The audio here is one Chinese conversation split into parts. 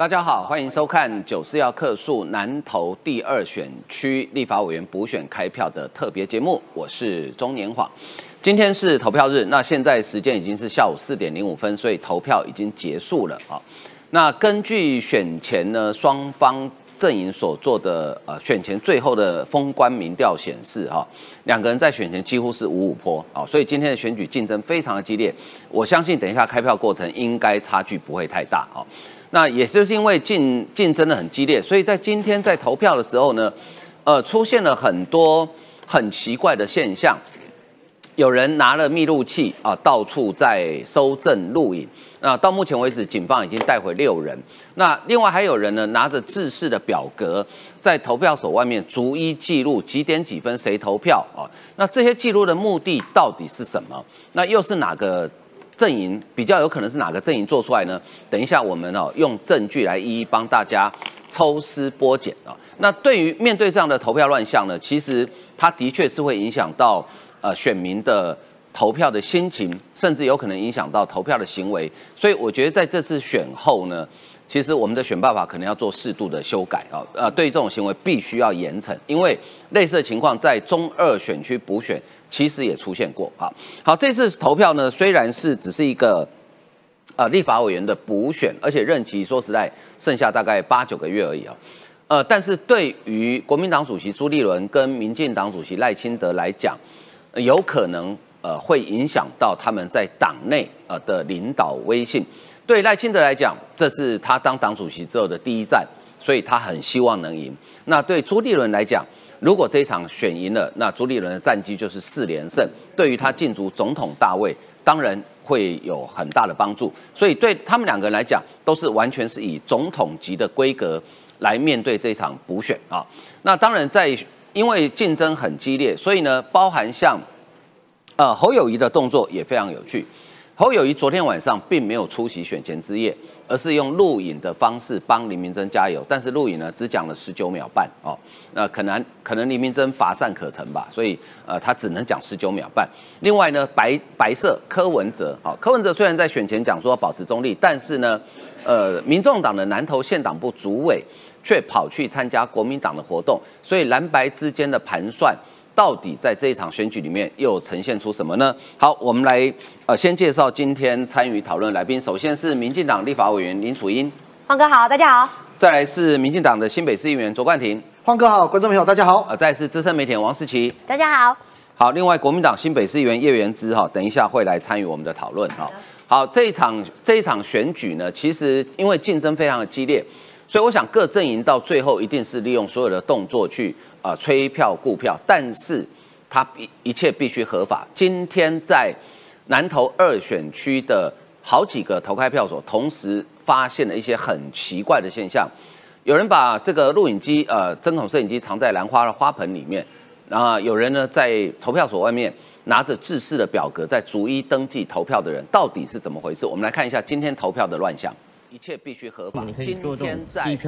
大家好，欢迎收看九四要客诉南投第二选区立法委员补选开票的特别节目，我是中年晃。今天是投票日，那现在时间已经是下午四点零五分，所以投票已经结束了啊。那根据选前呢双方阵营所做的呃选前最后的封关民调显示哈，两个人在选前几乎是五五坡啊，所以今天的选举竞争非常的激烈。我相信等一下开票过程应该差距不会太大啊。那也就是因为竞竞争的很激烈，所以在今天在投票的时候呢，呃，出现了很多很奇怪的现象。有人拿了密录器啊，到处在收证录影。那到目前为止，警方已经带回六人。那另外还有人呢，拿着制式的表格，在投票所外面逐一记录几点几分谁投票啊？那这些记录的目的到底是什么？那又是哪个？阵营比较有可能是哪个阵营做出来呢？等一下我们哦用证据来一一帮大家抽丝剥茧啊。那对于面对这样的投票乱象呢，其实它的确是会影响到呃选民的投票的心情，甚至有可能影响到投票的行为。所以我觉得在这次选后呢，其实我们的选办法可能要做适度的修改啊。呃，对于这种行为必须要严惩，因为类似的情况在中二选区补选。其实也出现过啊。好，这次投票呢，虽然是只是一个呃立法委员的补选，而且任期说实在剩下大概八九个月而已啊。呃，但是对于国民党主席朱立伦跟民进党主席赖清德来讲，有可能呃会影响到他们在党内呃的领导威信。对赖清德来讲，这是他当党主席之后的第一站，所以他很希望能赢。那对朱立伦来讲，如果这一场选赢了，那朱立伦的战绩就是四连胜，对于他进入总统大位，当然会有很大的帮助。所以对他们两个人来讲，都是完全是以总统级的规格来面对这场补选啊。那当然在因为竞争很激烈，所以呢，包含像呃侯友谊的动作也非常有趣。侯友谊昨天晚上并没有出席选前之夜。而是用录影的方式帮林明珍加油，但是录影呢只讲了十九秒半哦，那可能可能林明珍乏善可陈吧，所以呃他只能讲十九秒半。另外呢白白色柯文哲，好柯文哲虽然在选前讲说保持中立，但是呢呃民众党的南投县党部主委却跑去参加国民党的活动，所以蓝白之间的盘算。到底在这一场选举里面又呈现出什么呢？好，我们来呃先介绍今天参与讨论来宾。首先是民进党立法委员林楚英，黄哥好，大家好。再来是民进党的新北市议员卓冠廷，黄哥好，观众朋友大家好。呃，再是资深媒体人王世奇，大家好。好，另外国民党新北市议员叶元之哈，等一下会来参与我们的讨论哈。好，这一场这一场选举呢，其实因为竞争非常的激烈，所以我想各阵营到最后一定是利用所有的动作去。啊，催票、顾票，但是它一一切必须合法。今天在南投二选区的好几个投开票所，同时发现了一些很奇怪的现象。有人把这个录影机、呃，针孔摄影机藏在兰花的花盆里面，然后有人呢在投票所外面拿着制式的表格，在逐一登记投票的人，到底是怎么回事？我们来看一下今天投票的乱象。一切必须合法。今天在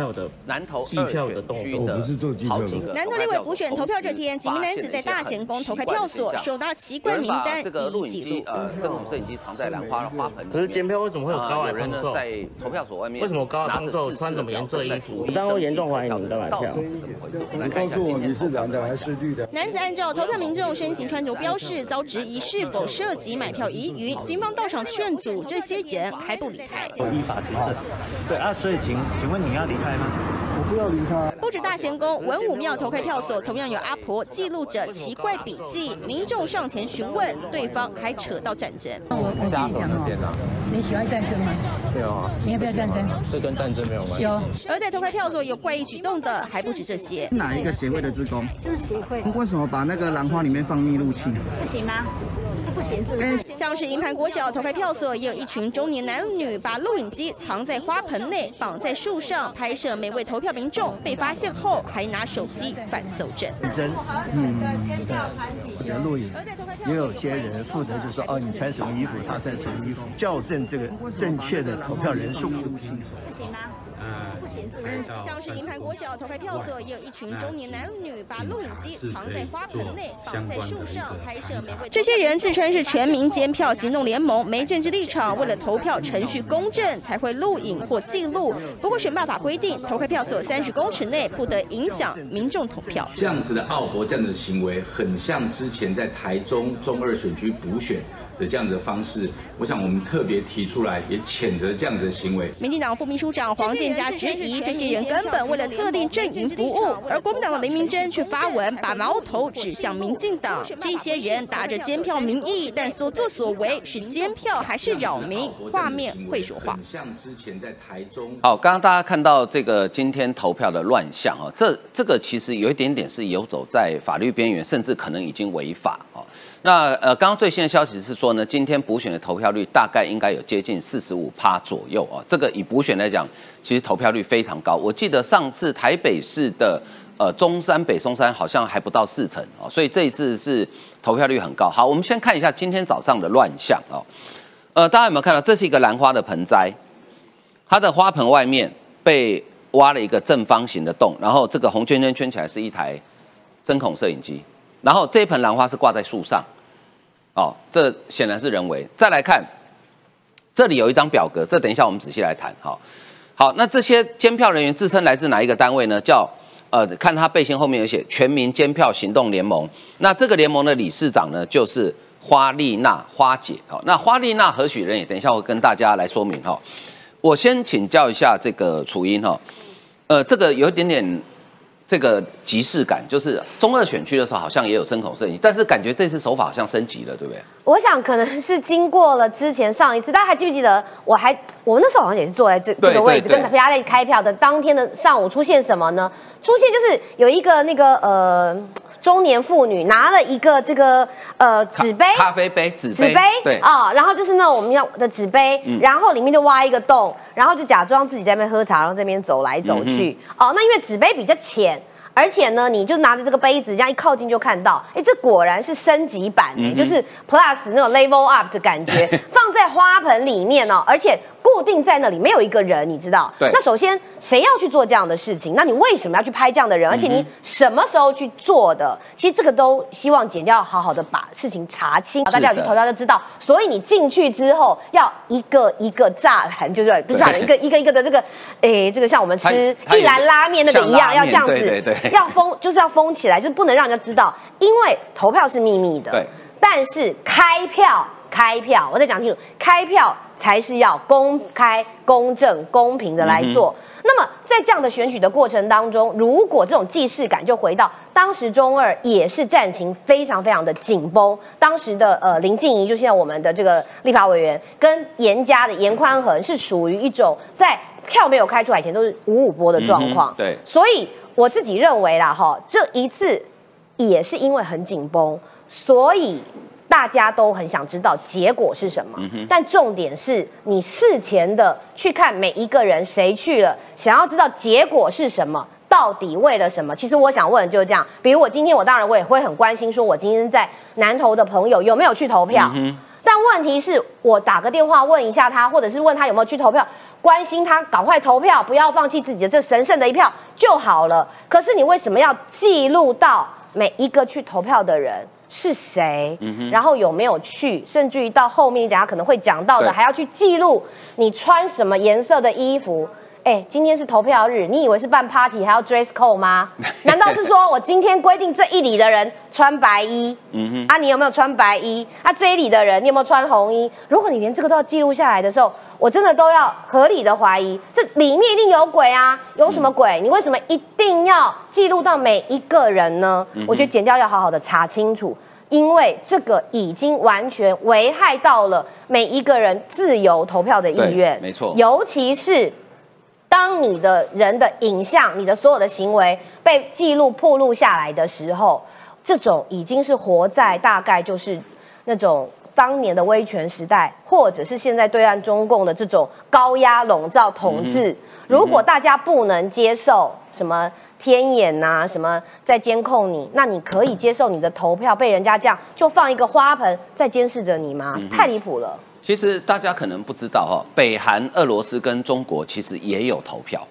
南投二选区的好几个南投立委补选投票这天，几名男子在大贤宫投开票所，手拿奇怪名单，这个录影机呃，这种摄影机藏在兰花的花盆里。可是监票为什么会有高矮人呢？在投票所外面，为什么高矮胖瘦穿什么颜色衣服？当然严重怀疑你的买票是怎么回事？我们来看一下今天是蓝的还是绿的？男子按照投票民众身形穿着标示，遭质疑是否涉及买票疑云，警方到场劝阻这些人还不离开。依法行政，对啊。所以，请请问你要离开吗？我不要离开。不止大贤宫文武庙投开票所，同样有阿婆记录着奇怪笔记。民众上前询问，对方还扯到战争。我我跟你讲哦，你喜欢战争吗？没有。你要不要战争？这跟战争没有关系。有。而在投开票所有怪异举动的还不止这些。哪一个协会的职工？就是协会。为什么把那个兰花里面放密录器？不行吗？是不行，是不是？像是银盘国小投开票所，也有一群中年男女把录影机藏在花盆内，绑在树上拍摄每位投票民众。被发现后，还拿手机反搜证。真，嗯，我觉得录影也有些人负责，就说哦，你穿什么衣服，他穿什么衣服，校正这个正确的投票人数。不行吗？是不显示。像是银盘国小投开票所，也有一群中年男女把录影机藏在花盆内，绑在树上拍摄。这些人自称是全民监票行动联盟，没政治立场，为了投票程序公正才会录影或记录。不过选罢法规定，投开票所三十公尺内不得影响民众投票。这样子的奥博，这样的行为，很像之前在台中中二选区补选的这样子的方式。我想我们特别提出来，也谴责这样子的行为。民进党副秘书长黄建佳质疑，这些人根本为了特定阵营服务，而国民党的林明珍却发文把矛头指向民进党。这些人打着监票名义，但所作所为是监票还是扰民？画面会说话。像之前在台中，好，刚刚大家看到这个今天投票的乱象啊，这这个其实有一点点是游走在法律边缘，甚至可能已经违法啊。那呃，刚刚最新的消息是说呢，今天补选的投票率大概应该有接近四十五趴左右啊。这个以补选来讲，其实投票率非常高。我记得上次台北市的呃中山北松山好像还不到四成哦，所以这一次是投票率很高。好，我们先看一下今天早上的乱象哦。呃，大家有没有看到，这是一个兰花的盆栽，它的花盆外面被挖了一个正方形的洞，然后这个红圈圈圈起来是一台针孔摄影机，然后这一盆兰花是挂在树上，哦，这显然是人为。再来看，这里有一张表格，这等一下我们仔细来谈。好，好，那这些监票人员自称来自哪一个单位呢？叫呃，看他背心后面有写全民监票行动联盟。那这个联盟的理事长呢，就是花丽娜花姐。好，那花丽娜何许人也？等一下我跟大家来说明哈。我先请教一下这个楚英哈，呃，这个有一点点这个即视感，就是中二选区的时候好像也有牲口摄影，但是感觉这次手法好像升级了，对不对？我想可能是经过了之前上一次，大家还记不记得？我还我们那时候好像也是坐在这对这个位置，跟大家在开票的当天的上午出现什么呢？出现就是有一个那个呃中年妇女拿了一个这个呃纸杯。咖啡杯、纸杯，纸杯对，啊、然后就是那种我们要的纸杯，嗯然后里面就挖一个洞，然后就假装自己在那边喝茶，然后这边走来走去。嗯哦，那因为纸杯比较浅。而且呢，你就拿着这个杯子，这样一靠近就看到，哎，这果然是升级版、哎、嗯就是 Plus 那种 Level Up 的感觉，放在花盆里面哦，而且固定在那里，没有一个人，你知道？对那首先谁要去做这样的事情？那你为什么要去拍这样的人？而且嗯你什么时候去做的？其实这个都希望剪掉好好的把事情查清，大家有去投票就知道。所以你进去之后，要一个一个栅栏，就是不是栅栏，一个一个一个的这个，诶，这个像我们吃一兰拉面那个一样，要这样子，对对对要封，就是要封起来，就是不能让人家知道，因为投票是秘密的。对。但是开票，开票，我再讲清楚，开票才是要公开、公正、公平的来做。那么在这样的选举的过程当中，如果这种既视感就回到当时中二也是战情非常非常的紧绷，当时的呃林静怡就现在我们的这个立法委员跟严家的严宽恒是属于一种在票没有开出来前都是五五波的状况、嗯对。所以我自己认为啦哈，这一次也是因为很紧绷，所以大家都很想知道结果是什么。但重点是你事前的去看每一个人谁去了，想要知道结果是什么。到底为了什么？其实我想问的就是这样。比如我今天，我当然我也会很关心，说我今天在南投的朋友有没有去投票。但问题是我打个电话问一下他，或者是问他有没有去投票，关心他赶快投票，不要放弃自己的这神圣的一票就好了。可是你为什么要记录到每一个去投票的人是谁，然后有没有去，甚至于到后面等一下可能会讲到的，还要去记录你穿什么颜色的衣服。哎，今天是投票日，你以为是办 party 还要 dress code 吗？难道是说我今天规定这一里的人穿白衣？嗯啊，你有没有穿白衣？啊，这一里的人你有没有穿红衣？如果你连这个都要记录下来的时候，我真的都要合理的怀疑，这里面一定有鬼啊！有什么鬼？你为什么一定要记录到每一个人呢？我觉得剪掉要好好的查清楚，因为这个已经完全危害到了每一个人自由投票的意愿。没错尤其是当你的人的影像、你的所有的行为被记录、暴露下来的时候，这种已经是活在大概就是那种当年的威权时代，或者是现在对岸中共的这种高压笼罩统治。如果大家不能接受什么天眼呐、什么在监控你，那你可以接受你的投票被人家这样就放一个花盆在监视着你吗？太离谱了。其实大家可能不知道哈，北韩、俄罗斯跟中国其实也有投票，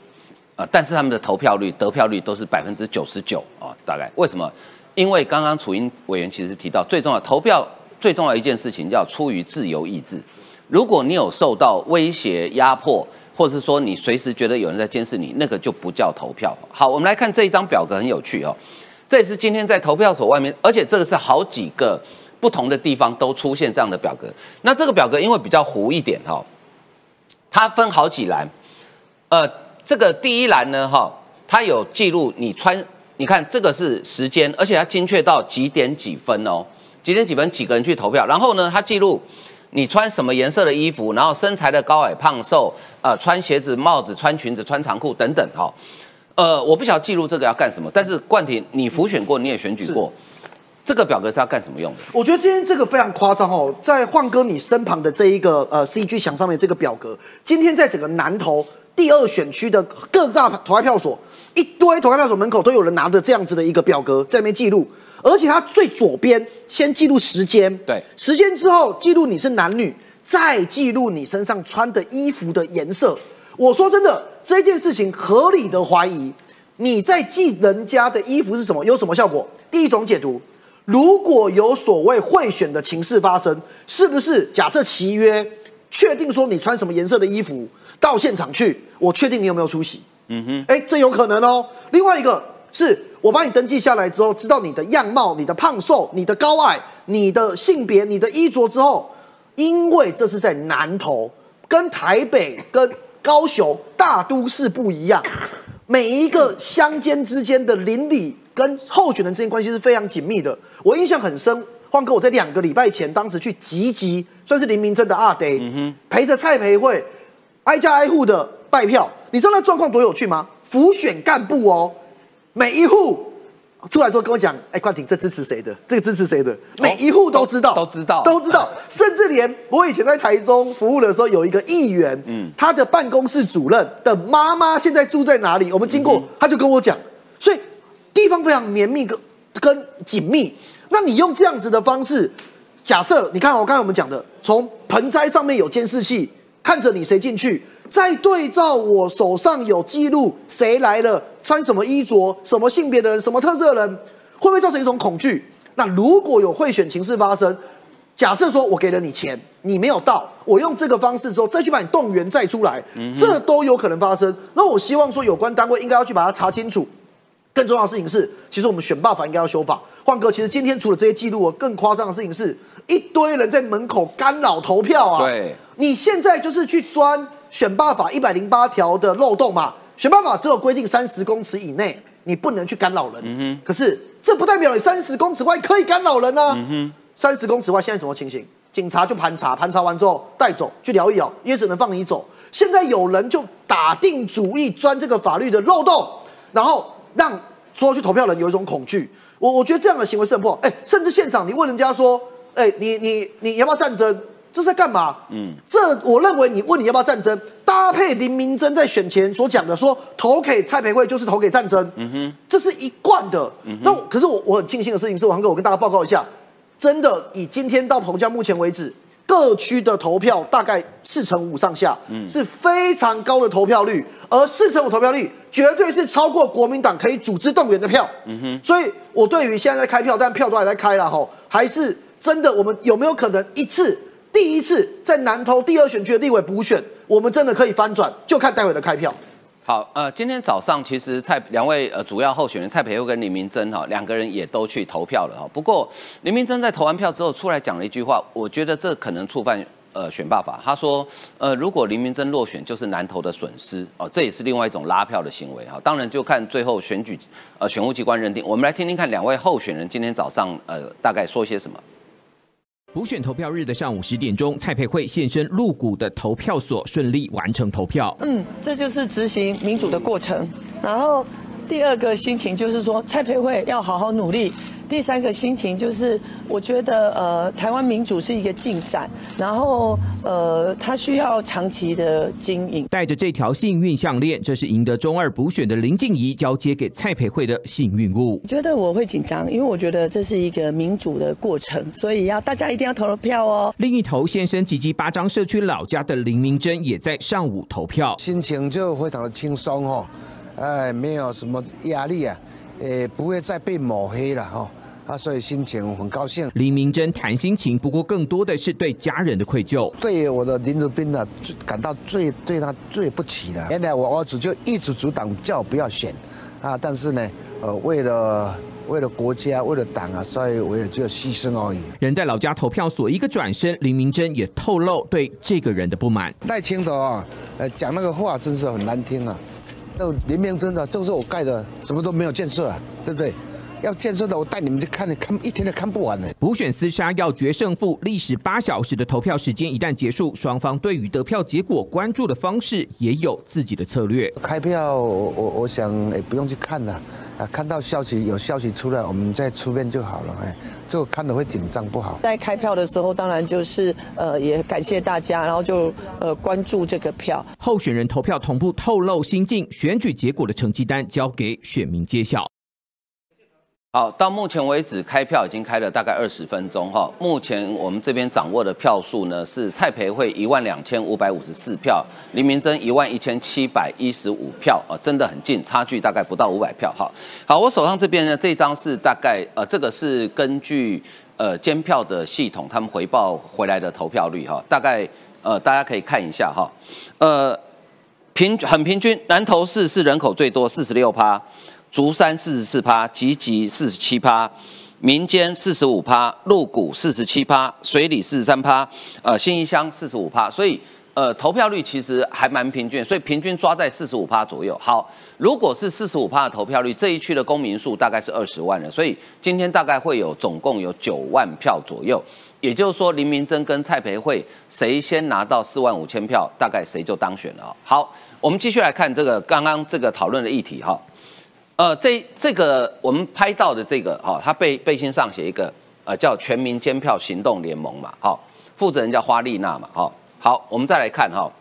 啊，但是他们的投票率、得票率都是百分之九十九啊，大概为什么？因为刚刚楚英委员其实提到，最重要投票最重要一件事情叫出于自由意志。如果你有受到威胁、压迫，或是说你随时觉得有人在监视你，那个就不叫投票。好，我们来看这一张表格，很有趣哦。这也是今天在投票所外面，而且这个是好几个不同的地方都出现这样的表格。那这个表格因为比较糊一点哈，它分好几栏，呃。这个第一栏呢，哈，它有记录你穿，你看这个是时间，而且它精确到几点几分哦，几点几分几个人去投票，然后呢，它记录你穿什么颜色的衣服，然后身材的高矮胖瘦，呃，穿鞋子、帽子、穿裙子、穿长裤等等，哈，呃，我不晓得记录这个要干什么，但是冠廷，你浮选过，你也选举过，这个表格是要干什么用的？我觉得今天这个非常夸张哦，在焕哥你身旁的这一个呃 CG 墙上面这个表格，今天在整个南投。第二选区的各大投开票所，一堆投开票所门口都有人拿着这样子的一个表格在那边记录，而且它最左边先记录时间，对，时间之后记录你是男女，再记录你身上穿的衣服的颜色。我说真的，这件事情合理的怀疑，你在记人家的衣服是什么，有什么效果？第一种解读，如果有所谓贿选的情势发生，是不是假设契约确定说你穿什么颜色的衣服？到现场去，我确定你有没有出席。嗯哼，哎，这有可能哦。另外一个是我帮你登记下来之后，知道你的样貌、你的胖瘦、你的高矮、你的性别、你的衣着之后，因为这是在南投，跟台北、跟高雄大都市不一样，每一个乡间之间的邻里跟候选人之间关系是非常紧密的。我印象很深，换哥我在两个礼拜前，当时去集集，算是林明珍的阿爹，陪着蔡培慧。挨家挨户的拜票，你知道那状况多有趣吗？浮选干部哦，每一户出来之后跟我讲，哎，冠廷这支持谁的？这个支持谁的？每一户都知道，都知道，都知道。甚至连我以前在台中服务的时候，有一个议员，嗯，他的办公室主任的妈妈现在住在哪里？我们经过，他就跟我讲，所以地方非常绵密跟跟紧密。那你用这样子的方式，假设你看我刚才我们讲的，从盆栽上面有监视器。看着你谁进去，再对照我手上有记录谁来了，穿什么衣着，什么性别的人，什么特色的人，会不会造成一种恐惧？那如果有贿选情势发生，假设说我给了你钱，你没有到，我用这个方式之后再去把你动员再出来，这都有可能发生。那我希望说有关单位应该要去把它查清楚。更重要的事情是，其实我们选罢法应该要修法。换哥，其实今天除了这些记录，更夸张的事情是一堆人在门口干扰投票啊。对。你现在就是去钻选罢法一百零八条的漏洞嘛？选罢法只有规定三十公尺以内你不能去干扰人，嗯哼。可是这不代表你三十公尺外可以干扰人呢。嗯哼。三十公尺外现在什么情形？警察就盘查，盘查完之后带走去聊一聊，也只能放你走。现在有人就打定主意钻这个法律的漏洞，然后让所有去投票人有一种恐惧。我我觉得这样的行为是很不好。哎，甚至现场你问人家说，哎，你你你要不要战争？这是在干嘛？嗯，这我认为你问你要不要战争，搭配林明珍在选前所讲的，说投给蔡培慧就是投给战争，嗯哼，这是一贯的。那可是我我很庆幸的事情是，王哥我跟大家报告一下，真的以今天到彭家目前为止，各区的投票大概四成五上下，嗯，是非常高的投票率，而四成五投票率绝对是超过国民党可以组织动员的票，嗯哼，所以我对于现在在开票，但票都还在开了吼，还是真的，我们有没有可能一次？第一次在南投第二选区的立委补选，我们真的可以翻转，就看待会的开票。好，呃，今天早上其实蔡两位呃主要候选人蔡培佑跟李明珍哈两个人也都去投票了哈。不过李明珍在投完票之后出来讲了一句话，我觉得这可能触犯呃选罢法。他说，呃，如果林明珍落选，就是南投的损失哦，这也是另外一种拉票的行为哈。当然就看最后选举呃选务机关认定。我们来听听看两位候选人今天早上呃大概说些什么。补选投票日的上午十点钟，蔡培慧现身鹿谷的投票所，顺利完成投票。嗯，这就是执行民主的过程。然后第二个心情就是说，蔡培慧要好好努力。第三个心情就是，我觉得呃，台湾民主是一个进展，然后呃，它需要长期的经营。带着这条幸运项链，这是赢得中二补选的林静怡交接给蔡培慧的幸运物。觉得我会紧张，因为我觉得这是一个民主的过程，所以要大家一定要投了票哦。另一头现身吉吉八张社区老家的林明珍也在上午投票，心情就非常的轻松哦。哎，没有什么压力啊，呃，不会再被抹黑了哈。啊，所以心情很高兴。林明珍谈心情，不过更多的是对家人的愧疚。对我的林志斌呢，感到最对他最不起的。原来我儿子就一直阻挡叫我不要选，啊，但是呢，呃，为了为了国家，为了党啊，所以我也就牺牲而已。人在老家投票所一个转身，林明珍也透露对这个人的不满。赖清德啊，呃，讲那个话真是很难听啊。那林明珍的，就是我盖的，什么都没有建设啊，对不对？要建设的，我带你们去看，看一天都看不完呢。补选厮杀要决胜负，历时八小时的投票时间一旦结束，双方对于得票结果关注的方式也有自己的策略。开票，我我我想也不用去看了，啊，看到消息有消息出来，我们再出面就好了。哎，这个看的会紧张不好。在开票的时候，当然就是呃也感谢大家，然后就呃关注这个票。候选人投票同步透露心境，选举结果的成绩单交给选民揭晓。好，到目前为止开票已经开了大概二十分钟哈。目前我们这边掌握的票数呢是蔡培慧一万两千五百五十四票，林明珍一万一千七百一十五票啊，真的很近，差距大概不到五百票哈。好，我手上这边呢这张是大概呃这个是根据呃监票的系统他们回报回来的投票率哈，大概呃大家可以看一下哈，呃平很平均，南投市是人口最多四十六趴。竹山四十四趴，集集四十七趴，民间四十五趴，鹿谷四十七趴，水里四十三趴，呃，新一乡四十五趴，所以呃投票率其实还蛮平均，所以平均抓在四十五趴左右。好，如果是四十五趴的投票率，这一区的公民数大概是二十万人，所以今天大概会有总共有九万票左右，也就是说林明珍跟蔡培慧谁先拿到四万五千票，大概谁就当选了。好，我们继续来看这个刚刚这个讨论的议题哈。呃，这这个我们拍到的这个哈，他背背心上写一个呃叫全民监票行动联盟嘛，好，负责人叫花丽娜嘛，好，好，我们再来看哈，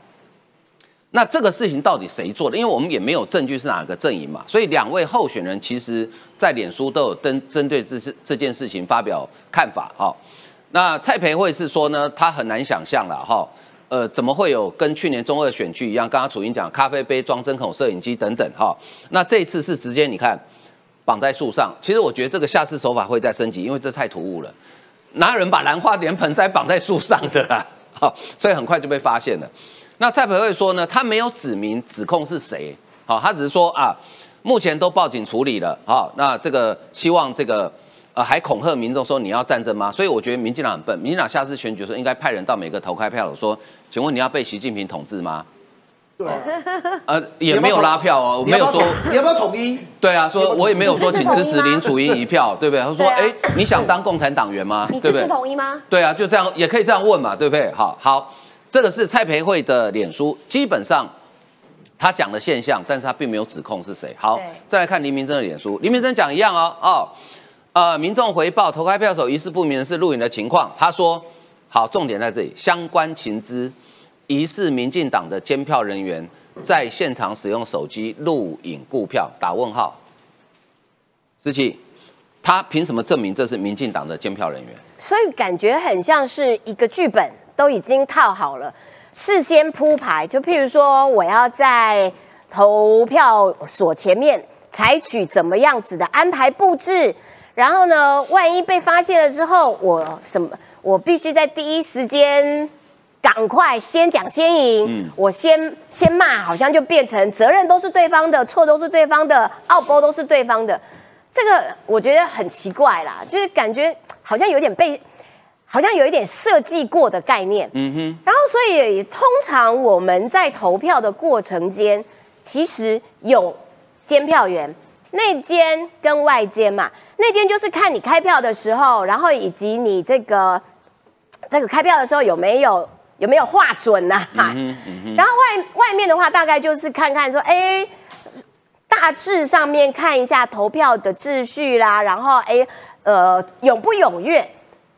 那这个事情到底谁做的？因为我们也没有证据是哪个阵营嘛，所以两位候选人其实在脸书都有针针对这事这件事情发表看法哈。那蔡培慧是说呢，他很难想象了哈。呃，怎么会有跟去年中二选区一样？刚刚楚英讲咖啡杯装针孔摄影机等等哈，那这次是直接你看绑在树上。其实我觉得这个下次手法会再升级，因为这太突兀了。哪有人把兰花莲盆栽绑在树上的啊？好，所以很快就被发现了。那蔡培慧说呢，他没有指明指控是谁，好，他只是说啊，目前都报警处理了，好，那这个希望这个。呃，还恐吓民众说你要战争吗？所以我觉得民进党很笨。民进党下次选举时候应该派人到每个投开票的说，请问你要被习近平统治吗？对。呃，也没有拉票哦，没有说你要不要统一？对啊，说我也没有说请支持林楚英一票，对不对？他说，哎，你想当共产党员吗？你支持统一吗？对啊，就这样也可以这样问嘛，对不对？好好，这个是蔡培慧的脸书，基本上他讲的现象，但是他并没有指控是谁。好，再来看林明珍的脸书，林明珍讲一样哦，哦。呃，民众回报投开票手疑似不明人士录影的情况。他说：“好，重点在这里，相关情资，疑似民进党的监票人员在现场使用手机录影顾票。”打问号。思琪，他凭什么证明这是民进党的监票人员？所以感觉很像是一个剧本都已经套好了，事先铺排。就譬如说，我要在投票所前面采取怎么样子的安排布置。然后呢？万一被发现了之后，我什么？我必须在第一时间赶快先讲先赢。嗯，我先先骂，好像就变成责任都是对方的，错都是对方的，奥波都是对方的。这个我觉得很奇怪啦，就是感觉好像有点被，好像有一点设计过的概念。嗯哼。然后，所以通常我们在投票的过程间，其实有监票员。内监跟外监嘛，内奸就是看你开票的时候，然后以及你这个这个开票的时候有没有有没有画准呐？然后外外面的话，大概就是看看说，哎，大致上面看一下投票的秩序啦，然后哎，呃，踊不踊跃，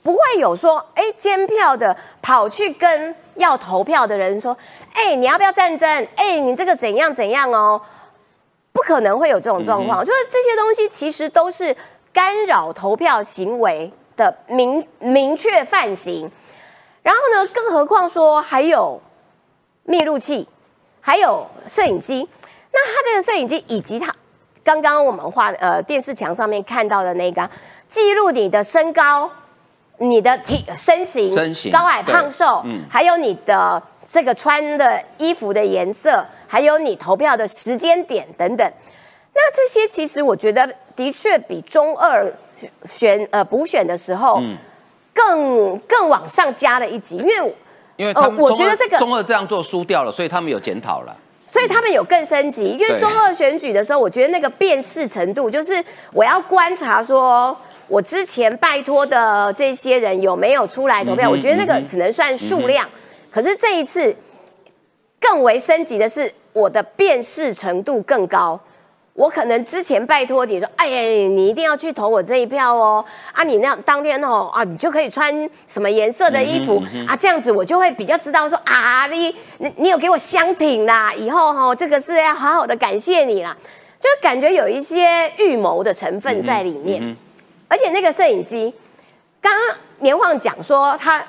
不会有说，哎，监票的跑去跟要投票的人说，哎，你要不要战争？哎，你这个怎样怎样哦？不可能会有这种状况，就是这些东西其实都是干扰投票行为的明明确犯行。然后呢，更何况说还有密录器，还有摄影机。那他这个摄影机以及他刚刚我们画呃电视墙上面看到的那个记录你的身高、你的体身形、身形高矮胖瘦，嗯还有你的这个穿的衣服的颜色，还有你投票的时间点等等。那这些其实我觉得的确比中二选呃补选的时候嗯更更往上加了一级，因为因为他们呃我觉得这个中二这样做输掉了，所以他们有检讨了。所以他们有更升级，因为中二选举的时候，我觉得那个辨识程度，就是我要观察说，我之前拜托的这些人有没有出来投票，嗯我觉得那个只能算数量。可是这一次更为升级的是，我的辨识程度更高。我可能之前拜托你说，哎呀，你一定要去投我这一票哦，啊，你那样当天哦，啊，你就可以穿什么颜色的衣服、嗯嗯啊，这样子我就会比较知道说啊，你你你有给我相挺啦，以后哈、这个是要好好的感谢你啦，就感觉有一些预谋的成分在里面，嗯而且那个摄影机，刚刚年晃讲说他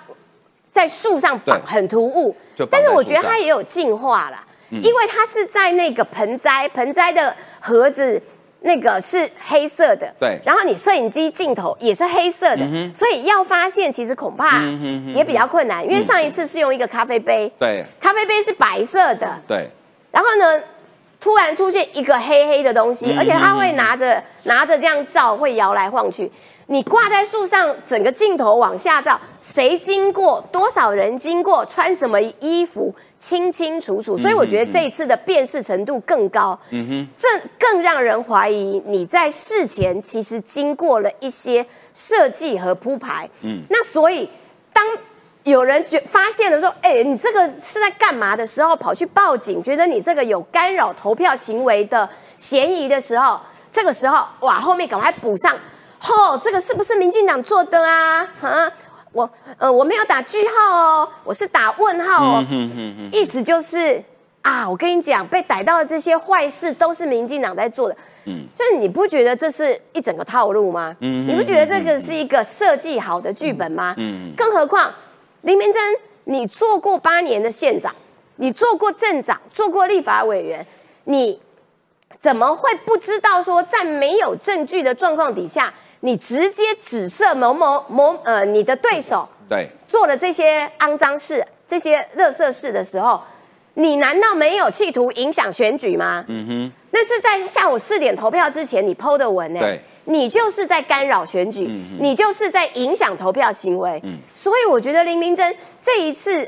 在树上绑很突兀但是我觉得他也有进化啦。嗯。因为它是在那个盆栽，盆栽的盒子那个是黑色的，对。然后你摄影机镜头也是黑色的，嗯所以要发现其实恐怕也比较困难，因为上一次是用一个咖啡杯，对。咖啡杯是白色的，对，然后呢，突然出现一个黑黑的东西，嗯而且它会拿着拿着这样照，会摇来晃去。你挂在树上，整个镜头往下照，谁经过，多少人经过，穿什么衣服，清清楚楚。所以我觉得这一次的辨识程度更高。嗯哼，这更让人怀疑你在事前其实经过了一些设计和铺排。嗯那所以当有人觉发现了说，哎、你这个是在干嘛的时候，跑去报警，觉得你这个有干扰投票行为的嫌疑的时候，这个时候哇，后面赶快补上，哦，这个是不是民进党做的啊？啊，我呃我没有打句号哦，我是打问号哦。嗯哼哼哼意思就是啊，我跟你讲，被逮到的这些坏事都是民进党在做的。嗯就是你不觉得这是一整个套路吗？嗯你不觉得这个是一个设计好的剧本吗？嗯更何况林明珍，你做过八年的县长，你做过镇长，做过立法委员，你怎么会不知道说，在没有证据的状况底下，你直接指涉某某某呃你的对手对，做了这些肮脏事、这些垃圾事的时候，你难道没有企图影响选举吗？嗯哼，那是在下午四点投票之前你 PO 的文呢、对你就是在干扰选举，嗯你就是在影响投票行为。嗯所以我觉得林明珍这一次，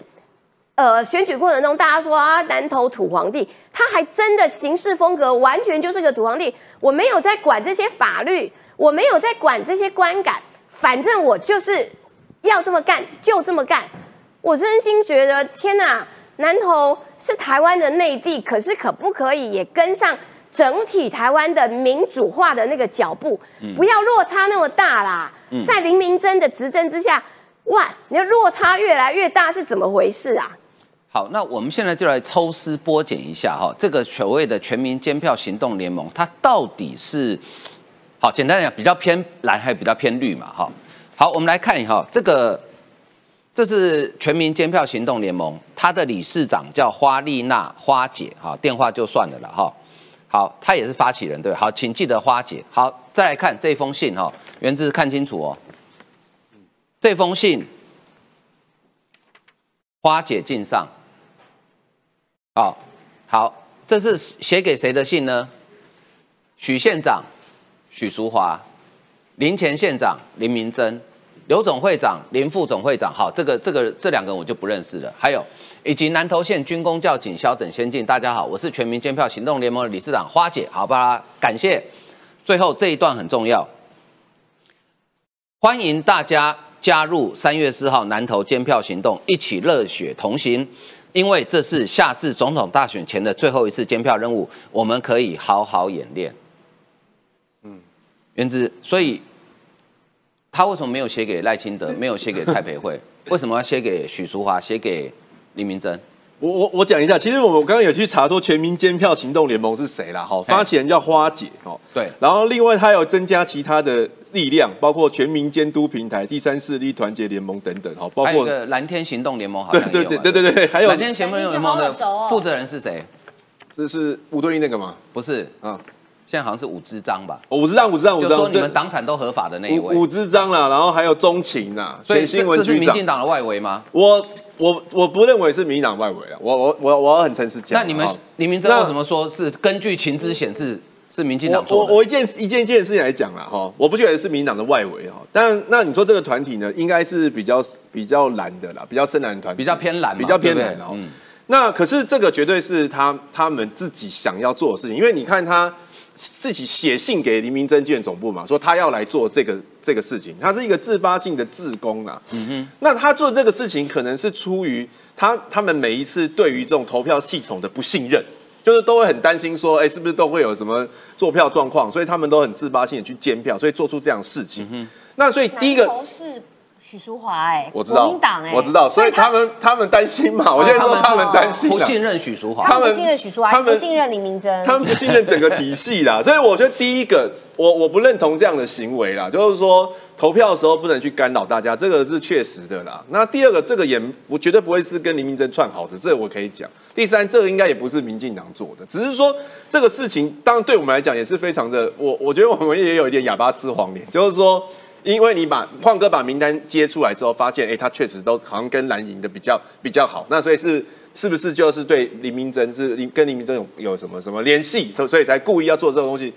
呃，选举过程中大家说啊南投土皇帝，他还真的行事风格完全就是个土皇帝。我没有在管这些法律，我没有在管这些观感，反正我就是要这么干就这么干。我真心觉得，天哪！南投是台湾的内地，可是可不可以也跟上整体台湾的民主化的那个脚步？嗯不要落差那么大啦！嗯在林明珍的执政之下，哇，你的落差越来越大，是怎么回事啊？好，那我们现在就来抽丝剥茧一下哈，这个所谓的全民监票行动联盟，它到底是好简单来讲，比较偏蓝还是比较偏绿嘛？哈，好，我们来看一下哈，这个这是全民监票行动联盟，他的理事长叫花丽娜花姐，哈，电话就算了了哈。好，她也是发起人对，好，请记得花姐。好，再来看这封信哈，原字看清楚哦，这封信花姐敬上。好，好，这是写给谁的信呢？许县长许淑华，林前县长林明珍，刘总会长林副总会长。好，这个这个这两个我就不认识了。还有以及南投县军工教警消等先进。大家好，我是全民监票行动联盟的理事长花姐。好吧，感谢。最后这一段很重要，欢迎大家加入三月四号南投监票行动，一起热血同行。因为这是下次总统大选前的最后一次监票任务，我们可以好好演练。嗯，原之，所以他为什么没有写给赖清德，没有写给蔡培慧？为什么要写给许淑华，写给李明珍？我我我讲一下，其实我们刚刚有去查说全民监票行动联盟是谁啦，哈，发起人叫花姐哦，对，然后另外他有增加其他的力量，包括全民监督平台、第三势力团结联盟等等，哈，包括蓝天行动联盟，好对像也有对对对对对，还有蓝天行动联盟的负责人是谁？这是吴敦义那个吗？不是，嗯。现在好像是五支章吧，五支章，五支章，五支章，就说你们党产都合法的那一位，五支章啦，然后还有中情呐，所以这是民进党的外围吗？我我我不认为是民进党外围啊，我我我我要很诚实讲。那你们李明珍为什么说是根据情资显示是民进党做的？我我一件一件一件事情来讲啦，哈，我不觉得是民进党的外围哈，但那你说这个团体呢，应该是比较比较蓝的啦，比较深蓝团，比较偏蓝，比较偏蓝哦。那可是这个绝对是他他们自己想要做的事情，因为你看他。自己写信给黎明侦检总部嘛，说他要来做这个这个事情，他是一个自发性的自工啊。嗯哼，那他做这个事情可能是出于他他们每一次对于这种投票系统的不信任，就是都会很担心说，哎，是不是都会有什么做票状况，所以他们都很自发性的去监票，所以做出这样的事情。嗯哼那所以第一个。许淑华哎，我知道，国民党哎，我知道，所以他们他们担心嘛，我现在说他们担心，不信任许淑华，他们不信任许淑华，他们不信任林明珍，他们不信任整个体系啦。所以我觉得第一个，我我不认同这样的行为啦，就是说投票的时候不能去干扰大家，这个是确实的啦。那第二个，这个也我绝对不会是跟林明珍串好的，这个我可以讲。第三，这个应该也不是民进党做的，只是说这个事情，当然对我们来讲也是非常的，我我觉得我们也有一点哑巴吃黄连，就是说。因为你把矿哥把名单接出来之后，发现哎，他确实都好像跟蓝营的比较比较好，那所以是是不是就是对林明珍是跟林明珍有有什么什么联系，所所以才故意要做这种东西？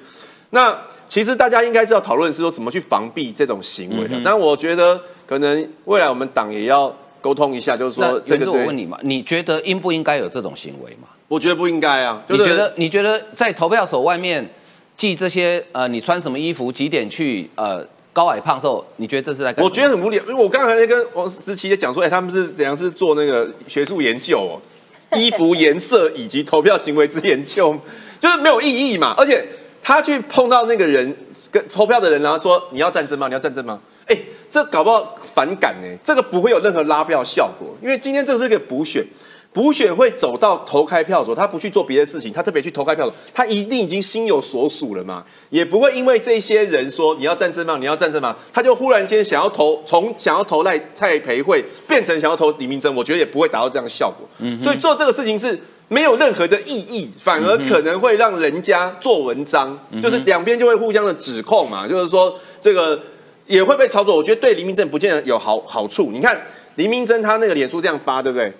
那其实大家应该是要讨论是说怎么去防避这种行为的。但我觉得可能未来我们党也要沟通一下，就是说这个我问你嘛，你觉得应不应该有这种行为嘛？我觉得不应该啊。你觉得你觉得在投票所外面记这些呃，你穿什么衣服几点去呃？高矮胖瘦，你觉得这是在？我觉得很无聊，因为我刚才在跟王思琪也讲说，哎，他们是怎样是做那个学术研究哦，衣服颜色以及投票行为之研究，就是没有意义嘛。而且他去碰到那个人跟投票的人，然后说你要战争吗？你要战争吗？哎，这搞不好反感呢，这个不会有任何拉票效果，因为今天这是一个补选。补选会走到投开票的时候，他不去做别的事情，他特别去投开票的时候，他一定已经心有所属了嘛，也不会因为这些人说你要战争吗？你要战争吗？他就忽然间想要投，从想要投赖蔡培慧变成想要投李明珍，我觉得也不会达到这样的效果。嗯，所以做这个事情是没有任何的意义，反而可能会让人家做文章，就是两边就会互相的指控嘛，就是说这个也会被操作。我觉得对黎明珍不见得有好好处。你看黎明珍他那个脸书这样发，对不对？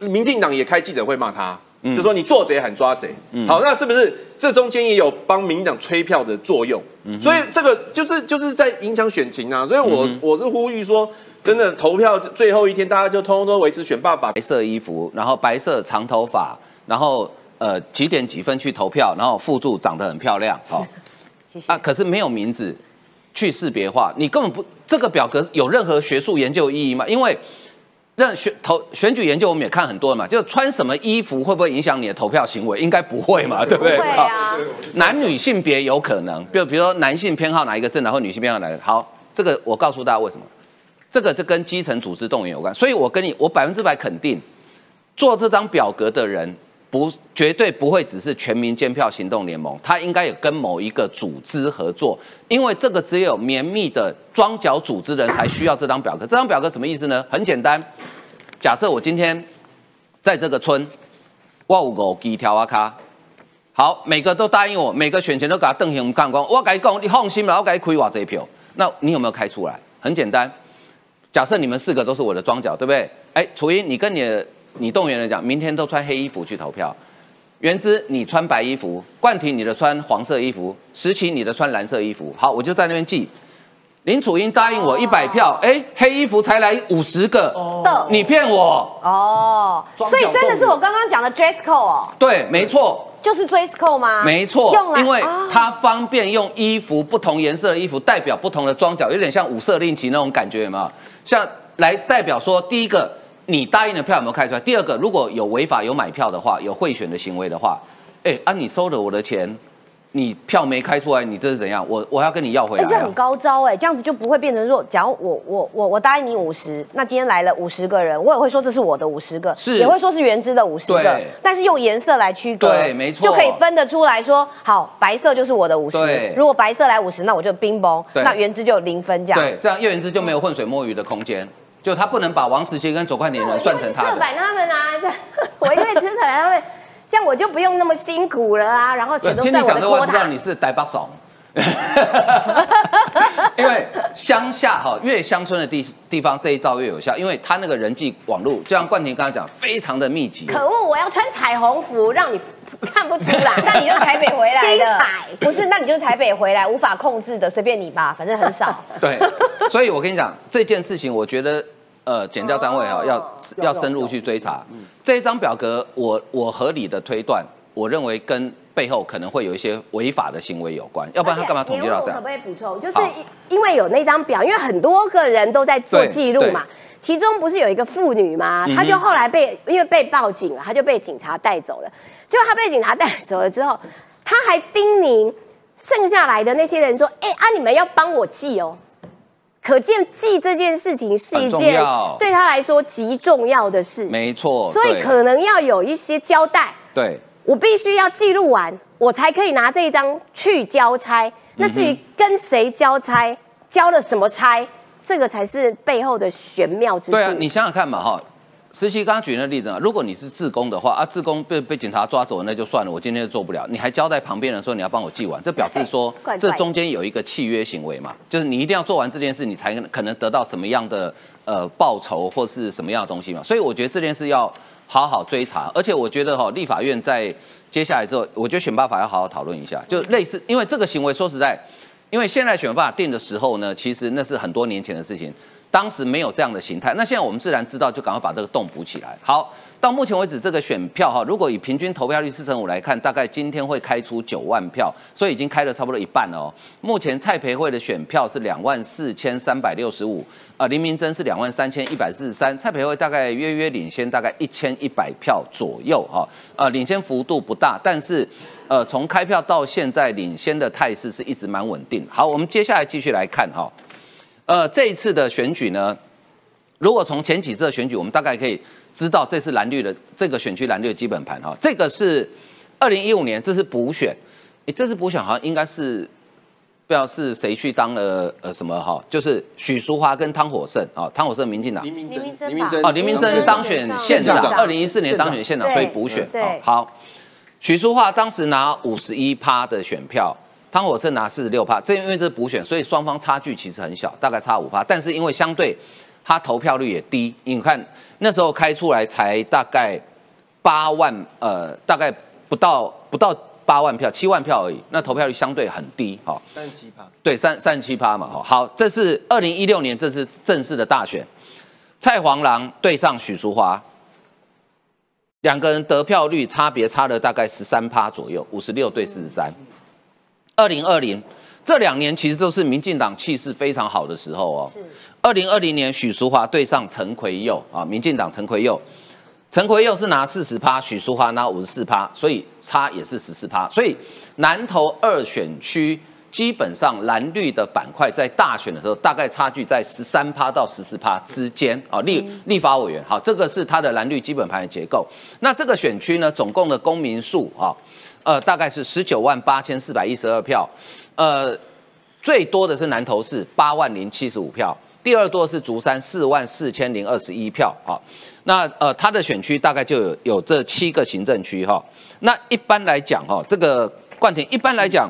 民进党也开记者会骂他，就说你做贼喊抓贼。好，那是不是这中间也有帮民进党吹票的作用？所以这个就是就是在影响选情啊。所以我我是呼吁说，真的投票最后一天，大家就通通都维持选爸爸白色衣服，然后白色长头发，然后呃几点几分去投票，然后附注长得很漂亮。好，啊，可是没有名字去识别化，你根本不这个表格有任何学术研究意义吗？因为那选投选举研究我们也看很多嘛，就穿什么衣服会不会影响你的投票行为？应该不会嘛，对不对？会啊。男女性别有可能，就比如说男性偏好哪一个政党，或女性偏好哪个。好，这个我告诉大家为什么，这个就跟基层组织动员有关。所以我跟你，我百分之百肯定，做这张表格的人。不，绝对不会只是全民监票行动联盟，他应该有跟某一个组织合作，因为这个只有绵密的庄脚组织人才需要这张表格。这张表格什么意思呢？很简单，假设我今天在这个村，我有五几条啊卡，好，每个都答应我，每个选前都给他邓行看光，我跟你讲，你放心吧，我给你开偌这票，那你有没有开出来？很简单，假设你们四个都是我的庄脚，对不对？哎，楚英，你跟你的。你动员人讲，明天都穿黑衣服去投票。原之你穿白衣服，冠廷你的穿黄色衣服，石奇你的穿蓝色衣服。好，我就在那边记。林楚英答应我一百票，哎，黑衣服才来五十个，你骗我哦。所以真的是我刚刚讲的 dress code 哦。对，没错，就是 dress code 吗？没错，因为它方便用衣服不同颜色的衣服代表不同的装脚，有点像五色令旗那种感觉，有没有？像来代表说第一个。你答应的票有没有开出来？第二个，如果有违法、有买票的话，有贿选的行为的话，哎，啊，你收了我的钱，你票没开出来，你这是怎样？我我要跟你要回来。这很高招哎，这样子就不会变成说，假如我我我我答应你五十，那今天来了五十个人，我也会说这是我的五十个，是也会说是原汁的五十个，但是用颜色来区隔，对，没错，就可以分得出来说，好，白色就是我的五十，如果白色来五十，那我就冰崩，那原汁就零分这样，对，这样叶原汁就没有浑水摸鱼的空间。就他不能把王石杰跟左冠年人算成他策反他们啊！就我因为策反他们这样我就不用那么辛苦了啊。然后全都听算我讲的话，锅塔。知道你是台北怂。因为乡下哈越乡村的地地方这一招越有效，因为他那个人际网络，就像冠廷刚刚讲，非常的密集。可恶！我要穿彩虹服，让你看不出来。那你就台北回来七的彩，不是？那你就是台北回来，无法控制的，随便你吧，反正很少。对，所以我跟你讲这件事情，我觉得呃，检调单位哈要要深入去追查。这一张表格，我我合理的推断，我认为跟背后可能会有一些违法的行为有关，要不然他干嘛统计到这样可不？可以补充？就是因为有那张表，因为很多个人都在做对记录嘛。其中不是有一个妇女吗嗯？哼她就后来被因为被报警了，她就被警察带走了。结果她被警察带走了之后，她还叮咛剩下来的那些人说：“哎、啊，你们要帮我记哦。”可见记这件事情是一件要对他来说极重要的事，没错，所以可能要有一些交代。对。我必须要记录完，我才可以拿这一张去交差。那至于嗯跟谁交差，交了什么差，这个才是背后的玄妙之处。对啊，你想想看嘛，哈，实习刚刚举那个例子啊，如果你是自工的话啊，自工被被警察抓走了那就算了，我今天就做不了，你还交代旁边人说你要帮我记完，这表示说这中间有一个契约行为嘛，就是你一定要做完这件事，你才可能得到什么样的呃报酬或是什么样的东西嘛，所以我觉得这件事要好好追查，而且我觉得哈，立法院在接下来之后，我觉得选办法要好好讨论一下，就类似，因为这个行为说实在。因为现在选办法定的时候呢，其实那是很多年前的事情，当时没有这样的形态。那现在我们自然知道，就赶快把这个洞补起来。好，到目前为止，这个选票哈，如果以平均投票率四成五来看，大概今天会开出九万票，所以已经开了差不多一半了哦。目前蔡培慧的选票是两万四千三百六十五，啊，林明珍是两万三千一百四十三，蔡培慧大概约约领先大概一千一百票左右哈，呃，领先幅度不大，但是。呃，从开票到现在，领先的态势是一直蛮稳定。好，我们接下来继续来看哈。呃，这一次的选举呢，如果从前几次的选举，我们大概可以知道这次蓝绿的这个选区蓝绿的基本盘哈。这个是二零一五年，这是补选，诶，这次补选好像应该是不知道是谁去当了呃什么哈，就是许淑华跟汤火胜啊，汤火胜民进党，林明珍，珍林明珍哦，林明珍当选县长，二零一四年当选县长，所以补选。好，许淑华当时拿五十一趴的选票，汤火胜拿四十六趴。这因为这是补选，所以双方差距其实很小，大概差五趴。但是因为相对他投票率也低，你看那时候开出来才大概八万，呃，大概不到不到八万票，七万票而已。那投票率相对很低，哈、三十七趴。对，三三十七趴嘛，哈，好，这是二零一六年这次正式的大选，蔡黄狼对上许淑华，两个人得票率差别差了大概十三趴左右，五十六对四十三。二零二零这两年其实都是民进党气势非常好的时候哦。二零二零年许淑华对上陈奎佑啊，民进党陈奎佑，陈奎佑是拿四十趴，许淑华拿五十四趴，所以差也是十四趴。所以南投二选区基本上蓝绿的板块在大选的时候，大概差距在十三趴到十四趴之间啊。立立法委员，好，这个是它的蓝绿基本盘的结构。那这个选区呢，总共的公民数啊，呃，大概是十九万八千四百一十二票，呃，最多的是南投市八万零七十五票。第二多是竹山四万四千零二十一票啊，那呃它的选区大概就有有这七个行政区哈。那一般来讲哈，这个冠廷一般来讲，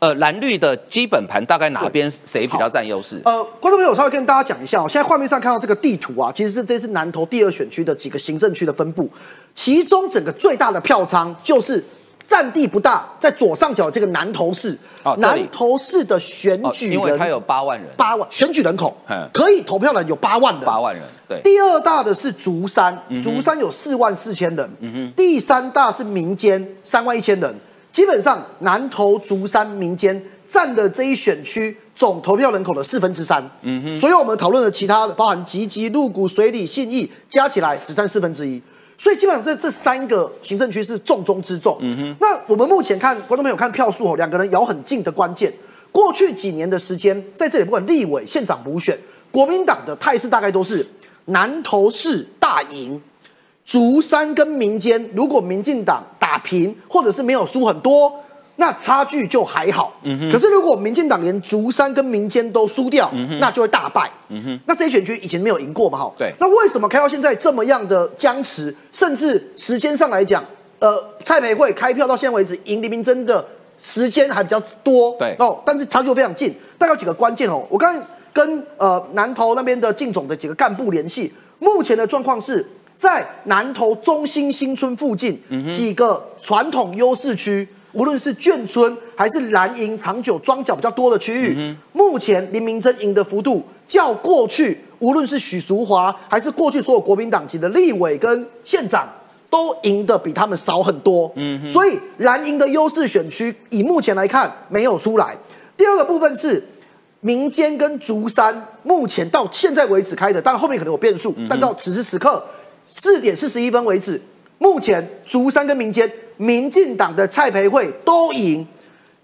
呃蓝绿的基本盘大概哪边谁比较占优势？呃，观众朋友，我稍微跟大家讲一下哦，现在画面上看到这个地图啊，其实是这是南投第二选区的几个行政区的分布，其中整个最大的票仓就是占地不大，在左上角这个南投市，哦南投市的选哦举人，因为它有八万人，八万选举人口嗯，可以投票的人有八万人，八万人，对，第二大的是竹山嗯，竹山有四万四千人。嗯哼，第三大是民间，三万一千人。基本上南投、竹山、民间占的这一选区总投票人口的四分之三。嗯哼，所以我们讨论的其他的，包含集集、鹿谷、水里、信义，加起来只占四分之一。所以基本上这这三个行政区是重中之重。嗯哼，那我们目前看观众朋友看票数哦，两个人咬很近的关键。过去几年的时间，在这里不管立委、县长补选，国民党的态势大概都是南投市大赢，竹山跟民间，如果民进党打平或者是没有输很多，那差距就还好。嗯哼可是如果民进党连竹山跟民间都输掉，嗯哼那就会大败。嗯哼，那这一选区以前没有赢过嘛？哈，对那为什么开到现在这么样的僵持，甚至时间上来讲，呃蔡培慧开票到现在为止赢黎明真的时间还比较多，对哦，但是差距非常近。大概有几个关键哦，我刚刚跟呃南投那边的进总的几个干部联系，目前的状况是在南投中心新村附近几个传统优势区。无论是眷村还是蓝营长久庄脚比较多的区域，目前林明珍赢的幅度较过去，无论是许淑华还是过去所有国民党籍的立委跟县长，都赢的比他们少很多。嗯，所以蓝营的优势选区以目前来看没有出来。第二个部分是民间跟竹山，目前到现在为止开的，当然后面可能有变数，但到此时此刻四点四十一分为止，目前竹山跟民间。民进党的蔡培慧都赢，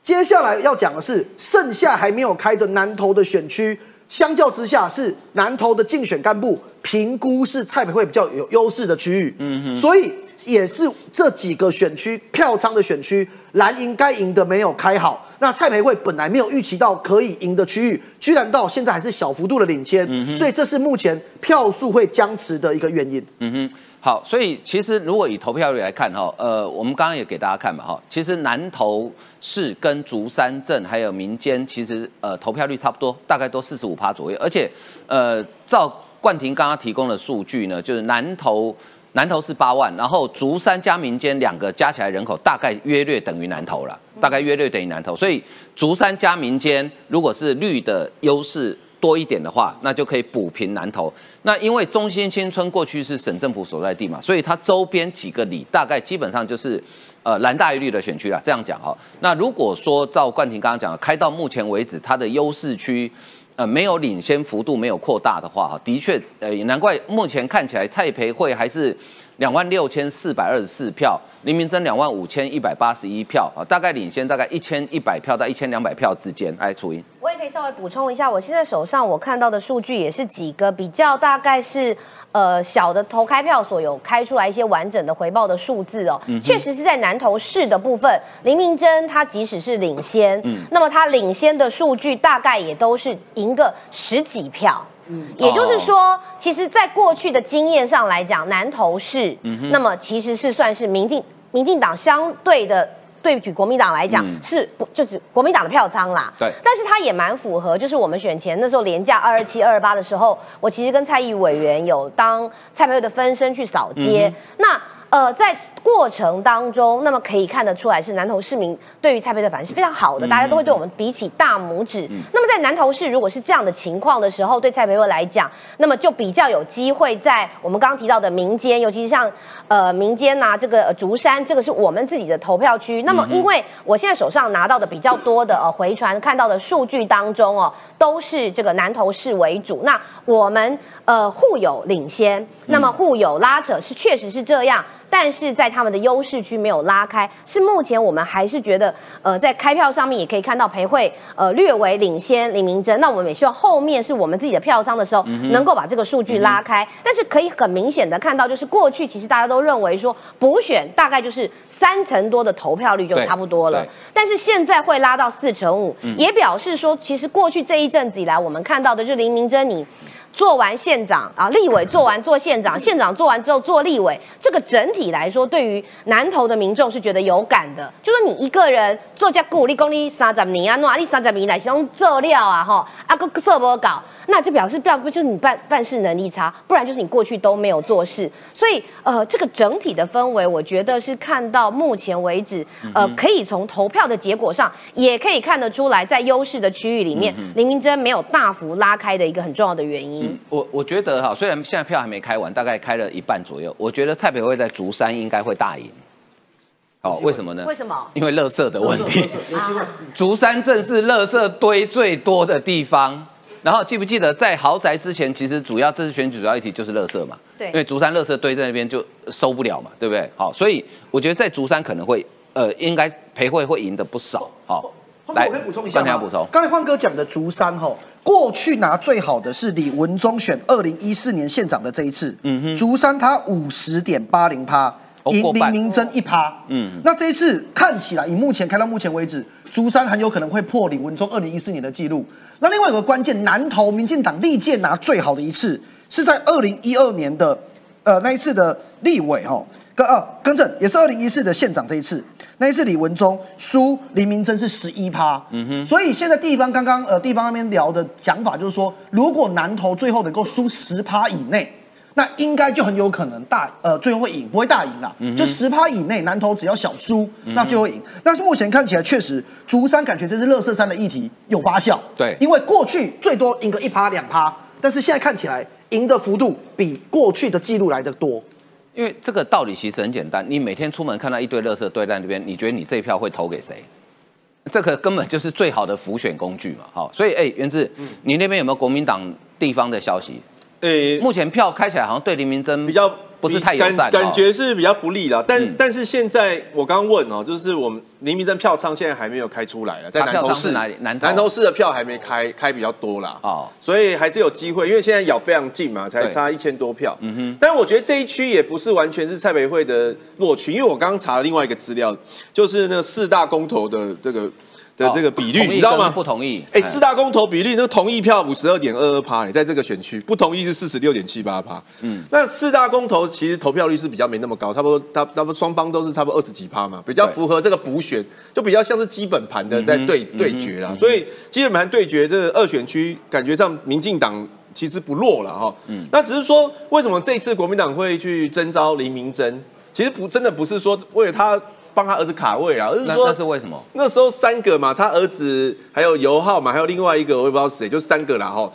接下来要讲的是剩下还没有开的南投的选区，相较之下是南投的竞选干部评估是蔡培慧比较有优势的区域，嗯哼，所以也是这几个选区票仓的选区，蓝营该赢的没有开好，那蔡培慧本来没有预期到可以赢的区域，居然到现在还是小幅度的领先，所以这是目前票数会僵持的一个原因，嗯哼。好，所以其实如果以投票率来看哈，呃，我们刚刚也给大家看嘛哈，其实南投市跟竹山镇还有民间，其实呃投票率差不多，大概都四十五趴左右，而且呃照冠廷刚刚提供的数据呢，就是南投南投是八万，然后竹山加民间两个加起来人口大概约略等于南投了，大概约略等于南投，所以竹山加民间如果是绿的优势。多一点的话，那就可以补平南投。那因为中心新村过去是省政府所在地嘛，所以它周边几个里大概基本上就是呃蓝大于绿的选区啦。这样讲哈，那如果说照冠廷刚刚讲的，开到目前为止它的优势区呃没有领先幅度没有扩大的话哈，的确呃也难怪目前看起来蔡培慧还是。两万六千四百二十四票，林明珍两万五千一百八十一票啊，大概领先大概一千一百票到一千两百票之间。哎，楚英，我也可以稍微补充一下，我现在手上我看到的数据也是几个比较大概是呃小的投开票所有开出来一些完整的回报的数字哦，确实是在南投市的部分，林明珍他即使是领先，嗯，那么他领先的数据大概也都是赢个十几票。也就是说，其实，在过去的经验上来讲，南投市，那么其实是算是民进民进党相对的，对比国民党来讲，是不就是国民党的票仓啦。对，但是它也蛮符合，就是我们选前那时候廉价二二七二二八的时候，我其实跟蔡毅委员有当蔡培慧的分身去扫街，那呃在。过程当中，那么可以看得出来是南投市民对于蔡培的反应是非常好的，大家都会对我们比起大拇指。那么在南投市如果是这样的情况的时候，对蔡培慧来讲，那么就比较有机会在我们刚刚提到的民间，尤其是像呃民间呐，这个竹山，这个是我们自己的投票区。那么因为我现在手上拿到的比较多的呃回传看到的数据当中哦，都是这个南投市为主。那我们呃互有领先，那么互有拉扯是确实是这样。但是在他们的优势区没有拉开，是目前我们还是觉得，呃，在开票上面也可以看到裴慧呃略微领先李明珍。那我们也希望后面是我们自己的票仓的时候，能够把这个数据拉开。但是可以很明显的看到，就是过去其实大家都认为说补选大概就是三成多的投票率就差不多了，但是现在会拉到四成五，也表示说其实过去这一阵子以来，我们看到的就是林明珍你。做完县长啊，立委做完做县长，县长做完之后做立委，这个整体来说，对于南投的民众是觉得有感的。就说你一个人做家鼓励公你三十年啊，哪你三十年来是用做料啊，哈，啊个做不搞。那就表示不要不就是你办办事能力差，不然就是你过去都没有做事。所以呃，这个整体的氛围，我觉得是看到目前为止，呃，可以从投票的结果上，也可以看得出来，在优势的区域里面，林明珍没有大幅拉开的一个很重要的原因。我我觉得哈，虽然现在票还没开完，大概开了一半左右，我觉得蔡培慧在竹山应该会大赢。哦，为什么呢？为什么？因为垃圾的问题。竹山镇是垃圾堆最多的地方。然后记不记得在豪宅之前，其实主要这次选举主要议题就是垃圾嘛，对，因为竹山垃圾堆在那边就收不了嘛，对不对？好，所以我觉得在竹山可能会，呃，应该裴慧会赢的不少。好，来，我可以补充一下吗？补充。刚才欢哥讲的竹山哈，过去拿最好的是李文忠选二零一四年县长的这一次，嗯哼，竹山他五十点八零趴，赢林明珍一趴，嗯，那这一次看起来以目前开到目前为止。竹山很有可能会破李文忠二零一四年的记录。那另外有个关键，南投民进党历届拿最好的一次是在二零一二年的，呃那一次的立委哈，更哦，更正，也是二零一四的县长这一次，那一次李文忠输林明珍是十一趴，嗯哼，所以现在地方刚刚呃地方那边聊的讲法就是说，如果南投最后能够输十趴以内。那应该就很有可能大呃最后会赢，不会大赢啦，就十趴以内，南投只要小输，那最后赢。但是目前看起来确实，竹山感觉这是乐色山的议题有发酵，对，因为过去最多赢个一趴两趴，但是现在看起来赢的幅度比过去的记录来的多。因为这个道理其实很简单，你每天出门看到一堆乐色堆在那边，你觉得你这一票会投给谁？这个根本就是最好的浮选工具嘛。好，所以哎，原志，你那边有没有国民党地方的消息？诶，目前票开起来好像对林明珍比较不是太友善，感觉是比较不利啦。但但是现在我刚刚问哦，就是我们林明珍票仓现在还没有开出来了，在南投市哪里？南南投市的票还没开，开比较多啦。哦，所以还是有机会，因为现在咬非常近嘛，才差一千多票。嗯哼。但我觉得这一区也不是完全是蔡培慧的落区，因为我刚刚查了另外一个资料，就是那四大公投的这个。的这个比率，你知道吗？不同意。哎，四大公投比率，那个同意票五十二点二二趴，你在这个选区，不同意是四十六点七八趴。嗯，那四大公投其实投票率是比较没那么高，差不多，他差不多双方都是差不多二十几趴嘛，比较符合这个补选，就比较像是基本盘的在对对决啦。所以基本盘对决这二选区，感觉上民进党其实不弱了哈。嗯，那只是说为什么这次国民党会去征召林明珍？其实不真的不是说为了他。帮他儿子卡位啊，而是说那是为什么？那时候三个嘛，他儿子还有尤浩嘛，还有另外一个我也不知道谁，就三个啦哈。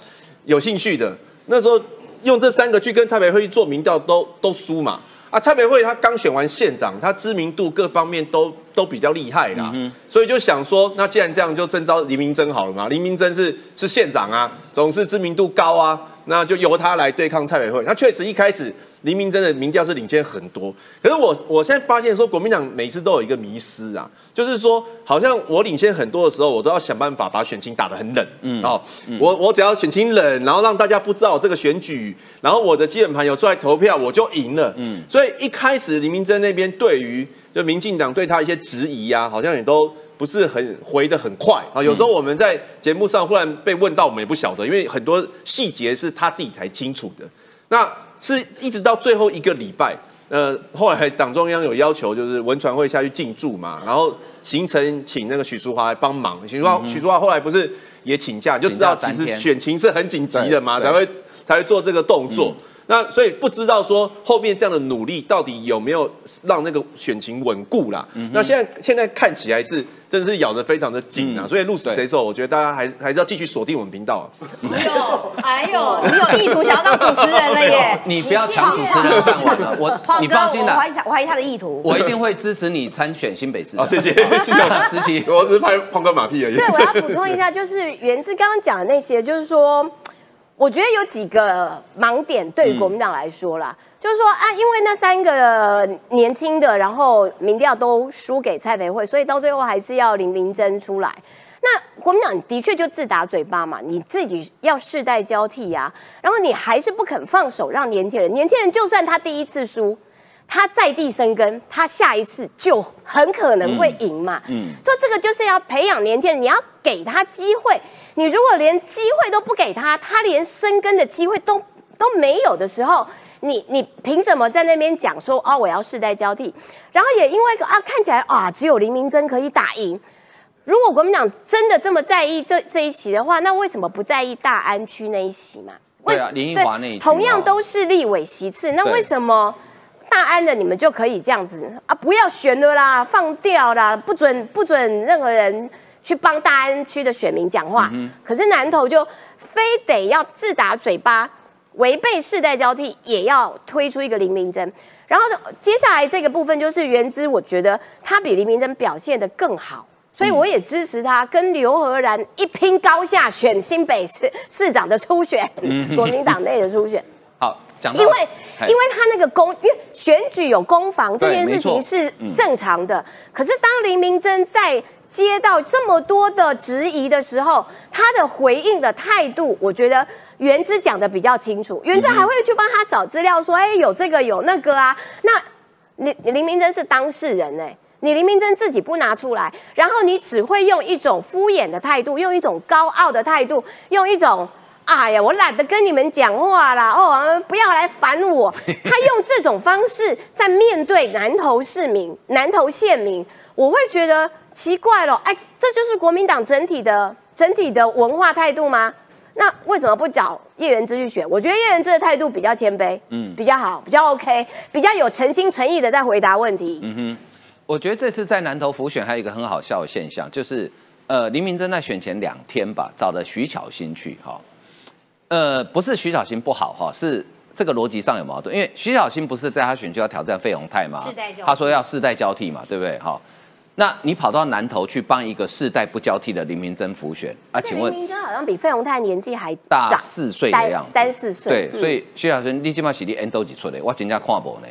有兴趣的那时候用这三个去跟蔡培慧做民调都都输嘛。啊，蔡培慧他刚选完县长，他知名度各方面都都比较厉害啦，嗯所以就想说，那既然这样，就征召黎明珍好了嘛。黎明真是是县长啊，总是知名度高啊，那就由他来对抗蔡培慧。那确实一开始。黎明真的民调是领先很多，可是我我现在发现说，国民党每次都有一个迷失啊，就是说，好像我领先很多的时候，我都要想办法把选情打得很冷，嗯，哦，我我只要选情冷，然后让大家不知道这个选举，然后我的基本盘有出来投票，我就赢了，嗯，所以一开始黎明真那边对于就民进党对他一些质疑啊，好像也都不是很回的很快。啊，有时候我们在节目上忽然被问到，我们也不晓得，因为很多细节是他自己才清楚的，那。是一直到最后一个礼拜，呃，后来党中央有要求，就是文传会下去进驻嘛，然后行程请那个许淑华来帮忙。许淑华，许淑华后来不是也请假，就知道其实选情是很紧急的嘛，才会才会做这个动作。那所以不知道说后面这样的努力到底有没有让那个选情稳固啦？那现在现在看起来是真的是咬得非常的紧啊！所以鹿死谁手，我觉得大家还还是要继续锁定我们频道。哎呦，哎呦，你有意图想要当主持人了耶！你不要抢主持人饭碗了，我你放心的，我怀疑我怀疑他的意图，我一定会支持你参选新北市。好，谢谢，谢谢时期，我只是拍放个马屁而已。对，我要补充一下，就是源自刚刚讲的那些，就是说。我觉得有几个盲点对于国民党来说啦，就是说啊，因为那三个年轻的，然后民调都输给蔡培慧，所以到最后还是要林明珍出来。那国民党的确就自打嘴巴嘛，你自己要世代交替呀，然后你还是不肯放手让年轻人，年轻人就算他第一次输。他在地生根，他下一次就很可能会赢嘛。嗯，所以这个就是要培养年轻人，你要给他机会。你如果连机会都不给他，他连生根的机会都都没有的时候，你你凭什么在那边讲说啊我要世代交替？然后也因为啊看起来啊只有林明珍可以打赢。如果国民党真的这么在意这这一席的话，那为什么不在意大安区那一席嘛？对啊，林奕华那一同样都是立委席次，那为什么？大安的你们就可以这样子啊，不要悬了啦，放掉啦，不准不准任何人去帮大安区的选民讲话。可是南投就非得要自打嘴巴，违背世代交替，也要推出一个林明珍。然后接下来这个部分就是原之，我觉得他比林明珍表现的更好，所以我也支持他跟刘和然一拼高下选新北市市长的初选，国民党内的初选。好。因为，因为他那个攻，因为选举有攻防这件事情是正常的。可是当林明珍在接到这么多的质疑的时候，他的回应的态度，我觉得原之讲的比较清楚。原之还会去帮他找资料，说，哎，有这个有那个啊。那林林明珍是当事人哎，你林明珍自己不拿出来，然后你只会用一种敷衍的态度，用一种高傲的态度，用一种。哎呀，我懒得跟你们讲话啦，哦，不要来烦我。他用这种方式在面对南投市民、南投县民，我会觉得奇怪了。哎，这就是国民党整体的整体的文化态度吗？那为什么不找叶元之去选？我觉得叶元之的态度比较谦卑，嗯，比较好，比较 OK，比较有诚心诚意的在回答问题。嗯哼，我觉得这次在南投浮选还有一个很好笑的现象，就是呃，林明珍在选前两天吧，找了徐巧芯去哈。呃，不是徐小新不好哈，是这个逻辑上有矛盾。因为徐小新不是在他选区要挑战费鸿泰吗？他说要世代交替嘛，对不对？哈，那你跑到南投去帮一个世代不交替的林明珍辅选啊？请问林明珍好像比费鸿泰年纪还大四岁的样子，三四岁。对，所以徐小新你起码是你 N 都几出的，我真正看不呢。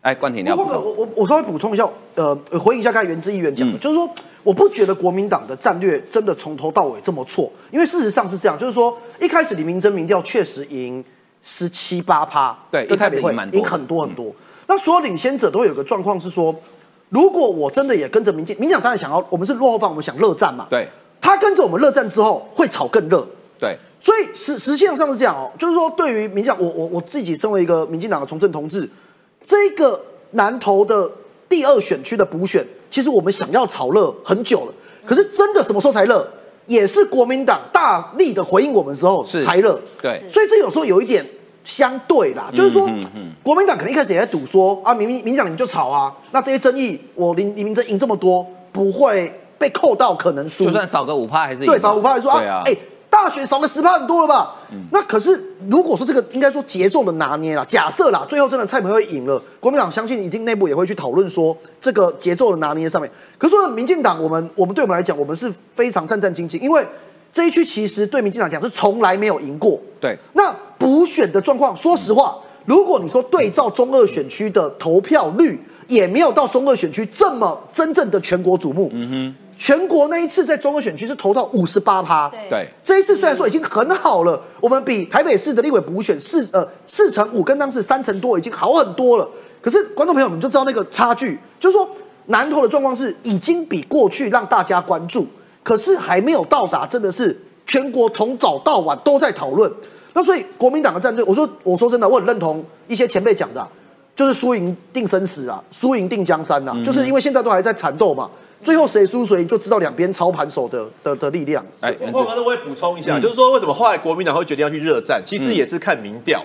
哎，关婷你要我我我稍微补充一下，呃，回应一下刚才原志议员讲的，就是说。我不觉得国民党的战略真的从头到尾这么错，因为事实上是这样，就是说一开始李明珍民调确实赢十七八趴，对，一开始赢赢很多很多。那所有领先者都有个状况是说，如果我真的也跟着民进，民进党当然想要，我们是落后方，我们想热战嘛，对。他跟着我们热战之后会炒更热，对。所以实实际上是这样哦，就是说对于民进党，我我我自己身为一个民进党的从政同志，这个南投的第二选区的补选，其实我们想要炒热很久了。可是真的什么时候才热？也是国民党大力的回应我们之后才热。对，所以这有时候有一点相对啦，就是说，国民党可能一开始也在赌说啊，明明民讲你们就炒啊，那这些争议我林林明哲赢这么多，不会被扣到可能输，就算少个五趴还是对少五趴还是说啊，哎。大选少个十趴很多了吧？那可是如果说这个应该说节奏的拿捏啦，假设啦，最后真的蔡培慧赢了，国民党相信一定内部也会去讨论说这个节奏的拿捏上面。可是说民进党，我们我们对我们来讲，我们是非常战战兢兢，因为这一区其实对民进党讲是从来没有赢过。对，那补选的状况，说实话，如果你说对照中二选区的投票率，也没有到中二选区这么真正的全国瞩目。嗯哼。全国那一次在中央选区是投到五十八趴，对，这一次虽然说已经很好了，我们比台北市的立委补选四呃四成五跟当时三成多已经好很多了。可是观众朋友们就知道那个差距，就是说南投的状况是已经比过去让大家关注，可是还没有到达真的是全国从早到晚都在讨论。那所以国民党的战队，我说我说真的，我很认同一些前辈讲的，就是输赢定生死啊，输赢定江山呐，就是因为现在都还在缠斗嘛。最后谁输谁就知道两边操盘手的的的力量。哎，我刚才我也补充一下，就是说为什么后来国民党会决定要去热战，其实也是看民调，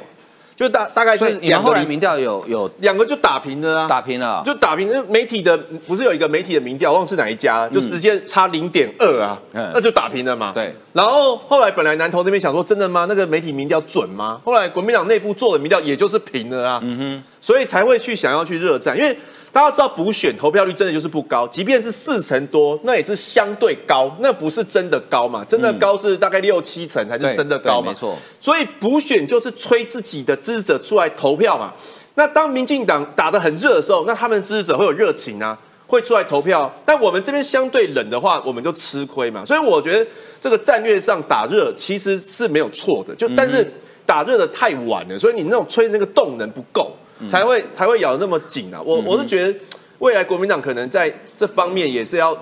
就大大概是两个民调有有两个就打平了啊，打平了，就打平。那媒体的不是有一个媒体的民调，忘了是哪一家，就直接差零点二啊，那就打平了嘛。对。然后后来本来南投那边想说真的吗？那个媒体民调准吗？后来国民党内部做的民调也就是平了啊，嗯哼，所以才会去想要去热战，因为。大家知道补选投票率真的就是不高，即便是四成多，那也是相对高，那不是真的高嘛？真的高是大概六七成才是真的高嘛？没错。所以补选就是催自己的支持者出来投票嘛。那当民进党打得很热的时候，那他们支持者会有热情啊，会出来投票。但我们这边相对冷的话，我们就吃亏嘛。所以我觉得这个战略上打热其实是没有错的，就但是打热的太晚了，所以你那种吹那个动能不够。才会才会咬那么紧啊！我我是觉得未来国民党可能在这方面也是要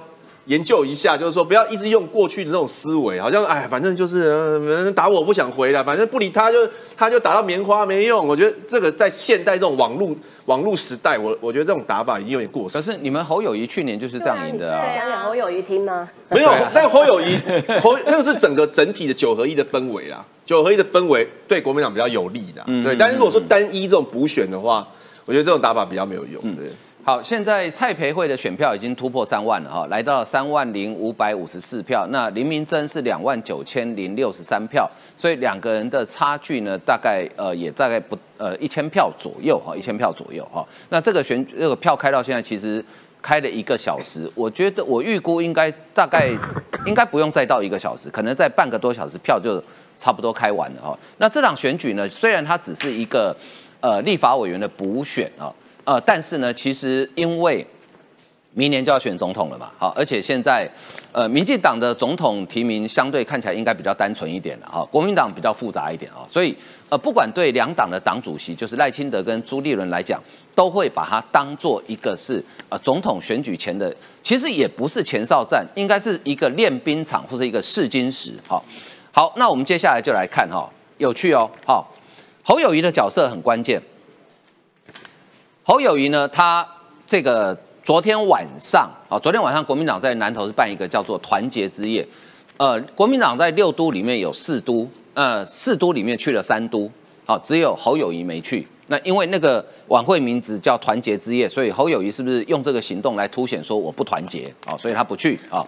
研究一下，就是说不要一直用过去的那种思维，好像哎，反正就是打我不想回来，反正不理他就他就打到棉花没用。我觉得这个在现代这种网络网络时代，我我觉得这种打法已经有点过时。可是你们侯友谊去年就是这样赢的啊！讲给侯友谊听吗？没有，但侯友谊侯那个是整个整体的九合一的氛围啊。九合一的氛围对国民党比较有利的，对。但是如果说单一这种补选的话，我觉得这种打法比较没有用。对。好，现在蔡培慧的选票已经突破三万了哈，来到了三万零五百五十四票。那林明珍是两万九千零六十三票，所以两个人的差距呢，大概呃也大概不呃一千票左右哈，一千票左右哈。那这个选这个票开到现在其实开了一个小时，我觉得我预估应该大概 应该不用再到一个小时，可能在半个多小时票就。差不多开完了哈，那这场选举呢，虽然它只是一个呃立法委员的补选啊，呃，但是呢，其实因为明年就要选总统了嘛，好，而且现在呃民进党的总统提名相对看起来应该比较单纯一点的哈，国民党比较复杂一点啊，所以呃不管对两党的党主席，就是赖清德跟朱立伦来讲，都会把它当做一个是呃总统选举前的，其实也不是前哨战，应该是一个练兵场或者一个试金石好。好，那我们接下来就来看哈，有趣哦，好，侯友谊的角色很关键。侯友谊呢，他这个昨天晚上啊，昨天晚上国民党在南投是办一个叫做团结之夜，呃，国民党在六都里面有四都，呃，四都里面去了三都，好，只有侯友谊没去。那因为那个晚会名字叫团结之夜，所以侯友谊是不是用这个行动来凸显说我不团结啊？所以他不去啊。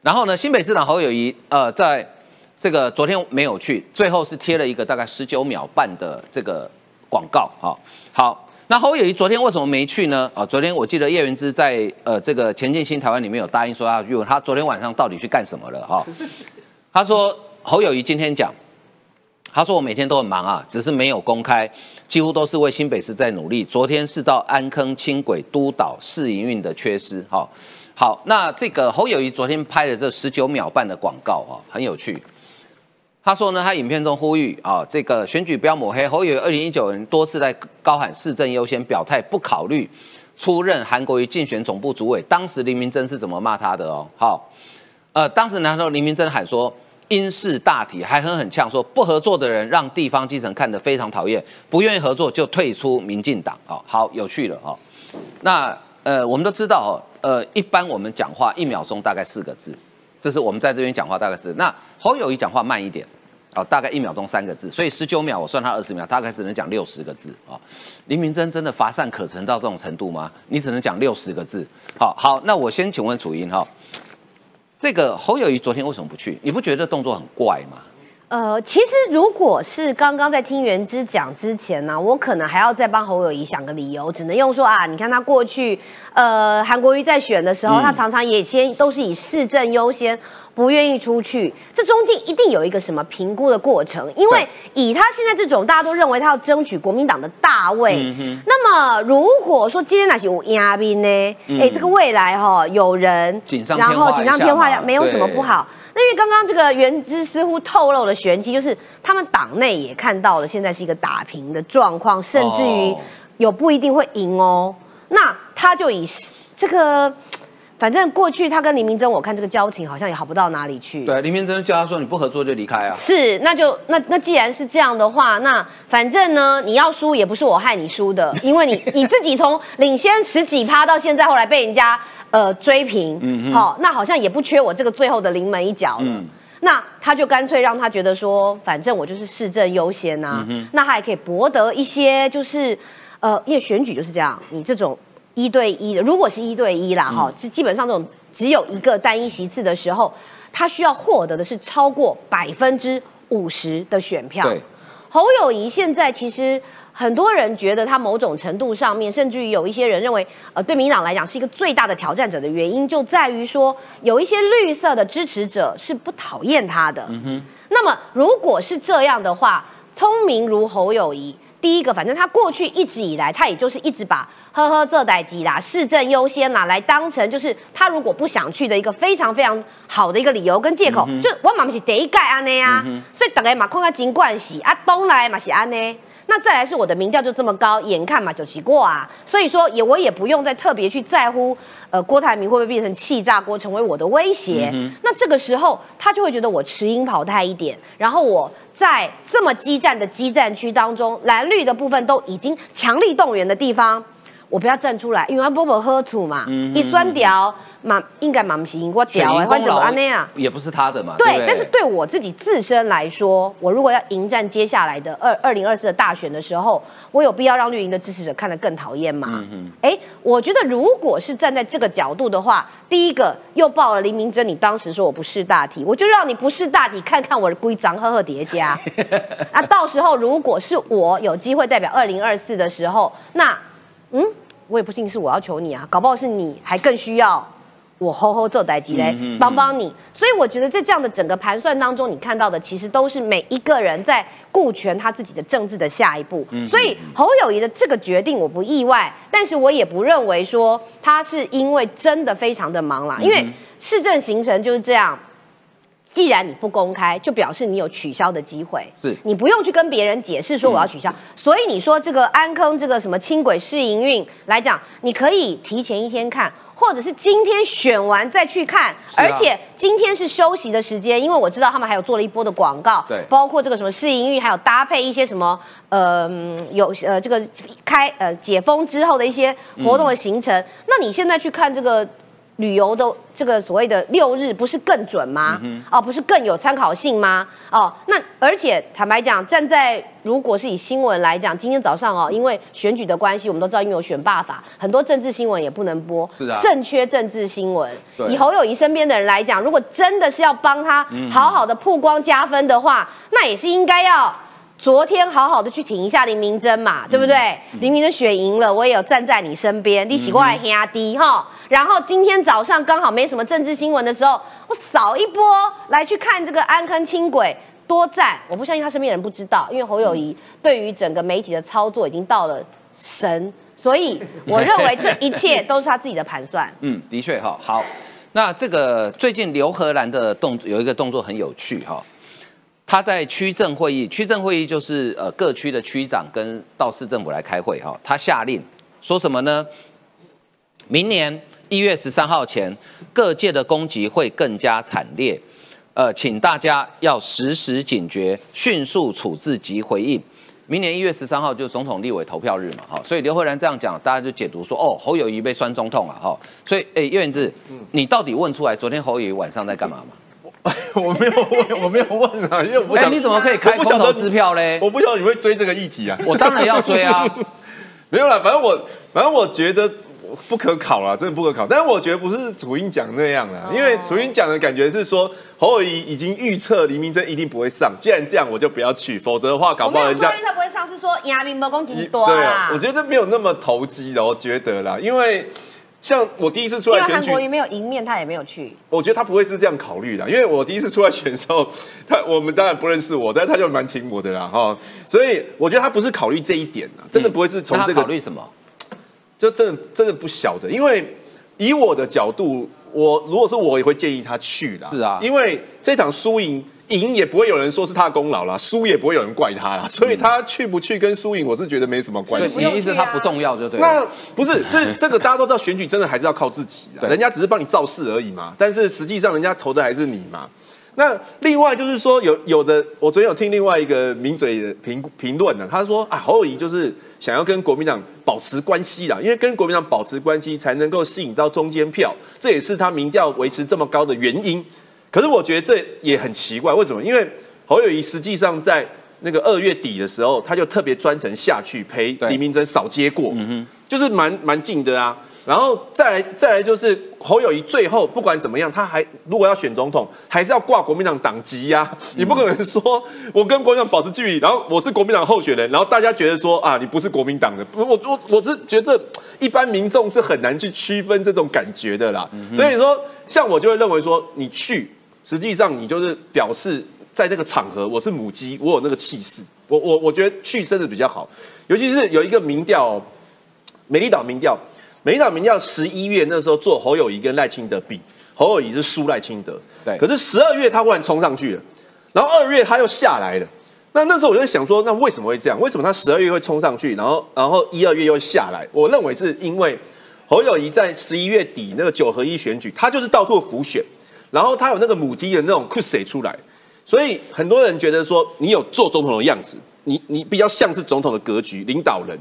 然后呢，新北市长侯友谊呃，在这个昨天没有去，最后是贴了一个大概十九秒半的这个广告哈。好，那侯友谊昨天为什么没去呢？啊，昨天我记得叶元之在呃这个前进新台湾里面有答应说要去，他昨天晚上到底去干什么了哈？他说侯友谊今天讲。他说：“我每天都很忙啊，只是没有公开，几乎都是为新北市在努力。昨天是到安坑轻轨督导试营运的缺失。哈，好，那这个侯友谊昨天拍的这十九秒半的广告啊，很有趣。他说呢，他影片中呼吁啊，这个选举不要抹黑侯友。二零一九年多次在高喊市政优先，表态不考虑出任韩国瑜竞选总部主委。当时林明珍是怎么骂他的哦？好，呃，当时然后林明珍喊说。”因事大体还很很呛，说不合作的人让地方基层看得非常讨厌，不愿意合作就退出民进党哦。好，有趣了哦。那呃，我们都知道哦，呃，一般我们讲话一秒钟大概四个字，这是我们在这边讲话大概是。那侯友谊讲话慢一点啊，大概一秒钟三个字，所以十九秒我算他二十秒，大概只能讲六十个字啊。林明真真的乏善可陈到这种程度吗？你只能讲六十个字。好好，那我先请问楚英哈。这个侯友谊昨天为什么不去？你不觉得动作很怪吗？呃，其实如果是刚刚在听袁之讲之前呢，我可能还要再帮侯友谊想个理由，只能用说啊，你看他过去，呃，韩国瑜在选的时候，他常常也先都是以市政优先，不愿意出去，这中间一定有一个什么评估的过程，因为以他现在这种，大家都认为他要争取国民党的大位，那么如果说今天那些有压兵呢，哎，这个未来哈有人，然后锦上添花，没有什么不好。那因为刚刚这个原之似乎透露了玄机，就是他们党内也看到了现在是一个打平的状况，甚至于有不一定会赢哦。那他就以这个，反正过去他跟林明珍，我看这个交情好像也好不到哪里去。对，林明珍叫他说你不合作就离开啊。是，那就那那既然是这样的话，那反正呢，你要输也不是我害你输的，因为你你自己从领先十几趴到现在，后来被人家。呃，追平，好，那好像也不缺我这个最后的临门一脚了。那他就干脆让他觉得说，反正我就是市政优先呐。那他还可以博得一些，就是呃，因为选举就是这样，你这种一对一的，如果是一对一啦，哈，基基本上这种只有一个单一席次的时候，他需要获得的是超过百分之五十的选票。侯友谊现在其实。很多人觉得他某种程度上面，甚至于有一些人认为，呃，对民党来讲是一个最大的挑战者的原因，就在于说有一些绿色的支持者是不讨厌他的。嗯哼。那么如果是这样的话，聪明如侯友谊，第一个，反正他过去一直以来，他也就是一直把呵呵这代机啦、市政优先啦，来当成就是他如果不想去的一个非常非常好的一个理由跟借口。就我嘛是第一届安内啊，所以大家嘛看他金冠喜啊，东来嘛是安内。那再来是我的民调就这么高，眼看嘛就起过啊，所以说也我也不用再特别去在乎，呃，郭台铭会不会变成气炸锅，成为我的威胁。那这个时候他就会觉得我持鹰跑太一点，然后我在这么激战的激战区当中，蓝绿的部分都已经强力动员的地方。我不要站出来，因为波波喝醋嘛，一酸掉嘛，应该嘛不行，我掉哎，或者安那样，也不是他的嘛。对，但是对我自己自身来说，我如果要迎战接下来的二二零二四的大选的时候，我有必要让绿营的支持者看得更讨厌吗？哎，我觉得如果是站在这个角度的话，第一个又报了林明珍，你当时说我不识大体，我就让你不识大体，看看我的规章呵呵叠加。那 到时候如果是我有机会代表二零二四的时候，那。嗯，我也不信是我要求你啊，搞不好是你还更需要我吼吼做代机嘞，帮帮你。所以我觉得在这样的整个盘算当中，你看到的其实都是每一个人在顾全他自己的政治的下一步。所以侯友谊的这个决定我不意外，但是我也不认为说他是因为真的非常的忙啦，因为市政行程就是这样。既然你不公开，就表示你有取消的机会。是你不用去跟别人解释说我要取消。所以你说这个安坑这个什么轻轨试营运来讲，你可以提前一天看，或者是今天选完再去看。啊而且今天是休息的时间，因为我知道他们还有做了一波的广告，对包括这个什么试营运，还有搭配一些什么呃嗯有呃这个开呃解封之后的一些活动的行程。那你现在去看这个。旅游的这个所谓的六日不是更准吗？嗯哦，不是更有参考性吗？哦，那而且坦白讲，站在如果是以新闻来讲，今天早上哦，因为选举的关系，我们都知道因为有选罢法，很多政治新闻也不能播，是啊正缺政治新闻。以侯友谊身边的人来讲，如果真的是要帮他嗯好好的曝光加分的话，那也是应该要。昨天好好的去挺一下林明珍嘛，对不对？林明珍选赢了，我也有站在你身边，你起过来兄弟哈。然后今天早上刚好没什么政治新闻的时候，我扫一波来去看这个安坑轻轨，多赞！我不相信他身边人不知道，因为侯友谊对于整个媒体的操作已经到了神，所以我认为这一切都是他自己的盘算。嗯，的确哈。好，那这个最近刘荷兰的动作有一个动作很有趣哈。他在区政会议，区政会议就是呃各区的区长跟到市政府来开会哈。他下令说什么呢？明年一月十三号前，各界的攻击会更加惨烈。呃，请大家要时时警觉，迅速处置及回应。明年一月十三号就是总统立委投票日嘛，哈，所以刘慧兰这样讲，大家就解读说，哦，侯友谊被酸中痛了，哈，所以，哎，叶元志，你到底问出来昨天侯友谊晚上在干嘛吗？我 没有问，我没有问啊，因为我不哎，想。你怎么可以开空头支票嘞？我不晓得你会追这个议题啊。我当然要追啊。没有啦，反正我反正我觉得不可考了，真的不可考。但是我觉得不是楚英讲那样啦，因为楚英讲的感觉是说侯友谊已经预测黎明真一定不会上，既然这样我就不要去，否则的话搞不好人家。他不会上，是说亚明没攻击多对啦啊，我觉得没有那么投机的，我觉得啦，因为像我第一次出来选举，为韩国瑜没有赢面，他也没有去。我觉得他不会是这样考虑的，因为我第一次出来选的时候，他我们当然不认识我，但是他就蛮挺我的啦，哈，所以我觉得他不是考虑这一点啊，真的不会是从这个考虑什么？就真的真的不晓得，因为以我的角度，我如果是我也会建议他去啦，是啊因为这场输赢赢也不会有人说是他的功劳啦，输也不会有人怪他啦，所以他去不去跟输赢，我是觉得没什么关系。你的意思他不重要就对了。那不是是这个大家都知道，选举真的还是要靠自己的，人家只是帮你造势而已嘛。但是实际上人家投的还是你嘛。那另外就是说，有有的，我昨天有听另外一个名嘴的评评论呢，他说啊，侯友谊就是想要跟国民党保持关系啦，因为跟国民党保持关系才能够吸引到中间票，这也是他民调维持这么高的原因。可是我觉得这也很奇怪，为什么？因为侯友谊实际上在那个二月底的时候，他就特别专程下去陪对黎明珍扫街过，就是蛮蛮近的啊。然后再来再来就是侯友谊最后不管怎么样，他还如果要选总统，还是要挂国民党党籍呀、你不可能说我跟国民党保持距离，然后我是国民党候选人，然后大家觉得说啊你不是国民党的，我我我是觉得一般民众是很难去区分这种感觉的啦。所以说，像我就会认为说你去，实际上你就是表示在这个场合我是母鸡，我有那个气势，我我我觉得去真的比较好，尤其是有一个民调哦、美丽岛民调，美丽岛民调十一月那时候做侯友谊跟赖清德比，侯友谊是输赖清德，对可是十二月他忽然冲上去了，然后二月他又下来了。那那时候我就想说，那为什么会这样？为什么他十二月会冲上去，然后然后一二月又下来？我认为是因为侯友谊在十一月底那个九合一选举，他就是到处浮选，然后他有那个母鸡的那种 c u s 出来，所以很多人觉得说你有做总统的样子，你你比较像是总统的格局领导人。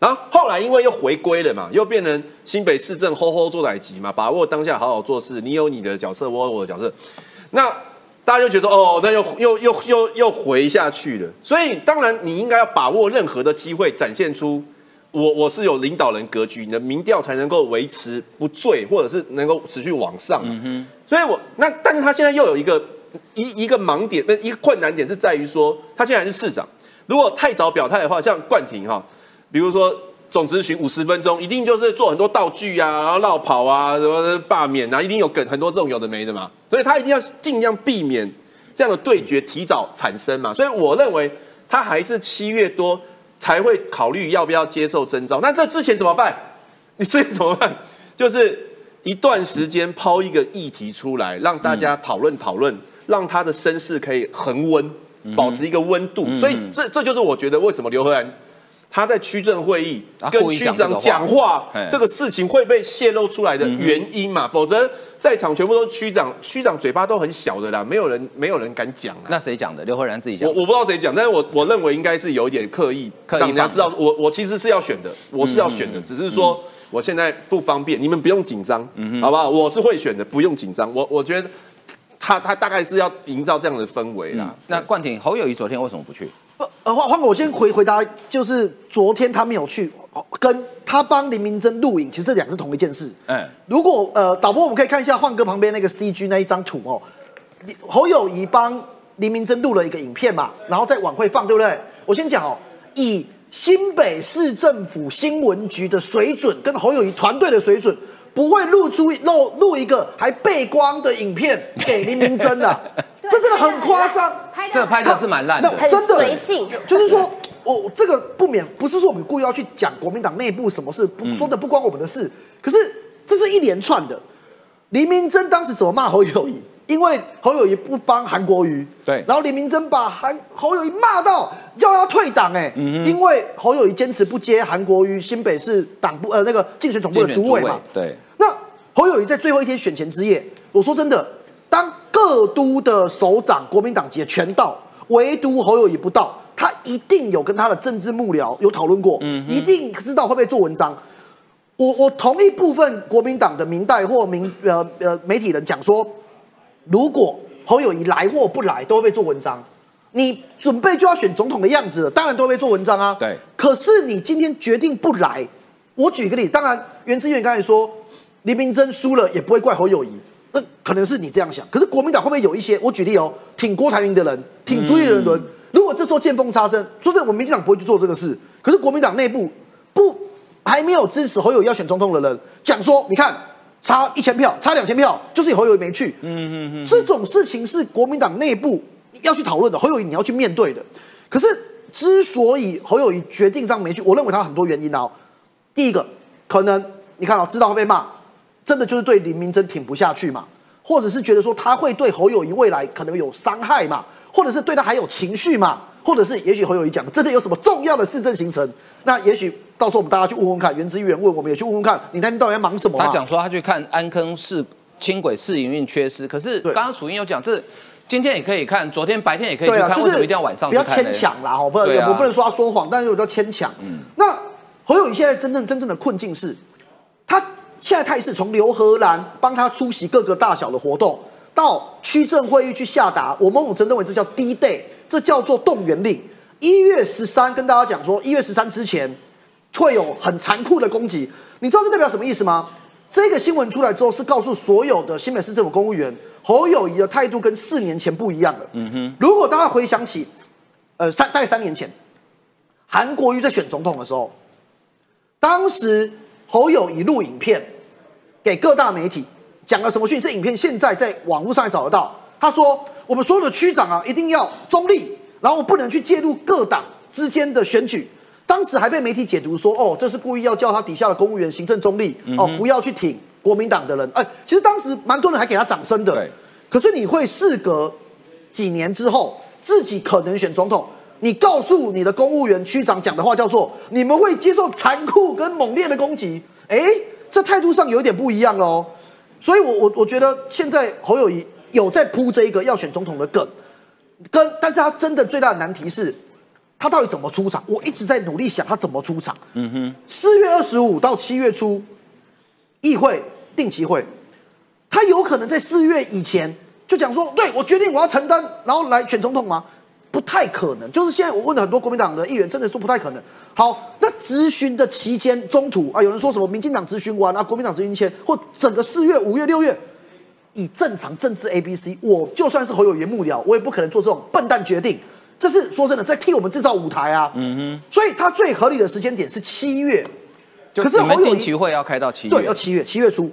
然后后来因为又回归了嘛，又变成新北市政吼吼做奶级嘛，把握当下好好做事，你有你的角色，我有我的角色，那大家就觉得哦，那又又又又又回下去了。所以当然你应该要把握任何的机会，展现出我我是有领导人格局，你的民调才能够维持不坠，或者是能够持续往上。所以我那但是他现在又有一个一一个盲点，那一个困难点是在于说，他现在还是市长，如果太早表态的话，像冠廷哈。比如说总咨询五十分钟，一定就是做很多道具啊，然后绕跑啊，什么罢免啊，一定有梗很多这种有的没的嘛，所以他一定要尽量避免这样的对决提早产生嘛。所以我认为他还是七月多才会考虑要不要接受征召。那这之前怎么办？你之前怎么办？就是一段时间抛一个议题出来，让大家讨论讨论，让他的声势可以恒温，保持一个温度。所以这这就是我觉得为什么刘和兰他在区政会议跟区长讲话，这个事情会被泄露出来的原因嘛？否则在场全部都是区长，区长嘴巴都很小的啦，没有人没有人敢讲。那谁讲的？刘慧然自己讲。我我不知道谁讲，但是我我认为应该是有一点刻意，让人家知道我我其实是要选的，我是要选的，只是说我现在不方便，你们不用紧张，好不好？我是会选的，不用紧张。我我觉得他他大概是要营造这样的氛围啦。那冠廷侯友谊昨天为什么不去？呃，换换我先回回答，就是昨天他没有去，跟他帮林明珍录影，其实这两是同一件事。嗯，如果呃导播，我们可以看一下换哥旁边那个 CG 那一张图哦，侯友谊帮林明珍录了一个影片嘛，然后在晚会放，对不对？我先讲哦，以新北市政府新闻局的水准跟侯友谊团队的水准，不会露出露露一个还背光的影片 给林明真 的。这真的很夸张，这个拍的是蛮烂的，真的随性。就是说，我这个不免不是说我们故意要去讲国民党内部什么事，不说的不关我们的事。可是这是一连串的。黎明真当时怎么骂侯友谊？因为侯友谊不帮韩国瑜，对。然后李明珍把韩侯友谊骂到要要退党，哎，因为侯友谊坚持不接韩国瑜新北市党部呃那个竞选总部的主委嘛，对。那侯友谊在最后一天选前之夜，我说真的。当各都的首长，国民党籍全到，唯独侯友谊不到，他一定有跟他的政治幕僚有讨论过，嗯一定知道会不会做文章。我我同一部分国民党的明代或明呃呃媒体人讲说，如果侯友谊来或不来，都会被做文章。你准备就要选总统的样子了，当然都会被做文章啊。对。可是你今天决定不来，我举个例，当然袁志远刚才说，林明珍输了也不会怪侯友谊。那可能是你这样想，可是国民党会不会有一些？我举例哦，挺郭台铭的人，挺朱立伦的人，如果这时候见缝插针，说真的，我们民进党不会去做这个事。可是国民党内部不还没有支持侯友谊要选总统的人，讲说，你看差一千票，差两千票，就是侯友谊没去。嗯嗯嗯，这种事情是国民党内部要去讨论的，侯友谊你要去面对的。可是之所以侯友谊决定这样没去，我认为他很多原因哦。第一个，可能你看哦，知道会被骂。真的就是对林明珍挺不下去嘛，或者是觉得说他会对侯友谊未来可能有伤害嘛，或者是对他还有情绪嘛，或者是也许侯友谊讲真的有什么重要的市政行程，那也许到时候我们大家去问问看，原之议员问我们也去问问看，你那天到底在忙什么？他讲说他去看安坑市轻轨试营运缺失，可是刚刚楚英有讲，这今天也可以看，昨天白天也可以去看，为什么一定要晚上？不要牵强啦，好，不，我不能说他说谎，但是我叫牵强。嗯，那侯友谊现在真正真正的困境是，他。现在态势从刘荷兰帮他出席各个大小的活动，到区政会议去下达，我某种程度认为这叫低 day，这叫做动员令。一月十三跟大家讲说，一月十三之前会有很残酷的攻击，你知道这代表什么意思吗？这个新闻出来之后，是告诉所有的新北市政府公务员，侯友谊的态度跟四年前不一样了。嗯哼，如果大家回想起，呃，三大概三年前，韩国瑜在选总统的时候，当时。侯友谊录影片给各大媒体讲了什么讯？这影片现在在网络上也找得到。他说：“我们所有的区长啊，一定要中立，然后不能去介入各党之间的选举。”当时还被媒体解读说：“哦，这是故意要叫他底下的公务员行政中立，哦，不要去挺国民党的人。”哎，其实当时蛮多人还给他掌声的。可是你会事隔几年之后，自己可能选总统。你告诉你的公务员区长讲的话叫做：你们会接受残酷跟猛烈的攻击。哎，这态度上有一点不一样喽。所以，我我我觉得现在侯友谊有在铺这一个要选总统的梗，跟但是他真的最大的难题是，他到底怎么出场？我一直在努力想他怎么出场。嗯哼，四月二十五到七月初，议会定期会，他有可能在四月以前就讲说：对我决定我要承担，然后来选总统吗？不太可能，就是现在我问了很多国民党的议员，真的说不太可能。好，那咨询的期间中途啊，有人说什么民进党咨询完啊，国民党咨询前，或整个四月、五月、六月，以正常政治 A、B、C，我就算是侯友谊幕僚，我也不可能做这种笨蛋决定。这是说真的，在替我们制造舞台啊。嗯哼。所以他最合理的时间点是七月，可是侯友谊会要开到七月，对，要七月，七月初。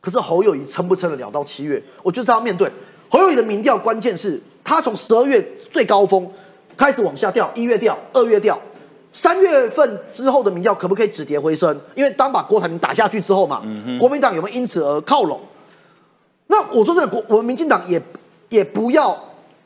可是侯友谊撑不撑得了到七月？我就是要面对侯友谊的民调，关键是。他从十二月最高峰开始往下掉，一月掉，二月掉，三月份之后的民调可不可以止跌回升？因为当把郭台铭打下去之后嘛，国民党有没有因此而靠拢？那我说真的，国我们民进党也也不要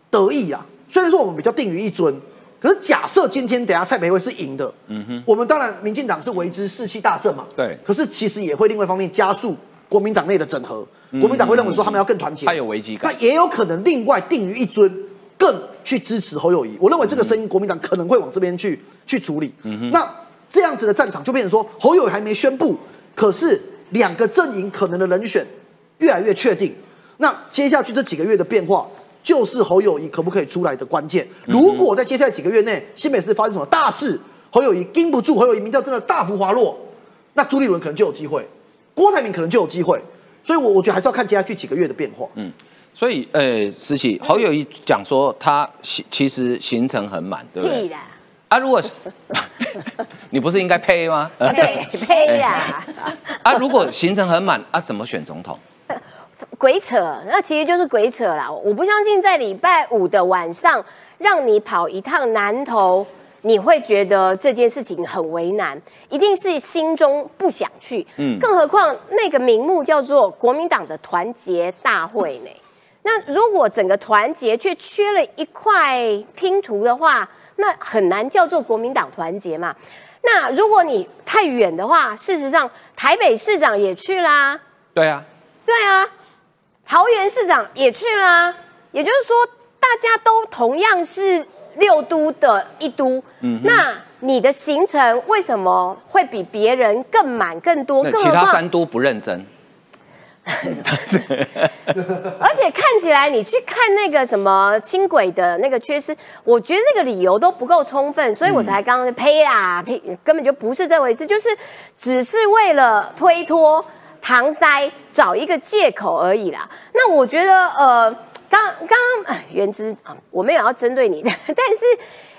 得意啊。虽然说我们比较定于一尊，可是假设今天等下蔡培慧是赢的，嗯哼，我们当然民进党是为之士气大振嘛，对。可是其实也会另外一方面加速国民党内的整合，国民党会认为说他们要更团结，他有危机感，那也有可能另外定于一尊，更去支持侯友谊。我认为这个声音国民党可能会往这边去去处理。嗯哼那这样子的战场就变成说侯友谊还没宣布，可是两个阵营可能的人选越来越确定。那接下去这几个月的变化。就是侯友谊可不可以出来的关键。如果在接下来几个月内，新北市发生什么大事，侯友谊盯不住，侯友谊民调真的大幅滑落，那朱立伦可能就有机会，郭台铭可能就有机会。所以，我我觉得还是要看接下去几个月的变化。嗯，所以，呃，思琪，侯友谊讲说他其其实行程很满，对不对？啊，如果 你不是应该呸吗？对，呸呀。啊，如果行程很满，啊，怎么选总统？鬼扯，那其实就是鬼扯啦！我不相信在礼拜五的晚上让你跑一趟南投，你会觉得这件事情很为难，一定是心中不想去。嗯，更何况那个名目叫做国民党的团结大会呢？那如果整个团结却缺了一块拼图的话，那很难叫做国民党团结嘛？那如果你太远的话，事实上台北市长也去啦。对啊，对啊。桃园市长也去了，也就是说，大家都同样是六都的一都。嗯，那你的行程为什么会比别人更满更多？其他三都不认真。而且看起来你去看那个什么轻轨的那个缺失，我觉得那个理由都不够充分，所以我才刚刚呸啦呸，根本就不是这回事，就是只是为了推脱。搪塞找一个借口而已啦。那我觉得，呃，刚刚原之啊，我没有要针对你的，但是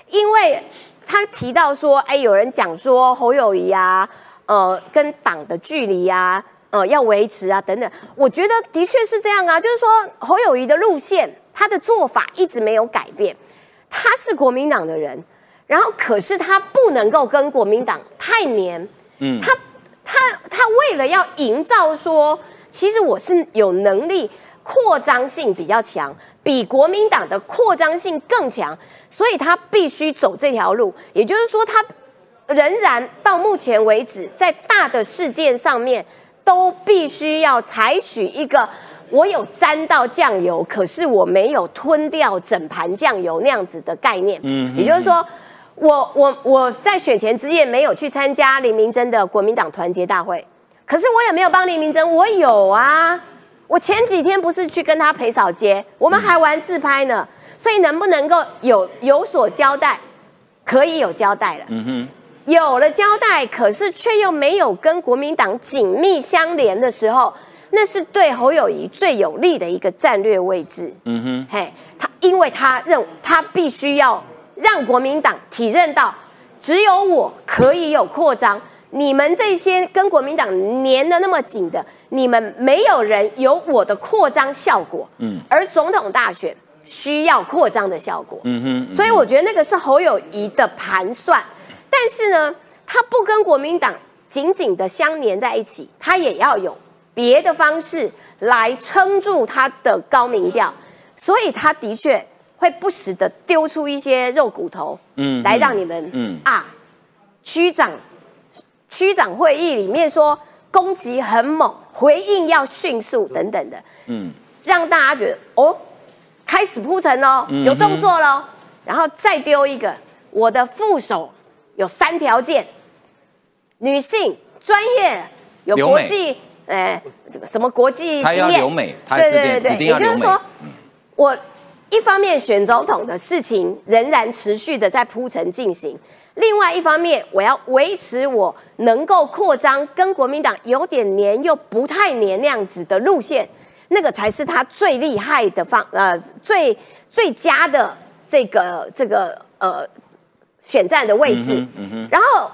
因为他提到说，哎，有人讲说侯友谊啊，呃，跟党的距离啊，呃，要维持啊，等等。我觉得的确是这样啊，就是说侯友谊的路线，他的做法一直没有改变。他是国民党的人，然后可是他不能够跟国民党太黏，嗯，他。他他为了要营造说，其实我是有能力扩张性比较强，比国民党的扩张性更强，所以他必须走这条路。也就是说，他仍然到目前为止，在大的事件上面，都必须要采取一个我有沾到酱油，可是我没有吞掉整盘酱油那样子的概念。嗯，也就是说。我我我在选前之夜没有去参加林明珍的国民党团结大会，可是我也没有帮林明珍，我有啊，我前几天不是去跟他陪扫街，我们还玩自拍呢，所以能不能够有有所交代，可以有交代了，嗯哼，有了交代，可是却又没有跟国民党紧密相连的时候，那是对侯友谊最有利的一个战略位置，嗯哼，嘿，他因为他认他必须要。让国民党体认到，只有我可以有扩张，你们这些跟国民党粘的那么紧的，你们没有人有我的扩张效果。嗯，而总统大选需要扩张的效果。嗯哼，所以我觉得那个是侯友谊的盘算，但是呢，他不跟国民党紧紧的相连在一起，他也要有别的方式来撑住他的高民调，所以他的确。会不时的丢出一些肉骨头，嗯，来让你们，嗯。啊，区长，区长会议里面说攻击很猛，回应要迅速等等的，嗯，让大家觉得哦，开始铺陈喽，有动作喽，然后再丢一个，我的副手有三条件，女性专业有国际，哎，什么国际经验，对对对对，也就是说，我。一方面选总统的事情仍然持续的在铺陈进行，另外一方面我要维持我能够扩张跟国民党有点黏又不太黏那样子的路线，那个才是他最厉害的方呃最最佳的这个这个呃选战的位置，然后。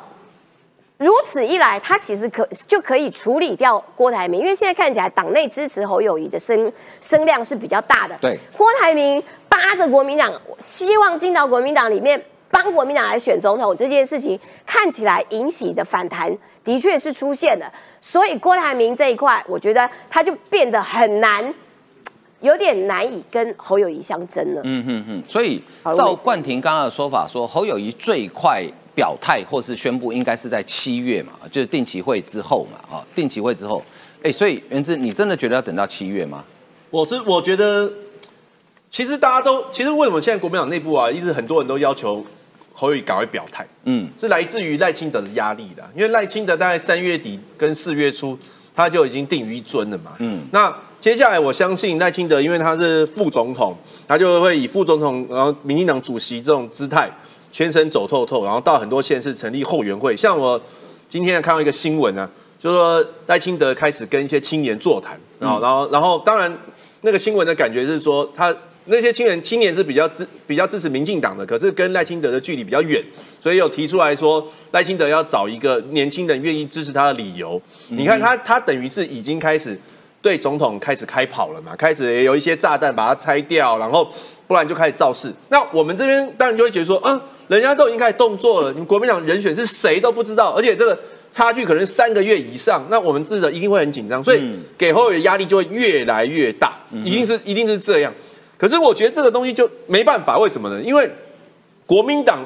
如此一来，他其实可就可以处理掉郭台铭，因为现在看起来党内支持侯友谊的声声量是比较大的。对，郭台铭扒着国民党，希望进到国民党里面帮国民党来选总统这件事情，看起来引起的反弹的确是出现了。所以郭台铭这一块，我觉得他就变得很难有点难以跟侯友谊相争了。嗯哼哼，所以照冠廷刚刚的说法，说侯友谊最快表态或是宣布，应该是在七月嘛，就是定期会之后嘛，啊，定期会之后，哎，所以原之，你真的觉得要等到七月吗？我是我觉得，其实大家都，其实为什么现在国民党内部啊，一直很多人都要求侯友谊赶快表态，嗯，是来自于赖清德的压力的，因为赖清德大概三月底跟四月初。他就已经定于一尊了嘛。嗯，那接下来我相信赖清德，因为他是副总统，他就会以副总统，然后民进党主席这种姿态，全身走透透，然后到很多县市成立后援会。像我今天看到一个新闻啊，就说赖清德开始跟一些青年座谈，然后，然后，然后，当然那个新闻的感觉是说他。那些青年青年是比较支比较支持民进党的，可是跟赖清德的距离比较远，所以有提出来说赖清德要找一个年轻人愿意支持他的理由。你看他他等于是已经开始对总统开始开跑了嘛，开始有一些炸弹把它拆掉，然后不然就开始造势。那我们这边当然就会觉得说，嗯，人家都已经开始动作了，你们国民党人选是谁都不知道，而且这个差距可能三个月以上，那我们自的一定会很紧张，所以给后的压力就会越来越大，一定是一定是这样。可是我觉得这个东西就没办法，为什么呢？因为国民党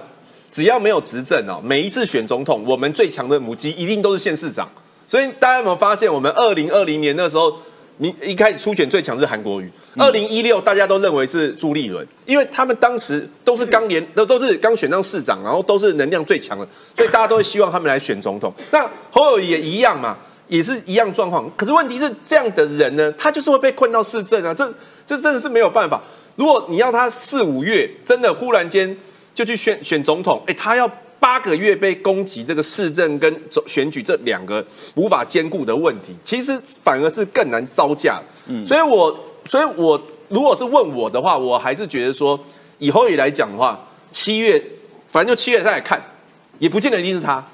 只要没有执政哦，每一次选总统，我们最强的母鸡一定都是县市长。所以大家有没有发现，我们二零二零年那时候，你一开始初选最强是韩国瑜，二零一六大家都认为是朱立伦，因为他们当时都是刚连都都是刚选上市长，然后都是能量最强的，所以大家都会希望他们来选总统。那侯友也一样嘛，也是一样状况。可是问题是，这样的人呢，他就是会被困到市政啊，这。这真的是没有办法。如果你要他四五月真的忽然间就去选选总统，哎，他要八个月被攻击这个市政跟选举这两个无法兼顾的问题，其实反而是更难招架。嗯，所以我所以我如果是问我的话，我还是觉得说，以后也来讲的话，七月反正就七月再来看，也不见得一定是他。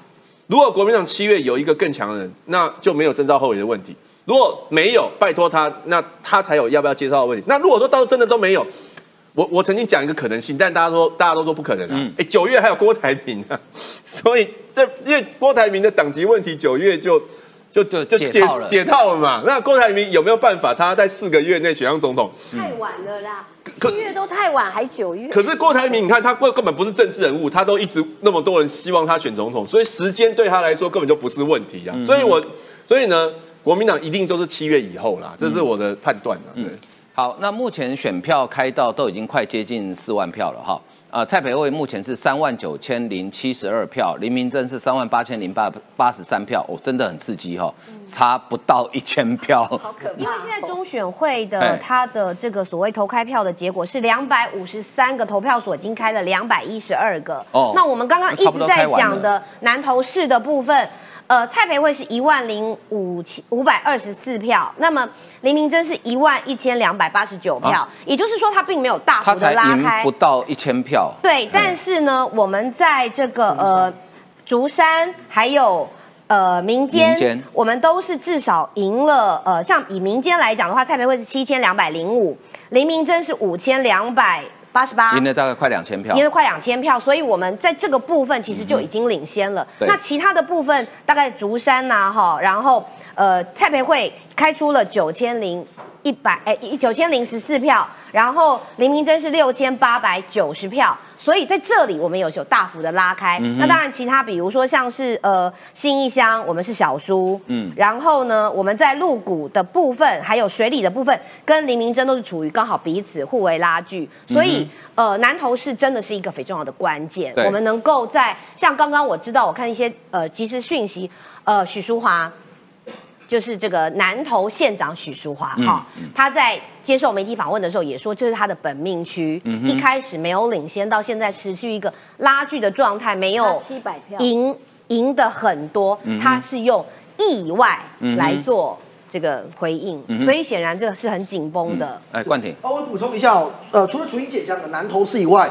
如果国民党七月有一个更强的人，那就没有征召后援的问题。如果没有，拜托他，那他才有要不要介绍的问题。那如果说到真的都没有，我我曾经讲一个可能性，但大家说大家都说不可能啊。哎，九月还有郭台铭啊，所以这因为郭台铭的党籍问题，九月就就就就解解套了嘛。那郭台铭有没有办法？他在四个月内选上总统？太晚了啦，七月都太晚，还九月。可是郭台铭，你看他根根本不是政治人物，他都一直那么多人希望他选总统，所以时间对他来说根本就不是问题啊。所以我所以呢。国民党一定都是七月以后啦，这是我的判断了。对，好，那目前选票开到都已经快接近四万票了哈。啊，蔡培慧目前是三万九千零七十二票，林明珍是三万八千零八八十三票，哦，真的很刺激哈，差不到一千票。好可怕！因为现在中选会的他的这个所谓投开票的结果是两百五十三个投票所已经开了两百一十二个。哦，那我们刚刚一直在讲的南投市的部分。呃，蔡培慧是一万零五千五百二十四票，那么林明珍是一万一千两百八十九票，也就是说他并没有大幅的拉开，不到一千票。对，但是呢，我们在这个呃竹山还有呃民间，我们都是至少赢了。呃，像以民间来讲的话，蔡培慧是七千两百零五，林明珍是五千两百。八十八，赢了大概快两千票，赢了快两千票，所以我们在这个部分其实就已经领先了。那其他的部分，大概竹山呐，哈，然后呃，蔡培慧开出了九千零一百，哎，九千零十四票，然后林明珍是六千八百九十票。所以在这里，我们有有大幅的拉开。那当然，其他比如说像是呃新一乡，我们是小输。嗯。然后呢，我们在陆股的部分，还有水里的部分，跟林明珍都是处于刚好彼此互为拉锯。所以呃，南投是真的是一个非常重要的关键。我们能够在像刚刚我知道，我看一些呃即时讯息，呃许淑华。就是这个南投县长许淑华哈，他在接受媒体访问的时候也说，这是他的本命区，一开始没有领先，到现在持续一个拉锯的状态，没有七百票。赢赢的很多，他是用意外来做这个回应，所以显然这个是很紧绷的。哎，冠廷，我补充一下哦，呃，除了楚英姐讲的南投市以外，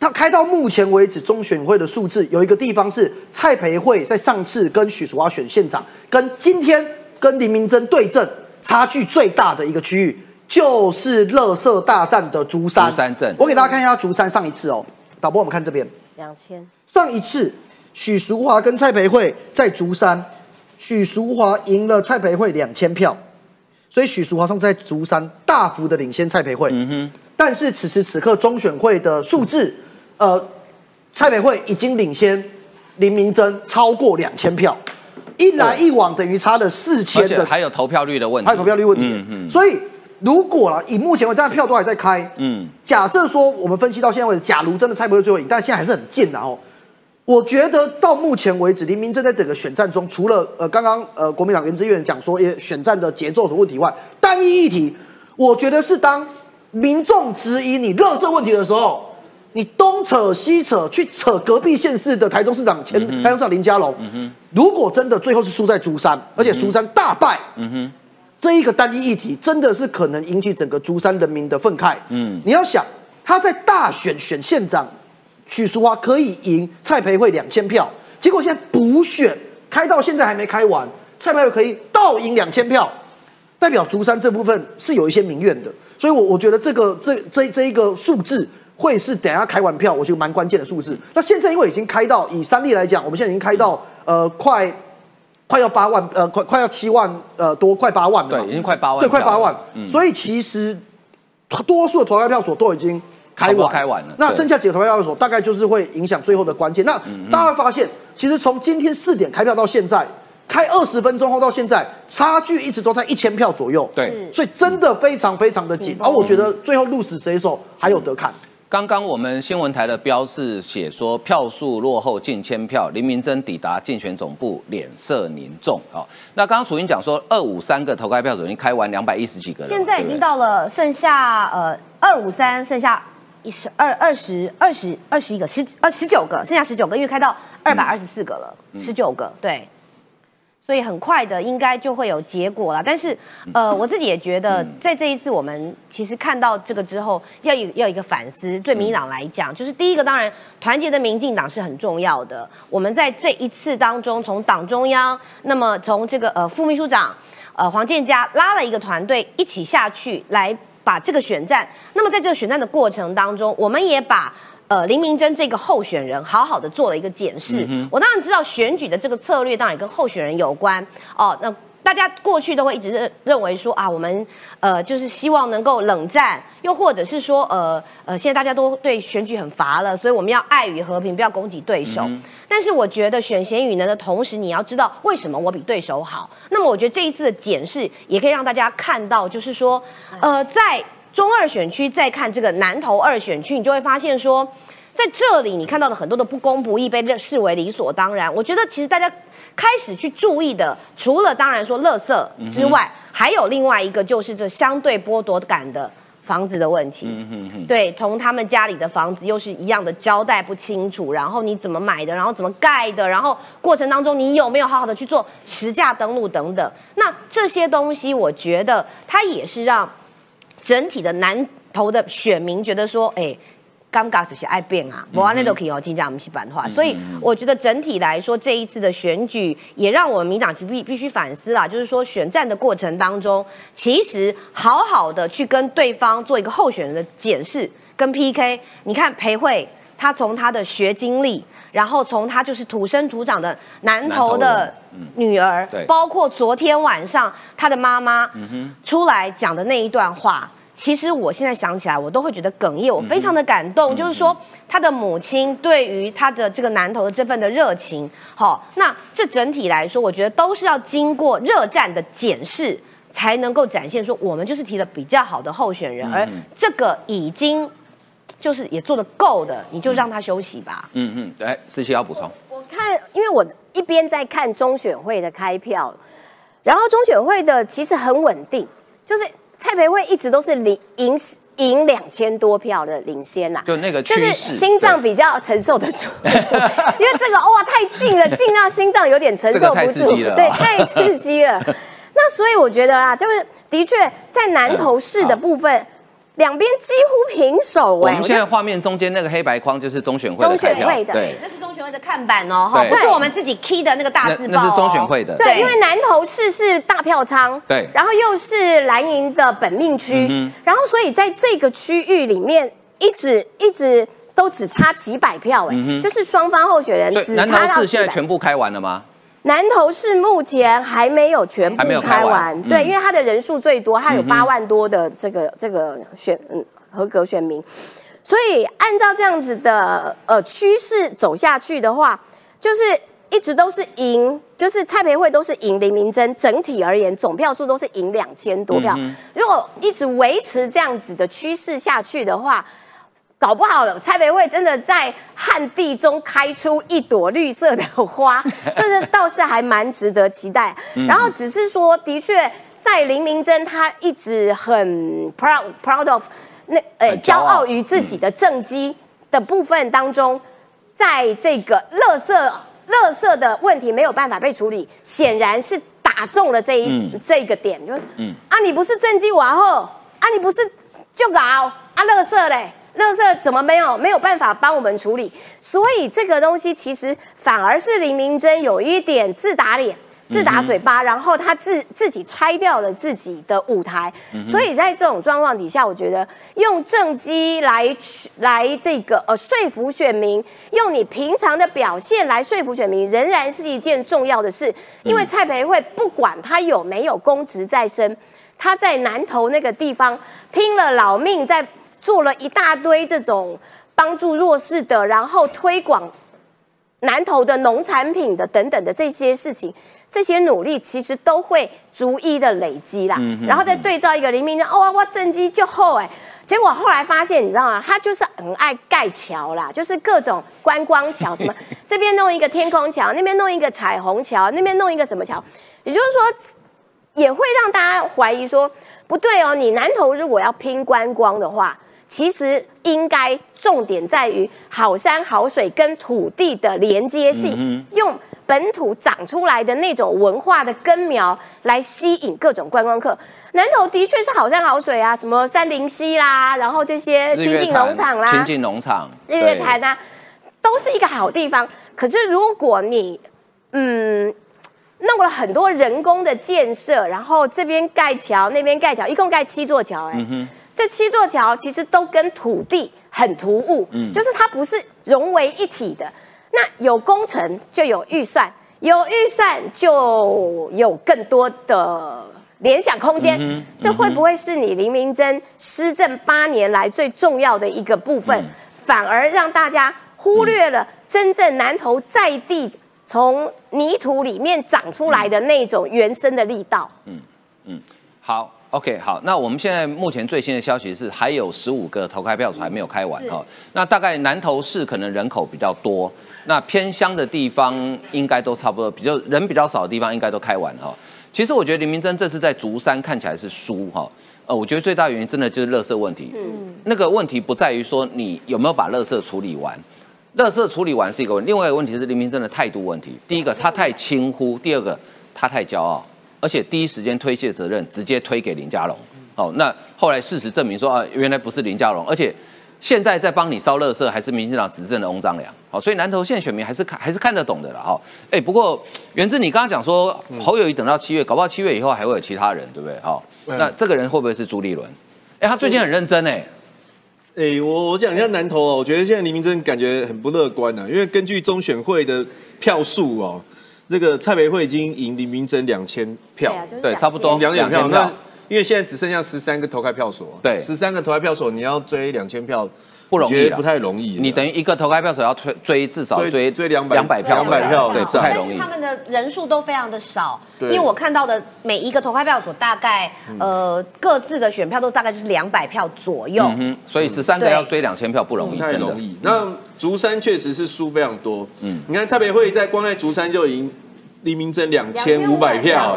他开到目前为止中选会的数字，有一个地方是蔡培慧在上次跟许淑华选县长，跟今天。跟林明珍对阵差距最大的一个区域，就是乐色大战的竹山。竹山镇，我给大家看一下竹山上一次哦，导播我们看这边，两千。上一次许淑华跟蔡培慧在竹山，许淑华赢了蔡培慧两千票，所以许淑华上次在竹山大幅的领先蔡培慧。嗯哼。但是此时此刻中选会的数字，呃，蔡美慧已经领先林明珍超过两千票，一来一往等于差了四千的，还有投票率的问题，还有投票率问题。嗯嗯。所以如果啦，以目前为止，票都还在开。嗯。假设说我们分析到现在为止，假如真的蔡美慧最后赢，但现在还是很近的哦。我觉得到目前为止，林明珍在整个选战中，除了呃刚刚呃国民党原志院讲说，也选战的节奏的问题外，单一议题，我觉得是当民众质疑你热色问题的时候，你东扯西扯去扯隔壁县市的台中市长前台中市长林佳龙，如果真的最后是输在竹山，而且竹山大败，这一个单一议题真的是可能引起整个竹山人民的愤慨。嗯，你要想他在大选选县长。许淑华可以赢蔡培慧两千票，结果现在补选开到现在还没开完，蔡培慧可以倒赢两千票，代表竹山这部分是有一些民怨的，所以，我我觉得这个这这这一个数字会是等下开完票，我觉得蛮关键的数字。那现在因为已经开到以三例来讲，我们现在已经开到呃快快要八万呃快快要七万呃多快八万了，对，已经快八万，对，快八万，所以其实多数的投开票所都已经。开完，开完了。那剩下几个投票所大概就是会影响最后的关键。那大家会发现，其实从今天四点开票到现在，开二十分钟后到现在，差距一直都在一千票左右。对，所以真的非常非常的紧。而我觉得最后鹿死谁手还有得看。刚刚我们新闻台的标示写说票数落后近千票，林明珍抵达竞选总部，脸色凝重。哦，那刚刚楚英讲说，二五三个投开票所已经开完两百一十几个现在已经到了剩下呃二五三剩下一。十二二十二十二十一个十呃十九个，剩下十九个，因为开到二百二十四个了，十九个对，所以很快的应该就会有结果了。但是呃，我自己也觉得，在这一次我们其实看到这个之后，要有要一个反思。对民进党来讲，就是第一个，当然团结的民进党是很重要的。我们在这一次当中，从党中央，那么从这个呃副秘书长呃黄建佳拉了一个团队一起下去来。把这个选战，那么在这个选战的过程当中，我们也把呃林明珍这个候选人好好的做了一个检视。我当然知道选举的这个策略当然也跟候选人有关哦。那大家过去都会一直认认为说啊，我们呃就是希望能够冷战，又或者是说呃呃现在大家都对选举很乏了，所以我们要爱与和平，不要攻击对手。但是我觉得选贤与能的同时，你要知道为什么我比对手好。那么我觉得这一次的检视也可以让大家看到，就是说，呃，在中二选区再看这个南投二选区，你就会发现说，在这里你看到的很多的不公不义被认视为理所当然。我觉得其实大家开始去注意的，除了当然说垃圾之外，还有另外一个就是这相对剥夺感的。房子的问题，对，从他们家里的房子又是一样的交代不清楚，然后你怎么买的，然后怎么盖的，然后过程当中你有没有好好的去做实价登录等等，那这些东西我觉得它也是让整体的南投的选民觉得说，哎。尴尬只是爱变啊，不然那都可以哦，金价我们是版化，所以我觉得整体来说，这一次的选举也让我们民党必必须反思啦，就是说选战的过程当中，其实好好的去跟对方做一个候选人的检视跟 PK。你看裴慧，他从他的学经历，然后从他就是土生土长的南投的女儿，包括昨天晚上他的妈妈出来讲的那一段话。其实我现在想起来，我都会觉得哽咽，我非常的感动。就是说，他的母亲对于他的这个南投的这份的热情，好，那这整体来说，我觉得都是要经过热战的检视，才能够展现说我们就是提了比较好的候选人，而这个已经就是也做的够的，你就让他休息吧。嗯嗯，来，思琪要补充。我看，因为我一边在看中选会的开票，然后中选会的其实很稳定，就是。蔡培慧一直都是领赢赢两千多票的领先呐，就那个就是心脏比较承受得住，因为这个哇太近了，近到心脏有点承受不住，对，太刺激了。那所以我觉得啊，就是的确在南投市的部分。两边几乎平手哎！我们现在画面中间那个黑白框就是中选会的中选会的，对，这是中选会的看板哦，哈，不是我们自己 key 的那个大字报那是中选会的。对，因为南投市是大票仓，对，然后又是蓝营的本命区，然后所以在这个区域里面，一直一直都只差几百票，哎，就是双方候选人只差到市现在全部开完了吗？南投市目前还没有全部开完，对，因为他的人数最多，他有八万多的这个这个选嗯合格选民，所以按照这样子的呃趋势走下去的话，就是一直都是赢，就是蔡培慧都是赢林明珍，整体而言总票数都是赢两千多票，如果一直维持这样子的趋势下去的话。搞不好蔡培慧真的在旱地中开出一朵绿色的花，这是倒是还蛮值得期待。然后只是说，的确在林明珍他一直很 proud proud of 那呃骄傲于自己的政绩的部分当中，在这个乐色乐色的问题没有办法被处理，显然是打中了这一这个点，就是啊你不是政绩完后啊你不是就搞啊乐色嘞。垃圾怎么没有没有办法帮我们处理？所以这个东西其实反而是林明珍有一点自打脸、自打嘴巴，然后他自自己拆掉了自己的舞台。所以在这种状况底下，我觉得用政绩来来这个呃说服选民，用你平常的表现来说服选民，仍然是一件重要的事。因为蔡培慧不管他有没有公职在身，他在南投那个地方拼了老命在。做了一大堆这种帮助弱势的，然后推广南投的农产品的等等的这些事情，这些努力其实都会逐一的累积啦。然后再对照一个林明哦哇哇政绩就厚哎，结果后来发现你知道吗？他就是很爱盖桥啦，就是各种观光桥，什么 这边弄一个天空桥，那边弄一个彩虹桥，那边弄一个什么桥，也就是说也会让大家怀疑说不对哦，你南投如果要拼观光的话。其实应该重点在于好山好水跟土地的连接性，用本土长出来的那种文化的根苗来吸引各种观光客。南投的确是好山好水啊，什么三林溪啦，然后这些亲近农场啦，亲近农场，日月潭啊，都是一个好地方。可是如果你嗯弄了很多人工的建设，然后这边盖桥，那边盖桥，一共盖七座桥，哎。这七座桥其实都跟土地很突兀，嗯，就是它不是融为一体的。那有工程就有预算，有预算就有更多的联想空间。这会不会是你林明珍施政八年来最重要的一个部分，反而让大家忽略了真正南投在地从泥土里面长出来的那种原生的力道？嗯嗯，好。OK，好，那我们现在目前最新的消息是，还有十五个投开票所还没有开完哈。那大概南投市可能人口比较多，那偏乡的地方应该都差不多，比较人比较少的地方应该都开完哈。其实我觉得林明珍这次在竹山看起来是输哈，呃，我觉得最大原因真的就是垃圾问题。嗯，那个问题不在于说你有没有把垃圾处理完，垃圾处理完是一个问题，另外一个问题是林明珍的态度问题。第一个他太轻忽，第二个他太骄傲。而且第一时间推卸责任，直接推给林佳龙。哦，那后来事实证明说啊，原来不是林佳龙，而且现在在帮你烧乐色，还是民进党执政的翁章良。好，所以南投县选民还是看还是看得懂的了哈。哎，不过源自你刚刚讲说侯友谊等到七月，搞不好七月以后还会有其他人，对不对？好，那这个人会不会是朱立伦？哎，他最近很认真哎。哎，我我讲一下南投哦，我觉得现在黎明真感觉很不乐观呐，因为根据中选会的票数哦。这个蔡培慧已经赢林明珍两千票，对，差不多两两票。那因为现在只剩下十三个投开票所，对，十三个投开票所，你要追两千票不容易，不太容易。你等于一个投开票所要追追至少追追两百两百票，两百票对，不太容易。他们的人数都非常的少，因为我看到的每一个投开票所大概呃各自的选票都大概就是两百票左右，所以十三个要追两千票不容易，太容易。那竹山确实是输非常多，嗯，你看蔡培慧在光在竹山就已经。林明珍两千五百票，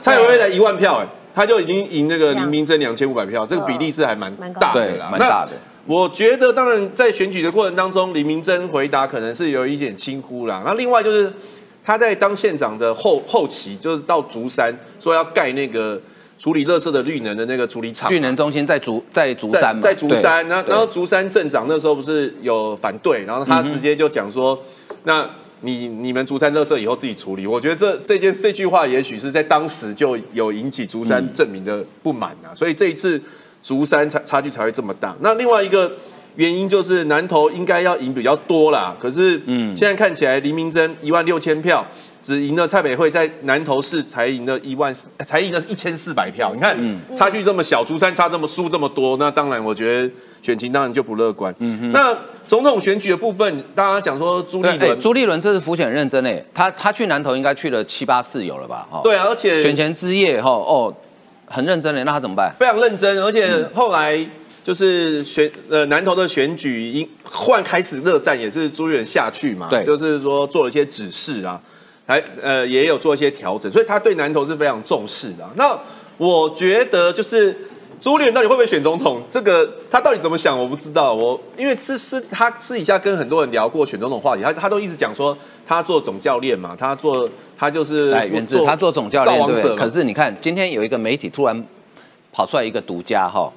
蔡永辉才一万票，哎，他就已经赢那个林明珍两千五百票，这个比例是还蛮大的啦。蛮大的。我觉得，当然在选举的过程当中，李明珍回答可能是有一点轻忽啦。那另外就是他在当县长的后后期，就是到竹山说要盖那个处理垃圾的绿能的那个处理厂，绿能中心在竹在竹山，在竹山。那然后竹山镇长那时候不是有反对，然后他直接就讲说，那。你你们竹山垃圾以后自己处理，我觉得这这件这句话也许是在当时就有引起竹山镇民的不满啊，所以这一次竹山差差距才会这么大。那另外一个原因就是南投应该要赢比较多啦，可是嗯，现在看起来黎明珍一万六千票。只赢了蔡北会在南投市才赢了一万四，才赢了一千四百票。你看，差距这么小，竹山差这么输这么多，那当然我觉得选情当然就不乐观。嗯那总统选举的部分，大家讲说朱立伦，朱立伦这次浮选认真诶，他他去南投应该去了七八次有了吧？哈，对啊，而且选前之夜哈哦，很认真的，那他怎么办？非常认真，而且后来就是选呃南投的选举一换开始热战，也是朱立伦下去嘛，对，就是说做了一些指示啊。还呃也有做一些调整，所以他对南投是非常重视的。那我觉得就是朱立伦到底会不会选总统，这个他到底怎么想，我不知道。我因为私私他私底下跟很多人聊过选总统话题，他他都一直讲说他做总教练嘛，他做他就是他做总教练对。可是你看今天有一个媒体突然跑出来一个独家哈，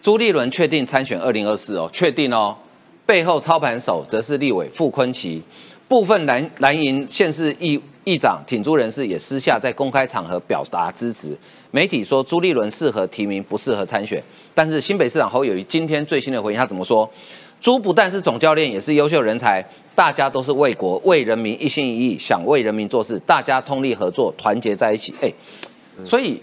朱立伦确定参选二零二四哦，确定哦，背后操盘手则是立委傅昆奇。部分蓝蓝营县市议议长挺朱人士也私下在公开场合表达支持。媒体说朱立伦适合提名，不适合参选。但是新北市长侯友谊今天最新的回应，他怎么说？朱不但是总教练，也是优秀人才。大家都是为国为人民一心一意，想为人民做事，大家通力合作，团结在一起。哎，所以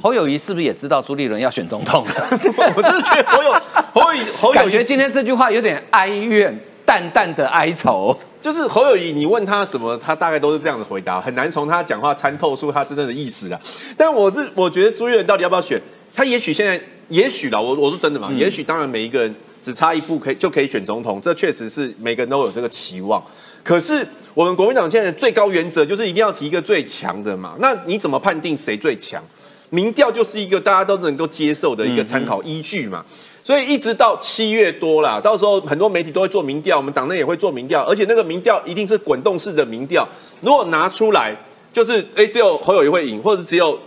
侯友谊是不是也知道朱立伦要选总统？我真的觉得侯友 侯友侯友感觉今天这句话有点哀怨，淡淡的哀愁。就是侯友谊，你问他什么，他大概都是这样的回答，很难从他讲话参透出他真正的意思啊。但我是我觉得朱立伦到底要不要选，他也许现在也许了，我我说真的嘛，也许当然每一个人只差一步可以就可以选总统，这确实是每个人都有这个期望。可是我们国民党现在的最高原则就是一定要提一个最强的嘛，那你怎么判定谁最强？民调就是一个大家都能够接受的一个参考依据嘛。所以一直到七月多啦，到时候很多媒体都会做民调，我们党内也会做民调，而且那个民调一定是滚动式的民调。如果拿出来，就是哎，只有侯友谊会赢，或者只有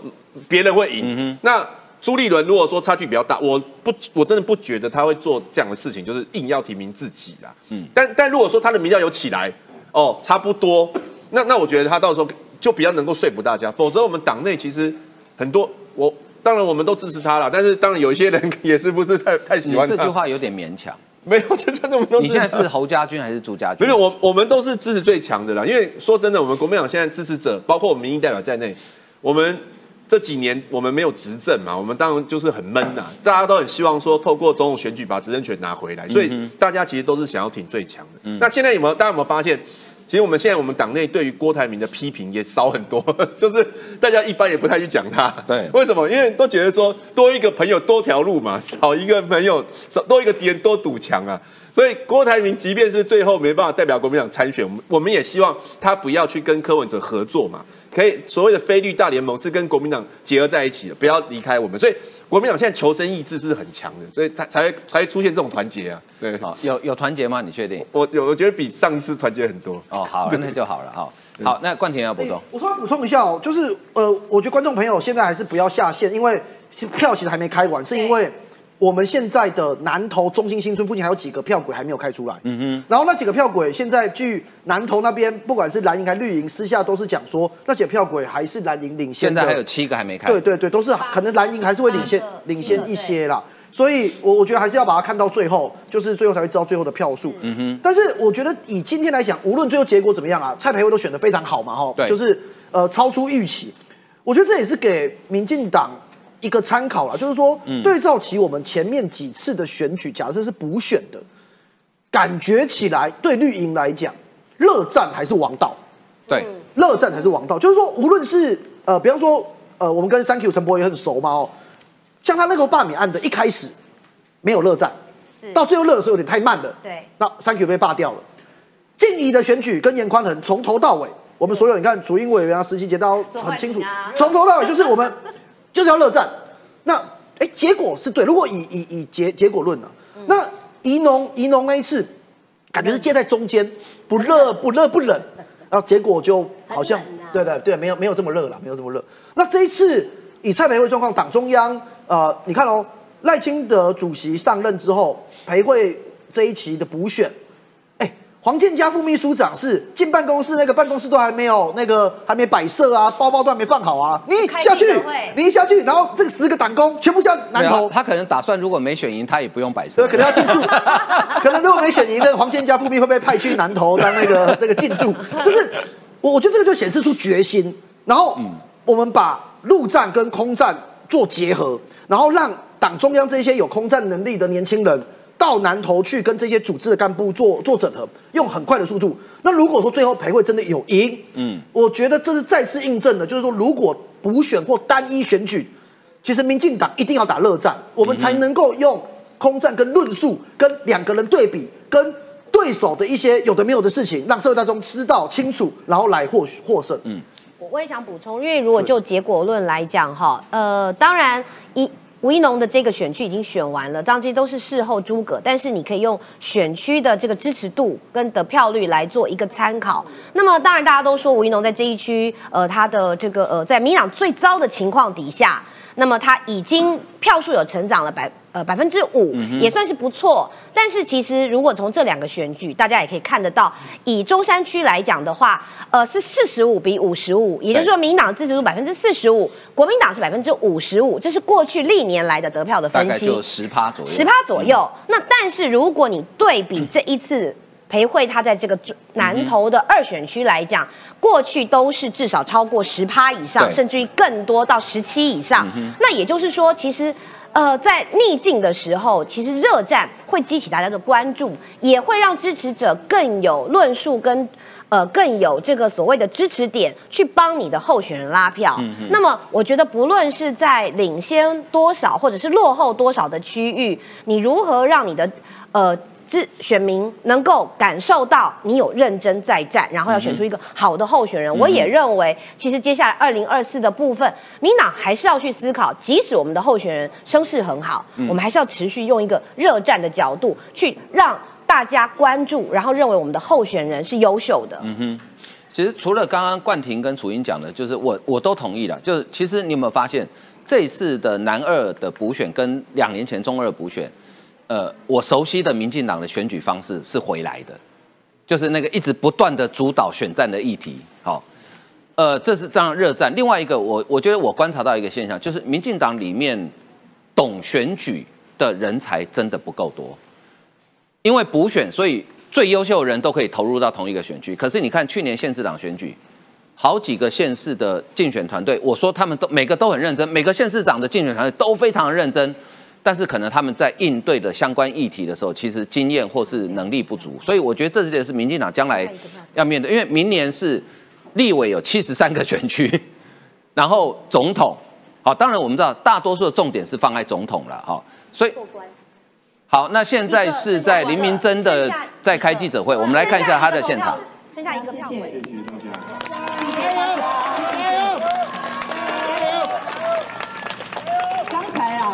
别人会赢。那朱立伦如果说差距比较大，我不，我真的不觉得他会做这样的事情，就是硬要提名自己啦。嗯，但但如果说他的民调有起来，哦，差不多，那那我觉得他到时候就比较能够说服大家。否则我们党内其实很多我。当然，我们都支持他了，但是当然有一些人也是不是太太喜欢。这句话有点勉强。没有，真的我们都。你现在是侯家军还是朱家军？没有，我我们都是支持最强的啦。因为说真的，我们国民党现在支持者，包括我们民意代表在内，我们这几年我们没有执政嘛，我们当然就是很闷呐。大家都很希望说，透过总统选举把执政权拿回来，所以大家其实都是想要挺最强的。那现在有没有？大家有没有发现？其实我们现在我们党内对于郭台铭的批评也少很多，就是大家一般也不太去讲他。对，为什么？因为都觉得说多一个朋友多条路嘛，少一个朋友少多一个敌人多堵墙啊。所以郭台铭即便是最后没办法代表国民党参选，我们我们也希望他不要去跟柯文哲合作嘛。可以所谓的非绿大联盟是跟国民党结合在一起的，不要离开我们。所以国民党现在求生意志是很强的，所以才才会才会出现这种团结啊。对，好，有有团结吗？你确定？我有，我觉得比上一次团结很多。哦，好，那就好了哈。好，那冠廷要补充。我稍微补充一下哦，就是呃，我觉得观众朋友现在还是不要下线，因为票其实还没开完，是因为。我们现在的南投中心新村附近还有几个票轨还没有开出来，嗯哼，然后那几个票轨现在据南投那边不管是蓝营还是绿营，私下都是讲说那几个票轨还是蓝营领先。现在还有七个还没开。对对对，都是可能蓝营还是会领先领先一些啦，所以我我觉得还是要把它看到最后，就是最后才会知道最后的票数。嗯哼，但是我觉得以今天来讲，无论最后结果怎么样啊，蔡培慧都选的非常好嘛，哈，就是呃超出预期，我觉得这也是给民进党。一个参考了，就是说对照起我们前面几次的选举，假设是补选的，感觉起来对绿营来讲，热战还是王道。对，热战还是王道。就是说，无论是呃，比方说呃，我们跟三 Q 陈柏也很熟嘛哦，像他那个罢免案的一开始没有热战，到最后热的时候有点太慢了。对，那三 Q 被罢掉了。静怡的选举跟严宽恒从头到尾，我们所有你看主英委员啊、实习节都很清楚，从头到尾就是我们。就是要热战，那哎，结果是对。如果以以以结结果论呢，那宜农宜农那一次，感觉是介在中间，不热不热不冷，然后结果就好像对对对，没有没有这么热了，没有这么热。那这一次以蔡培慧状况，党中央呃，你看哦，赖清德主席上任之后，培慧这一期的补选，哎，黄建家副秘书长是进办公室，那个办公室都还没有那个还没摆设啊，包包都还没放好啊，你下去，你一下去，然后这个十个党工全部向南投，他可能打算如果没选赢，他也不用摆设，可能要进驻，可能如果没选赢，那个黄建家副秘会被派去南投当那个 那个进驻，就是我我觉得这个就显示出决心，然后我们把陆战跟空战做结合，然后让党中央这些有空战能力的年轻人。到南投去跟这些组织的干部做做整合，用很快的速度。那如果说最后裴会真的有赢，嗯，我觉得这是再次印证了，就是说如果补选或单一选举，其实民进党一定要打热战，我们才能够用空战跟论述跟两个人对比，跟对手的一些有的没有的事情，让社会大众知道清楚，然后来获获胜。嗯，我我也想补充，因为如果就结果论来讲，哈，呃，当然一。吴一农的这个选区已经选完了，当然这些都是事后诸葛，但是你可以用选区的这个支持度跟得票率来做一个参考。那么当然大家都说吴一农在这一区，呃，他的这个呃，在民党最糟的情况底下。那么它已经票数有成长了百呃百分之五，也算是不错。但是其实如果从这两个选举，大家也可以看得到，以中山区来讲的话，呃是四十五比五十五，也就是说民党支持度百分之四十五，国民党是百分之五十五，这是过去历年来的得票的分析，就十趴左右，十趴左右。那但是如果你对比这一次。裴慧他在这个南投的二选区来讲，过去都是至少超过十趴以上，甚至于更多到十七以上。那也就是说，其实呃，在逆境的时候，其实热战会激起大家的关注，也会让支持者更有论述跟呃更有这个所谓的支持点去帮你的候选人拉票。那么，我觉得不论是在领先多少或者是落后多少的区域，你如何让你的呃。是选民能够感受到你有认真在战，然后要选出一个好的候选人。我也认为，其实接下来二零二四的部分，民党还是要去思考，即使我们的候选人声势很好，我们还是要持续用一个热战的角度去让大家关注，然后认为我们的候选人是优秀的。嗯哼，其实除了刚刚冠廷跟楚英讲的，就是我我都同意了。就是其实你有没有发现，这一次的南二的补选跟两年前中二补选？呃，我熟悉的民进党的选举方式是回来的，就是那个一直不断的主导选战的议题。好，呃，这是这样热战。另外一个，我我觉得我观察到一个现象，就是民进党里面懂选举的人才真的不够多。因为补选，所以最优秀的人都可以投入到同一个选区。可是你看去年县市长选举，好几个县市的竞选团队，我说他们都每个都很认真，每个县市长的竞选团队都非常认真。但是可能他们在应对的相关议题的时候，其实经验或是能力不足，所以我觉得这点是民进党将来要面对，因为明年是立委有七十三个选区，然后总统，好，当然我们知道大多数的重点是放在总统了，哈，所以好，那现在是在林明真的在开记者会，我们来看一下他的现场。剩下一个票位，谢谢。大家，谢谢。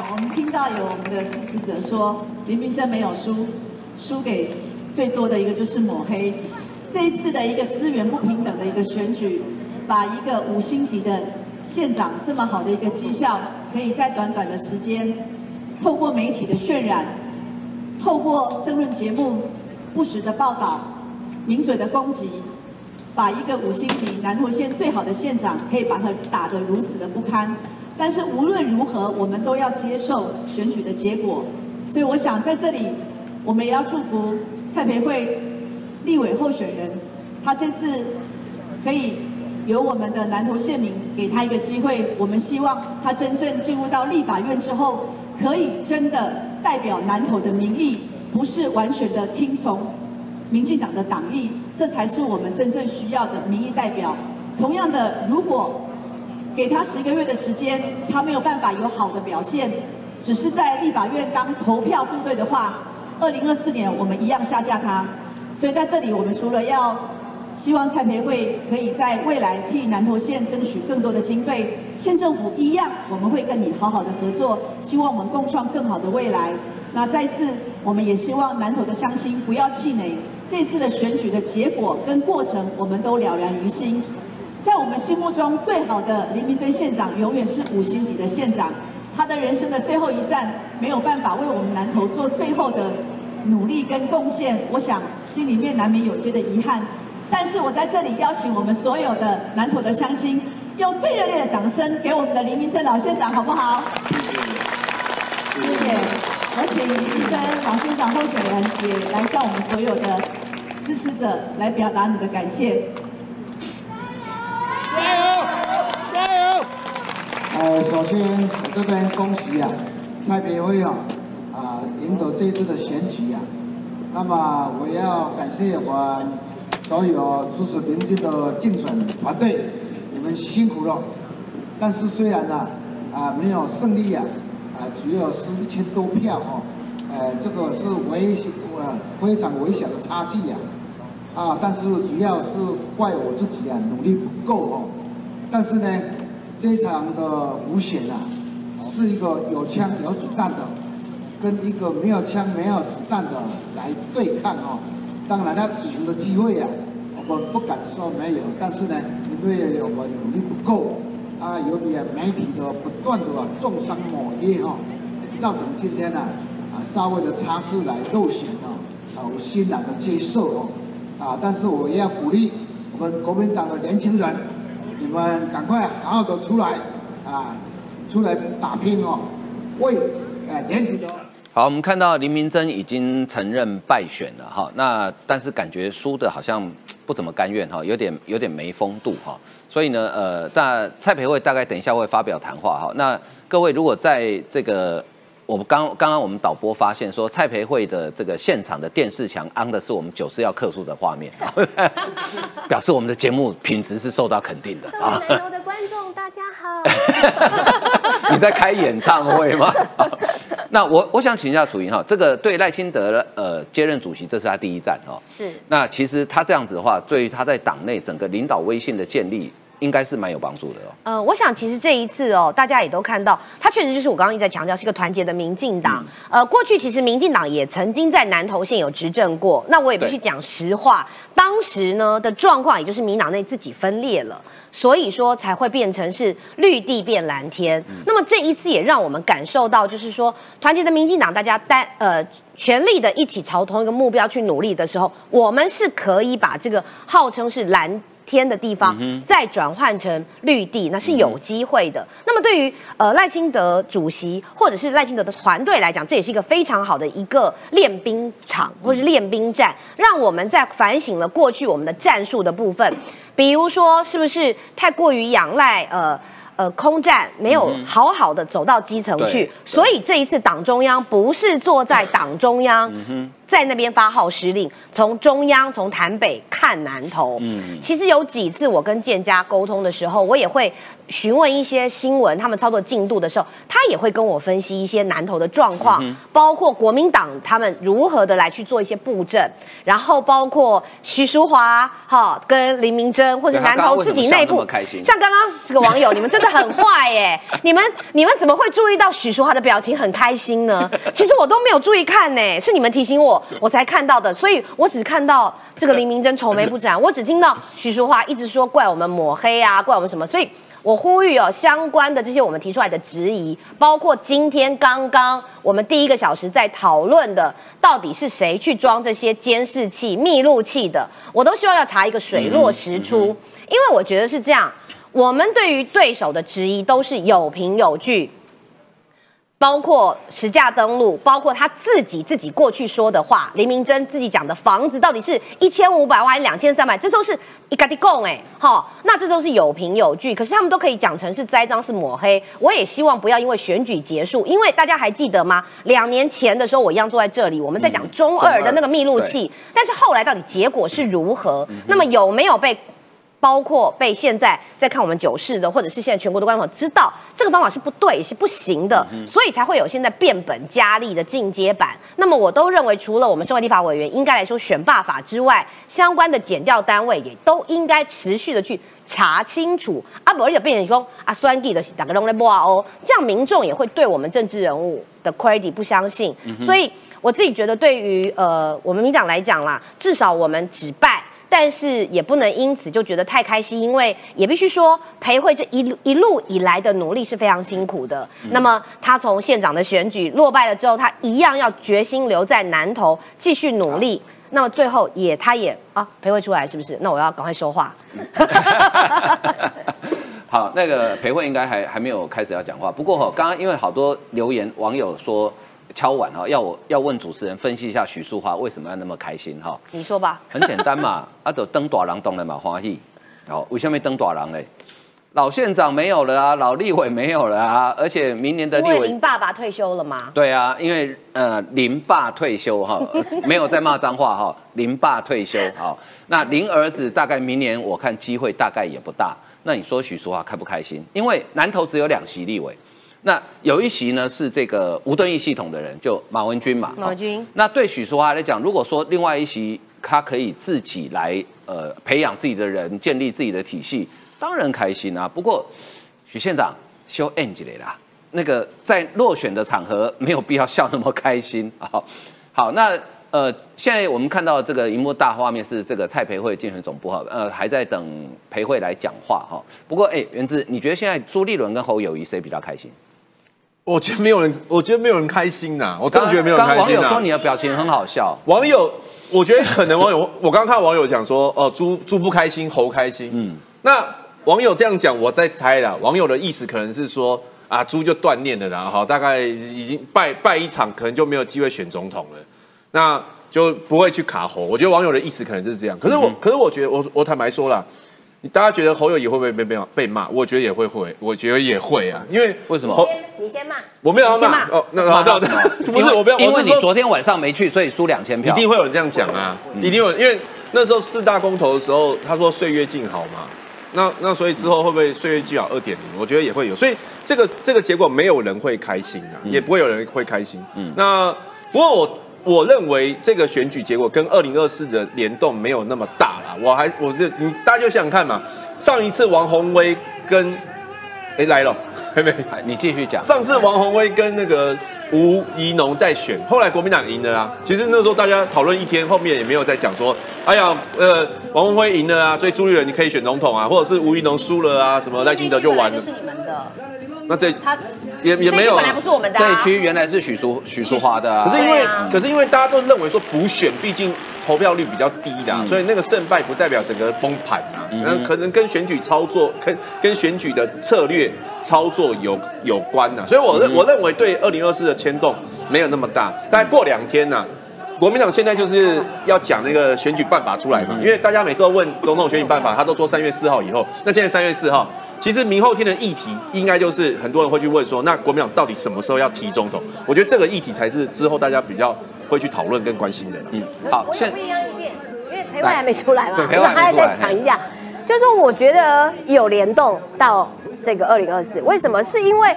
我们听到有我们的支持者说林明珍没有输，输给最多的一个就是抹黑。这一次的一个资源不平等的一个选举，把一个五星级的县长这么好的一个绩效，可以在短短的时间，透过媒体的渲染，透过争论节目不实的报道、名嘴的攻击，把一个五星级南投县最好的县长，可以把他打得如此的不堪。但是无论如何，我们都要接受选举的结果。所以我想在这里，我们也要祝福蔡培慧立委候选人，他这次可以由我们的南投县民给他一个机会。我们希望他真正进入到立法院之后，可以真的代表南投的民意，不是完全的听从民进党的党意，这才是我们真正需要的民意代表。同样的，如果给他十个月的时间，他没有办法有好的表现，只是在立法院当投票部队的话，二零二四年我们一样下架他。所以在这里，我们除了要希望蔡培慧可以在未来替南投县争取更多的经费，县政府一样，我们会跟你好好的合作，希望我们共创更好的未来。那再次，我们也希望南投的乡亲不要气馁，这次的选举的结果跟过程，我们都了然于心。在我们心目中，最好的林明珍县长永远是五星级的县长。他的人生的最后一站，没有办法为我们南投做最后的努力跟贡献，我想心里面难免有些的遗憾。但是我在这里邀请我们所有的南投的乡亲，用最热烈的掌声给我们的林明珍老县长，好不好？谢谢。有请林明珍老县长候选人也来向我们所有的支持者来表达你的感谢。加油！加油！呃，首先我这边恭喜啊，蔡培辉啊，啊赢得这次的选举啊。那么我要感谢我。所有支持民进的竞选团队，你们辛苦了。但是虽然呢，啊没有胜利呀，啊只有是一千多票哦，呃这个是微小呃非常微小的差距呀，啊啊但是主要是怪我自己啊努力不够哦。但是呢，这一场的补选啊，是一个有枪有子弹的，跟一个没有枪没有子弹的来对抗哦。当然，他赢的机会啊，我们不敢说没有，但是呢，因为我们努力不够，啊，有点媒体的不断的重伤抹黑哈，造成今天呢，啊，稍微的差势来漏选啊，啊，我欣然的接受哦，啊，但是我也要鼓励我们国民党的年轻人，你们赶快好好的出来啊，出来打拼哦，为呃年底的。好，我们看到林明珍已经承认败选了哈，那但是感觉输的好像 不怎么甘愿哈，有点有点没风度哈，所以呢，呃，那蔡培慧大概等一下会发表谈话哈，那各位如果在这个。我们刚刚刚我们导播发现说蔡培慧的这个现场的电视墙安的是我们九四要客诉的画面，表示我们的节目品质是受到肯定的啊。南投的观众大家好，你在开演唱会吗？那我我想请教楚莹哈，这个对赖清德呃接任主席，这是他第一站哈。是。那其实他这样子的话，对于他在党内整个领导威信的建立。应该是蛮有帮助的哦。呃，我想其实这一次哦，大家也都看到，它确实就是我刚刚一直在强调，是一个团结的民进党。呃，过去其实民进党也曾经在南投县有执政过，那我也必须讲实话，当时呢的状况，也就是民党内自己分裂了，所以说才会变成是绿地变蓝天。那么这一次也让我们感受到，就是说团结的民进党，大家单呃全力的一起朝同一个目标去努力的时候，我们是可以把这个号称是蓝。天的地方再转换成绿地，那是有机会的。那么对于呃赖清德主席或者是赖清德的团队来讲，这也是一个非常好的一个练兵场或是练兵站，让我们在反省了过去我们的战术的部分，比如说是不是太过于仰赖呃呃空战，没有好好的走到基层去，所以这一次党中央不是坐在 党中央。在那边发号施令，从中央从台北看南投。嗯，其实有几次我跟建家沟通的时候，我也会询问一些新闻，他们操作进度的时候，他也会跟我分析一些南投的状况，包括国民党他们如何的来去做一些布阵，然后包括徐淑华哈跟林明珍或者南投自己内部，像刚刚这个网友，你们真的很坏耶！你们你们怎么会注意到许淑华的表情很开心呢？其实我都没有注意看呢，是你们提醒我。我才看到的，所以我只看到这个林明珍愁眉不展，我只听到徐淑华一直说怪我们抹黑啊，怪我们什么，所以我呼吁哦，相关的这些我们提出来的质疑，包括今天刚刚我们第一个小时在讨论的，到底是谁去装这些监视器、密录器的，我都希望要查一个水落石出，因为我觉得是这样，我们对于对手的质疑都是有凭有据。包括实价登录，包括他自己自己过去说的话，林明珍自己讲的房子到底是一千五百万还是两千三百，这都是一个地供哎，好，那这都是有凭有据，可是他们都可以讲成是栽赃是抹黑。我也希望不要因为选举结束，因为大家还记得吗？两年前的时候我一样坐在这里，我们在讲中二的那个密录器，但是后来到底结果是如何？那么有没有被？包括被现在在看我们九市的，或者是现在全国的观众知道这个方法是不对，是不行的，所以才会有现在变本加厉的进阶版。那么我都认为，除了我们身为立法委员应该来说选罢法之外，相关的减调单位也都应该持续的去查清楚。啊，不而且变成说啊，酸计的打个龙来摸哦，这样民众也会对我们政治人物的 credit 不相信。所以我自己觉得，对于呃我们民党来讲啦，至少我们只拜。但是也不能因此就觉得太开心，因为也必须说裴慧这一路一路以来的努力是非常辛苦的。那么他从县长的选举落败了之后，他一样要决心留在南投继续努力。那么最后也他也啊裴慧出来是不是？那我要赶快说话。好，那个裴慧应该还还没有开始要讲话。不过哈，刚刚因为好多留言网友说敲碗哈，要我要问主持人分析一下许淑华为什么要那么开心哈？你说吧。很简单嘛，啊，都登大郎懂了嘛欢喜。好，为什么登大郎嘞？老县长没有了啊，老立委没有了啊，而且明年的立委林爸爸退休了吗？对啊，因为呃林爸退休哈，没有在骂脏话哈，林爸退休好，那林儿子大概明年我看机会大概也不大。那你说许淑华开不开心？因为南投只有两席立委，那有一席呢是这个无盾义系统的人，就马文君嘛。马文君。那对许淑华来讲，如果说另外一席他可以自己来呃培养自己的人，建立自己的体系，当然开心啊。不过许县长修 end 来啦，那个在落选的场合没有必要笑那么开心啊。好，那。呃，现在我们看到这个荧幕大画面是这个蔡培慧竞选总部哈，呃，还在等培慧来讲话哈。不过，哎，原子，你觉得现在朱立伦跟侯友谊谁比较开心？我觉得没有人，我觉得没有人开心呐。我真的觉得没有人开心网友说你的表情很好笑。网友，我觉得可能网友，我刚刚看网友讲说，哦，猪猪不开心，猴开心。嗯，那网友这样讲，我在猜了。网友的意思可能是说，啊，猪就锻炼了，然后大概已经败败一场，可能就没有机会选总统了。那就不会去卡猴，我觉得网友的意思可能是这样。可是我，可是我觉得，我我坦白说了，你大家觉得侯友谊会不会被被被骂？我觉得也会会，我觉得也会啊。因为为什么？你先骂，我没有要骂哦。那骂到什么？不是我不要，因为你昨天晚上没去，所以输两千票。一定会有人这样讲啊，一定有。因为那时候四大公投的时候，他说岁月静好嘛，那那所以之后会不会岁月静好二点零？我觉得也会有。所以这个这个结果没有人会开心啊，也不会有人会开心。嗯，那不过我。我认为这个选举结果跟二零二四的联动没有那么大了。我还我是你大家就想想看嘛，上一次王宏威跟哎来了，还 没？你继续讲。上次王宏威跟那个吴怡农在选，后来国民党赢了啊。其实那时候大家讨论一天，后面也没有在讲说，哎呀，呃，王宏威赢了啊，所以朱立伦你可以选总统啊，或者是吴怡农输了啊，什么赖清德就完了。是你们的。那这他也也没有，本来不是我们的。这一区原来是许淑许淑华的，啊。可是因为可是因为大家都认为说补选毕竟投票率比较低的，所以那个胜败不代表整个崩盘啊，那可能跟选举操作跟跟选举的策略操作有有关呐，所以我认我认为对二零二四的牵动没有那么大，但过两天呢。国民党现在就是要讲那个选举办法出来嘛，因为大家每次都问总统选举办法，他都说三月四号以后。那现在三月四号，其实明后天的议题应该就是很多人会去问说，那国民党到底什么时候要提总统？我觉得这个议题才是之后大家比较会去讨论跟关心的。嗯，好，我有不一样意见，因为裴伟还没出来嘛，我还要再讲一下，就是说我觉得有联动到这个二零二四，为什么？是因为。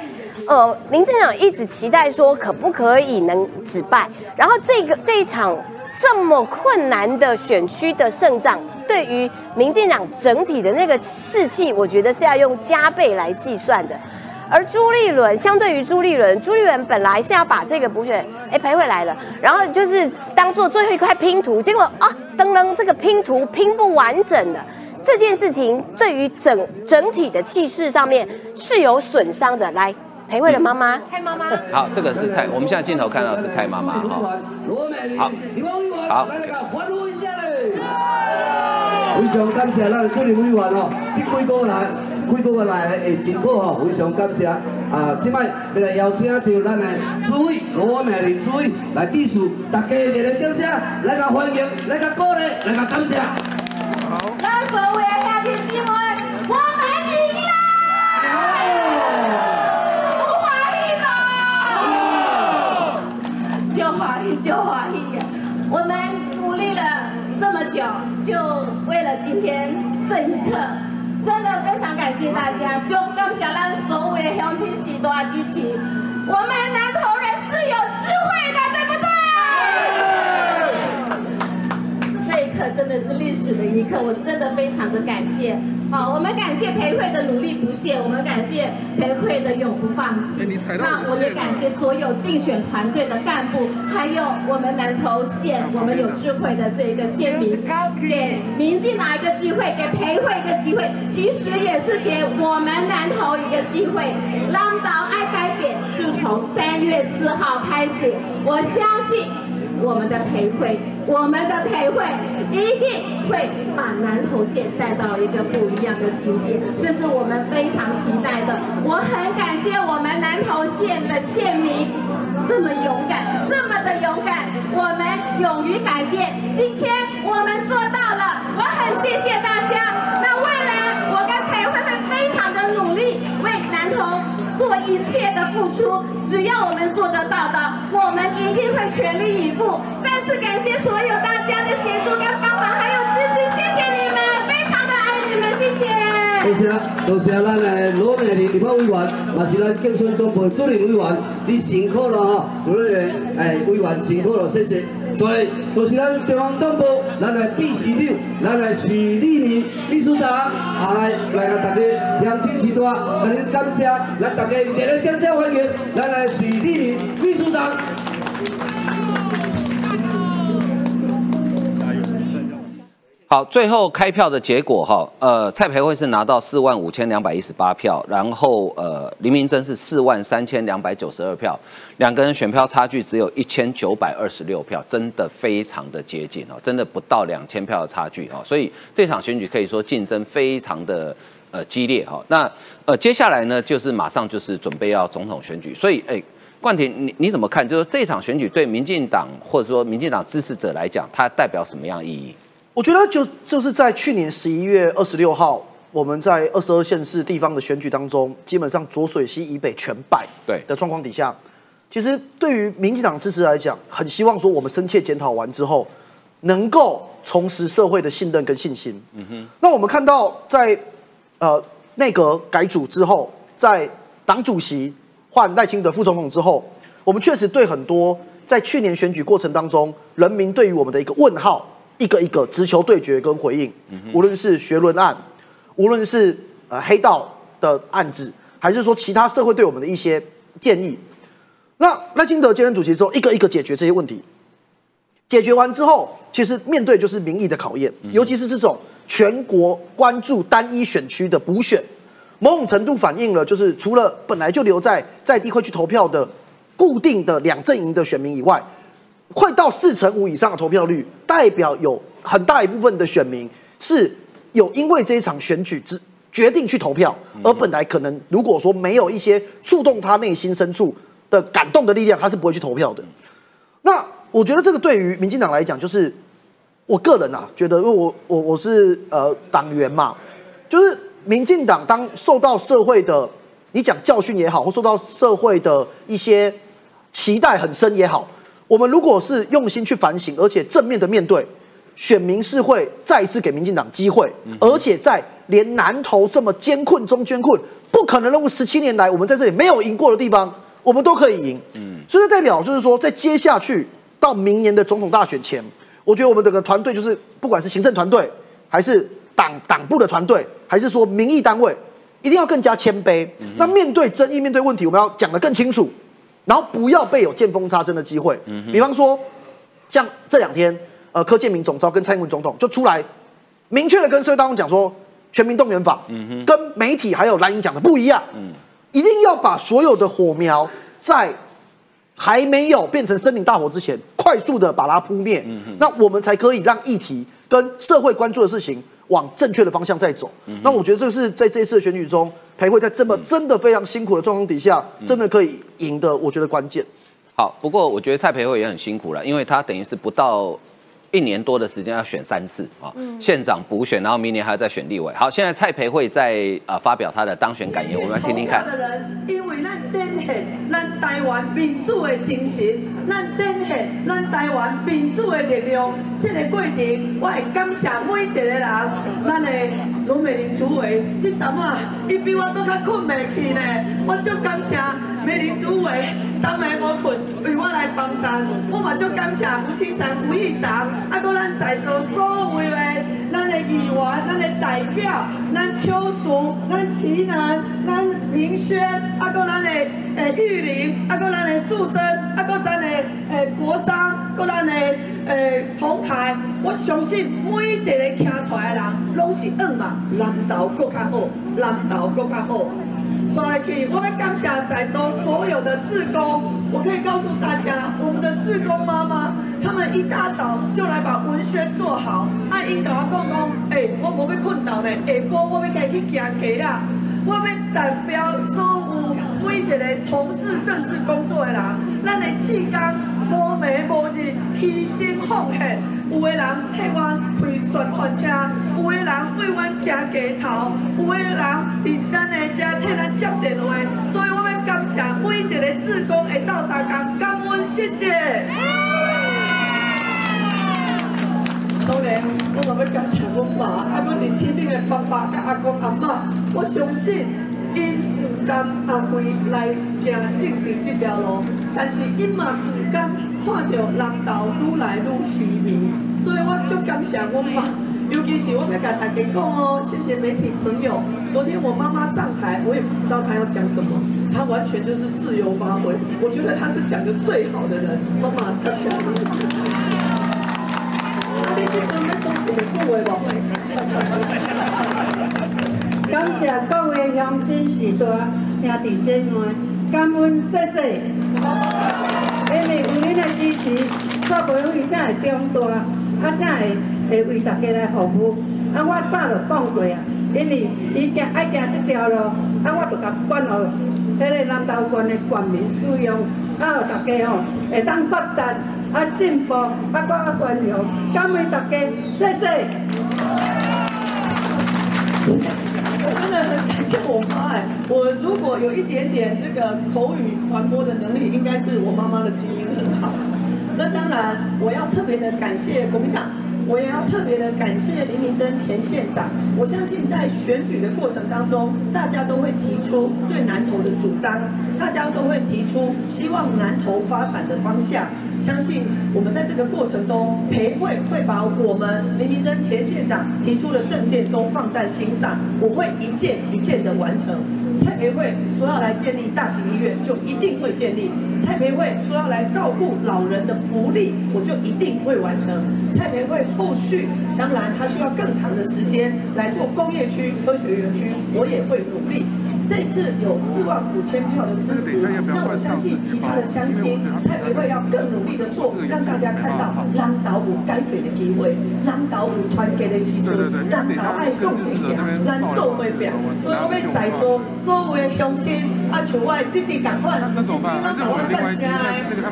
呃，民进党一直期待说可不可以能止败，然后这个这一场这么困难的选区的胜仗，对于民进党整体的那个士气，我觉得是要用加倍来计算的。而朱立伦相对于朱立伦，朱立伦本来是要把这个补选哎赔回来了，然后就是当做最后一块拼图，结果啊噔噔，这个拼图拼不完整的这件事情，对于整整体的气势上面是有损伤的。来。裴慧的妈妈，蔡妈妈。好，这个是蔡，我们现在镜头看到是蔡妈妈哈。好，好。非常感谢咱的主任委员哦，这几个来，这几个月来的辛苦哦，非常感谢。啊，今摆要来邀请到咱的主委罗美玲主委来致辞，大家一个掌声来个欢迎，来个鼓励，来个感谢。好。咱所有的家庭姊妹，我们赢了。就怀疑，我们努力了这么久，就今天这一刻，真的非常感谢大家，就感谢咱所有的乡亲时代支持。我们南投人是有智慧的，对不对？这一刻真的是历史的一刻，我真的非常的感谢。好，我们感谢裴慧的努力不懈，我们感谢裴慧的永不放弃。那我也感谢所有竞选团队的干部，还有我们南投县我们有智慧的这一个县民，给民进党一个机会，给裴慧一个机会，其实也是给我们南投一个机会。浪岛爱改变，就从三月四号开始，我相信。我们的培会，我们的培会一定会把南投县带到一个不一样的境界，这是我们非常期待的。我很感谢我们南投县的县民这么勇敢，这么的勇敢，我们勇于改变，今天我们做到了，我很谢谢大家。那未来我跟培会会非常的努力，为南投做一切的付出，只要我们做得到的，我们一定会全力以赴。再次感谢所有大家的协助跟帮忙，还有支持，谢谢你们，非常的爱你们，谢谢。多谢，多谢咱的罗美玲立法委员，也是咱竞选总部主任委员，你辛苦了哈，主任哎委员辛苦了，谢谢。所以，都是咱中央党部，咱来秘书长，咱来徐立明秘书长，啊来来个大家扬声时大，来感谢，来大家热烈掌声欢迎，咱来徐立明秘书长。好，最后开票的结果哈，呃，蔡培慧是拿到四万五千两百一十八票，然后呃，林明珍是四万三千两百九十二票，两个人选票差距只有一千九百二十六票，真的非常的接近哦，真的不到两千票的差距哦，所以这场选举可以说竞争非常的呃激烈哈。那呃，接下来呢，就是马上就是准备要总统选举，所以哎，冠廷你你怎么看？就是这场选举对民进党或者说民进党支持者来讲，它代表什么样意义？我觉得就就是在去年十一月二十六号，我们在二十二县市地方的选举当中，基本上浊水溪以北全败对的状况底下，其实对于民进党支持来讲，很希望说我们深切检讨完之后，能够重拾社会的信任跟信心。嗯哼。那我们看到在呃内阁改组之后，在党主席换赖清德副总统之后，我们确实对很多在去年选举过程当中，人民对于我们的一个问号。一个一个直球对决跟回应，无论是学伦案，无论是呃黑道的案子，还是说其他社会对我们的一些建议，那赖清德接任主席之后，一个一个解决这些问题，解决完之后，其实面对就是民意的考验，尤其是这种全国关注单一选区的补选，某种程度反映了就是除了本来就留在在地会去投票的固定的两阵营的选民以外。快到四成五以上的投票率，代表有很大一部分的选民是有因为这一场选举之决定去投票，而本来可能如果说没有一些触动他内心深处的感动的力量，他是不会去投票的。那我觉得这个对于民进党来讲，就是我个人啊，觉得因为我我我是呃党员嘛，就是民进党当受到社会的你讲教训也好，或受到社会的一些期待很深也好。我们如果是用心去反省，而且正面的面对，选民是会再一次给民进党机会，而且在连南投这么艰困中艰困，不可能任务十七年来我们在这里没有赢过的地方，我们都可以赢。嗯，所以代表就是说，在接下去到明年的总统大选前，我觉得我们整个团队就是不管是行政团队，还是党党部的团队，还是说民意单位，一定要更加谦卑。那面对争议、面对问题，我们要讲得更清楚。然后不要被有见缝插针的机会，比方说，像这两天，呃，柯建明总召跟蔡英文总统就出来，明确的跟社会大众讲说，全民动员法，跟媒体还有蓝营讲的不一样，一定要把所有的火苗在还没有变成森林大火之前，快速的把它扑灭，那我们才可以让议题跟社会关注的事情。往正确的方向在走，那我觉得这是在这一次的选举中，裴慧在这么真的非常辛苦的状况底下，真的可以赢的，我觉得关键。好，不过我觉得蔡培慧也很辛苦了，因为他等于是不到一年多的时间要选三次啊，县长补选，然后明年还要再选立委。好，现在蔡培慧在啊发表他的当选感言，我们来听听看。因为咱台湾民主的精神，咱展现咱台湾民主的力量。这个过程，我会感谢每一个人。咱的卢美玲主委，这阵啊，伊比我都较困未去呢。我足感谢美玲主委，昨暝无困，为我来帮衬。我嘛嘛足感谢吴青山吴议长，啊，搁咱在座所有的咱的议员、咱的代表、咱邱淑、咱齐能、咱明轩，啊，搁咱的诶玉玲，啊，搁咱的素贞，啊，搁咱的诶国章，搁咱的诶重台。我相信每一个听出来的人，拢是嗯嘛，南投搁较好，南投搁较好。说来去，我们感谢在座所有的志工。我可以告诉大家，我们的志工妈妈，他们一大早就来把文宣做好。阿英跟我讲讲，哎，我无要困觉呢，下晡我要家去行街啦。我要代表所有每一个从事政治工作的人，咱的志工无暝无日牺牲奉献。有的人替我开宣传车，有的人为我行街头，有的人伫咱的遮替咱接电话，所以我要感谢每一个志工会斗相共，感恩谢谢。当然，我嘛要感谢我妈，啊，阮伫天顶的爸爸甲阿公阿妈，我相信因不甘阿辉来行政治这条路，但是因嘛不甘。看到人道愈来愈稀微，所以我就感谢我妈，尤其是我要甲大家讲哦，谢谢媒体朋友。昨天我妈妈上台，我也不知道她要讲什么，她完全就是自由发挥。我觉得她是讲的最好的人。妈妈，感谢你。你这阵要讲一个句话无？感谢各位乡亲时代兄弟姐妹，感恩谢谢。因为有恁的支持，蔡培慧才会长大，啊才会会为大家来服务。啊，我早就讲过啊，因为伊行爱行这条路，啊，我就甲管好迄个南投县的全民使用，啊，大家吼会当发达，啊进步，啊我啊关用，感恩大家，谢谢。我妈哎，我如果有一点点这个口语传播的能力，应该是我妈妈的基因很好。那当然，我要特别的感谢国民党，我也要特别的感谢林明珍前县长。我相信在选举的过程当中，大家都会提出对南投的主张，大家都会提出希望南投发展的方向。相信我们在这个过程中，培会会把我们林明珍前县长提出的政见都放在心上，我会一件一件的完成。蔡培慧说要来建立大型医院，就一定会建立；蔡培慧说要来照顾老人的福利，我就一定会完成。蔡培慧后续当然他需要更长的时间来做工业区、科学园区，我也会努力。这次有四万五千票的支持，那我相信其他的乡亲蔡培慧要更努力的做，让大家看到南岛舞改变的机会，南岛舞团结的时阵，南岛爱向前行，咱做会变。所以我要在座所有的乡亲，啊像我的弟弟同款，是平常甲我赞声的，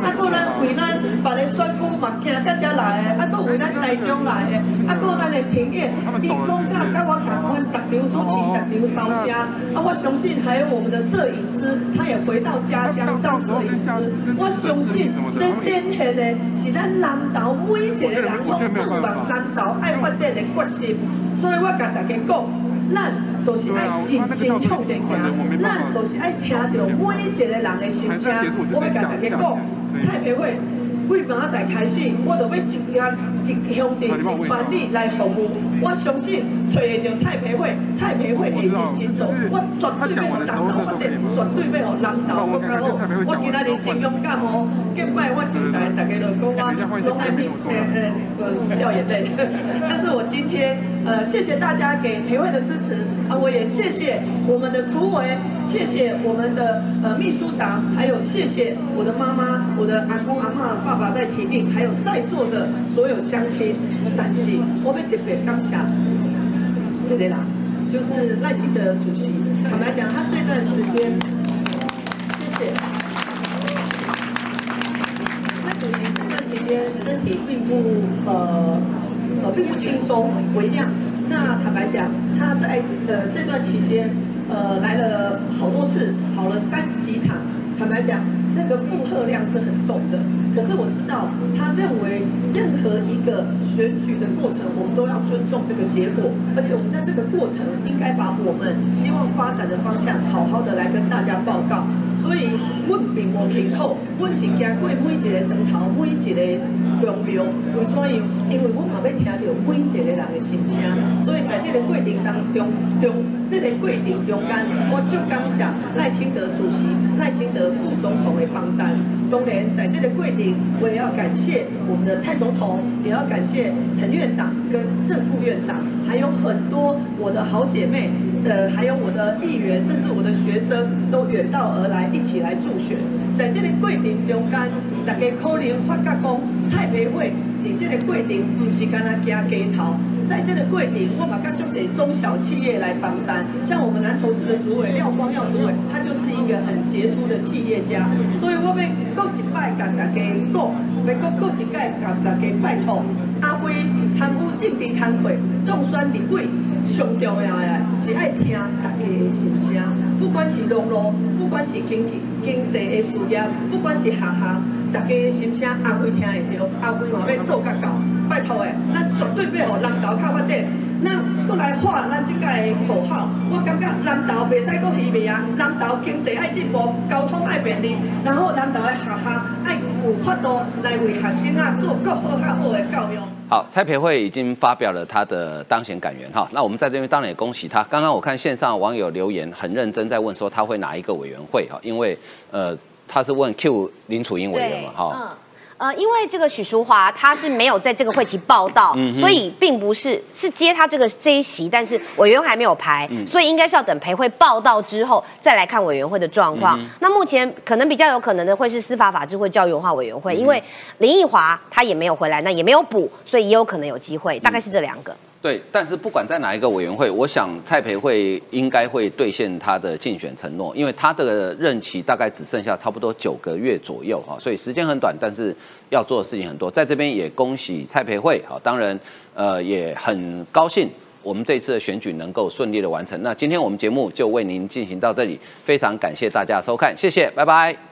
啊，搁咱为咱别个选举嘛行到遮来的，啊，搁为咱台中来的，啊，搁咱的平野，伊讲甲甲我同款，逐场主持，逐场收声，啊，我相信。还有我们的摄影师，他也回到家乡当摄影师。我相信这典型的是咱南投每一个人拢渴望南投爱发展的决心。所以我甲大家讲，咱都是爱认真向前行，咱都是爱听到每一个人的心声。我要甲大家讲，蔡培慧。为明仔载开始，我就要一家尽兄弟尽全力来服务。我相信找得到蔡培慧，蔡培慧会认真做。我绝对要让南投发展，绝对要让南投更加好。我今仔日真勇敢哦！今摆我进台，大家都讲我拢爱你，呃呃掉眼泪。但是我今天呃，谢谢大家给培慧的支持啊！我也谢谢我们的主委，谢谢我们的呃秘书长，还有谢谢我的妈妈、我的阿公阿妈、爸。法在提定，还有在座的所有乡亲，但是我们特别感谢这里啦，就是赖清德主席。坦白讲，他这段时间，谢谢赖主席这段期间身体并不呃呃并不轻松，微量。那坦白讲，他在呃这段期间呃来了好多次，跑了三十几场。坦白讲。那个负荷量是很重的，可是我知道他认为任何一个选举的过程，我们都要尊重这个结果，而且我们在这个过程应该把我们希望发展的方向好好的来跟大家报告。所以阮并无轻口，阮是行过每一个砖头，每一个公庙，为怎样？因为阮嘛要听到每一个人的心声，所以在这个过程当中，中这个过程中间，我就感谢赖清德主席、赖清德副总统的帮赞。当然，在这个桂林，我也要感谢我们的蔡总统，也要感谢陈院长跟郑副院长，还有很多我的好姐妹。呃，还有我的议员，甚至我的学生，都远道而来，一起来助选。在这个桂林中间，大家可能发觉讲，蔡培慧在这个桂林不是干那行街头，在这个桂林，我嘛跟足侪中小企业来帮衬，像我们南投市的主委廖光耀主委，他就是一个很杰出的企业家。所以我要过一摆甲大家讲，要过过一摆甲大家拜托阿辉参与政治工会，当选立委。上重要的是爱听大家的心声，不管是农路，不管是经济经济的事业，不管是学校，大家的心声阿辉听会到，阿辉嘛要做甲到，拜托的，咱绝对要互人头较发展。咱搁来喊咱即个口号，我感觉南投袂使搁虚名啊！南投经济爱进步，交通爱便利，然后南投的学校爱有法度来为学生啊做更好较好的教育。好，蔡培慧已经发表了他的当选感言哈，那我们在这边当然也恭喜他。刚刚我看线上网友留言很认真在问说他会哪一个委员会哈，因为呃他是问 Q 林楚英委员嘛哈。呃，因为这个许淑华她是没有在这个会期报道，所以并不是是接她这个这一席，但是委员还没有排，所以应该是要等培会报道之后再来看委员会的状况。那目前可能比较有可能的会是司法法制会教育文化委员会，因为林奕华他也没有回来，那也没有补，所以也有可能有机会，大概是这两个。对，但是不管在哪一个委员会，我想蔡培慧应该会兑现他的竞选承诺，因为他的任期大概只剩下差不多九个月左右哈，所以时间很短，但是要做的事情很多。在这边也恭喜蔡培慧哈，当然呃也很高兴我们这一次的选举能够顺利的完成。那今天我们节目就为您进行到这里，非常感谢大家收看，谢谢，拜拜。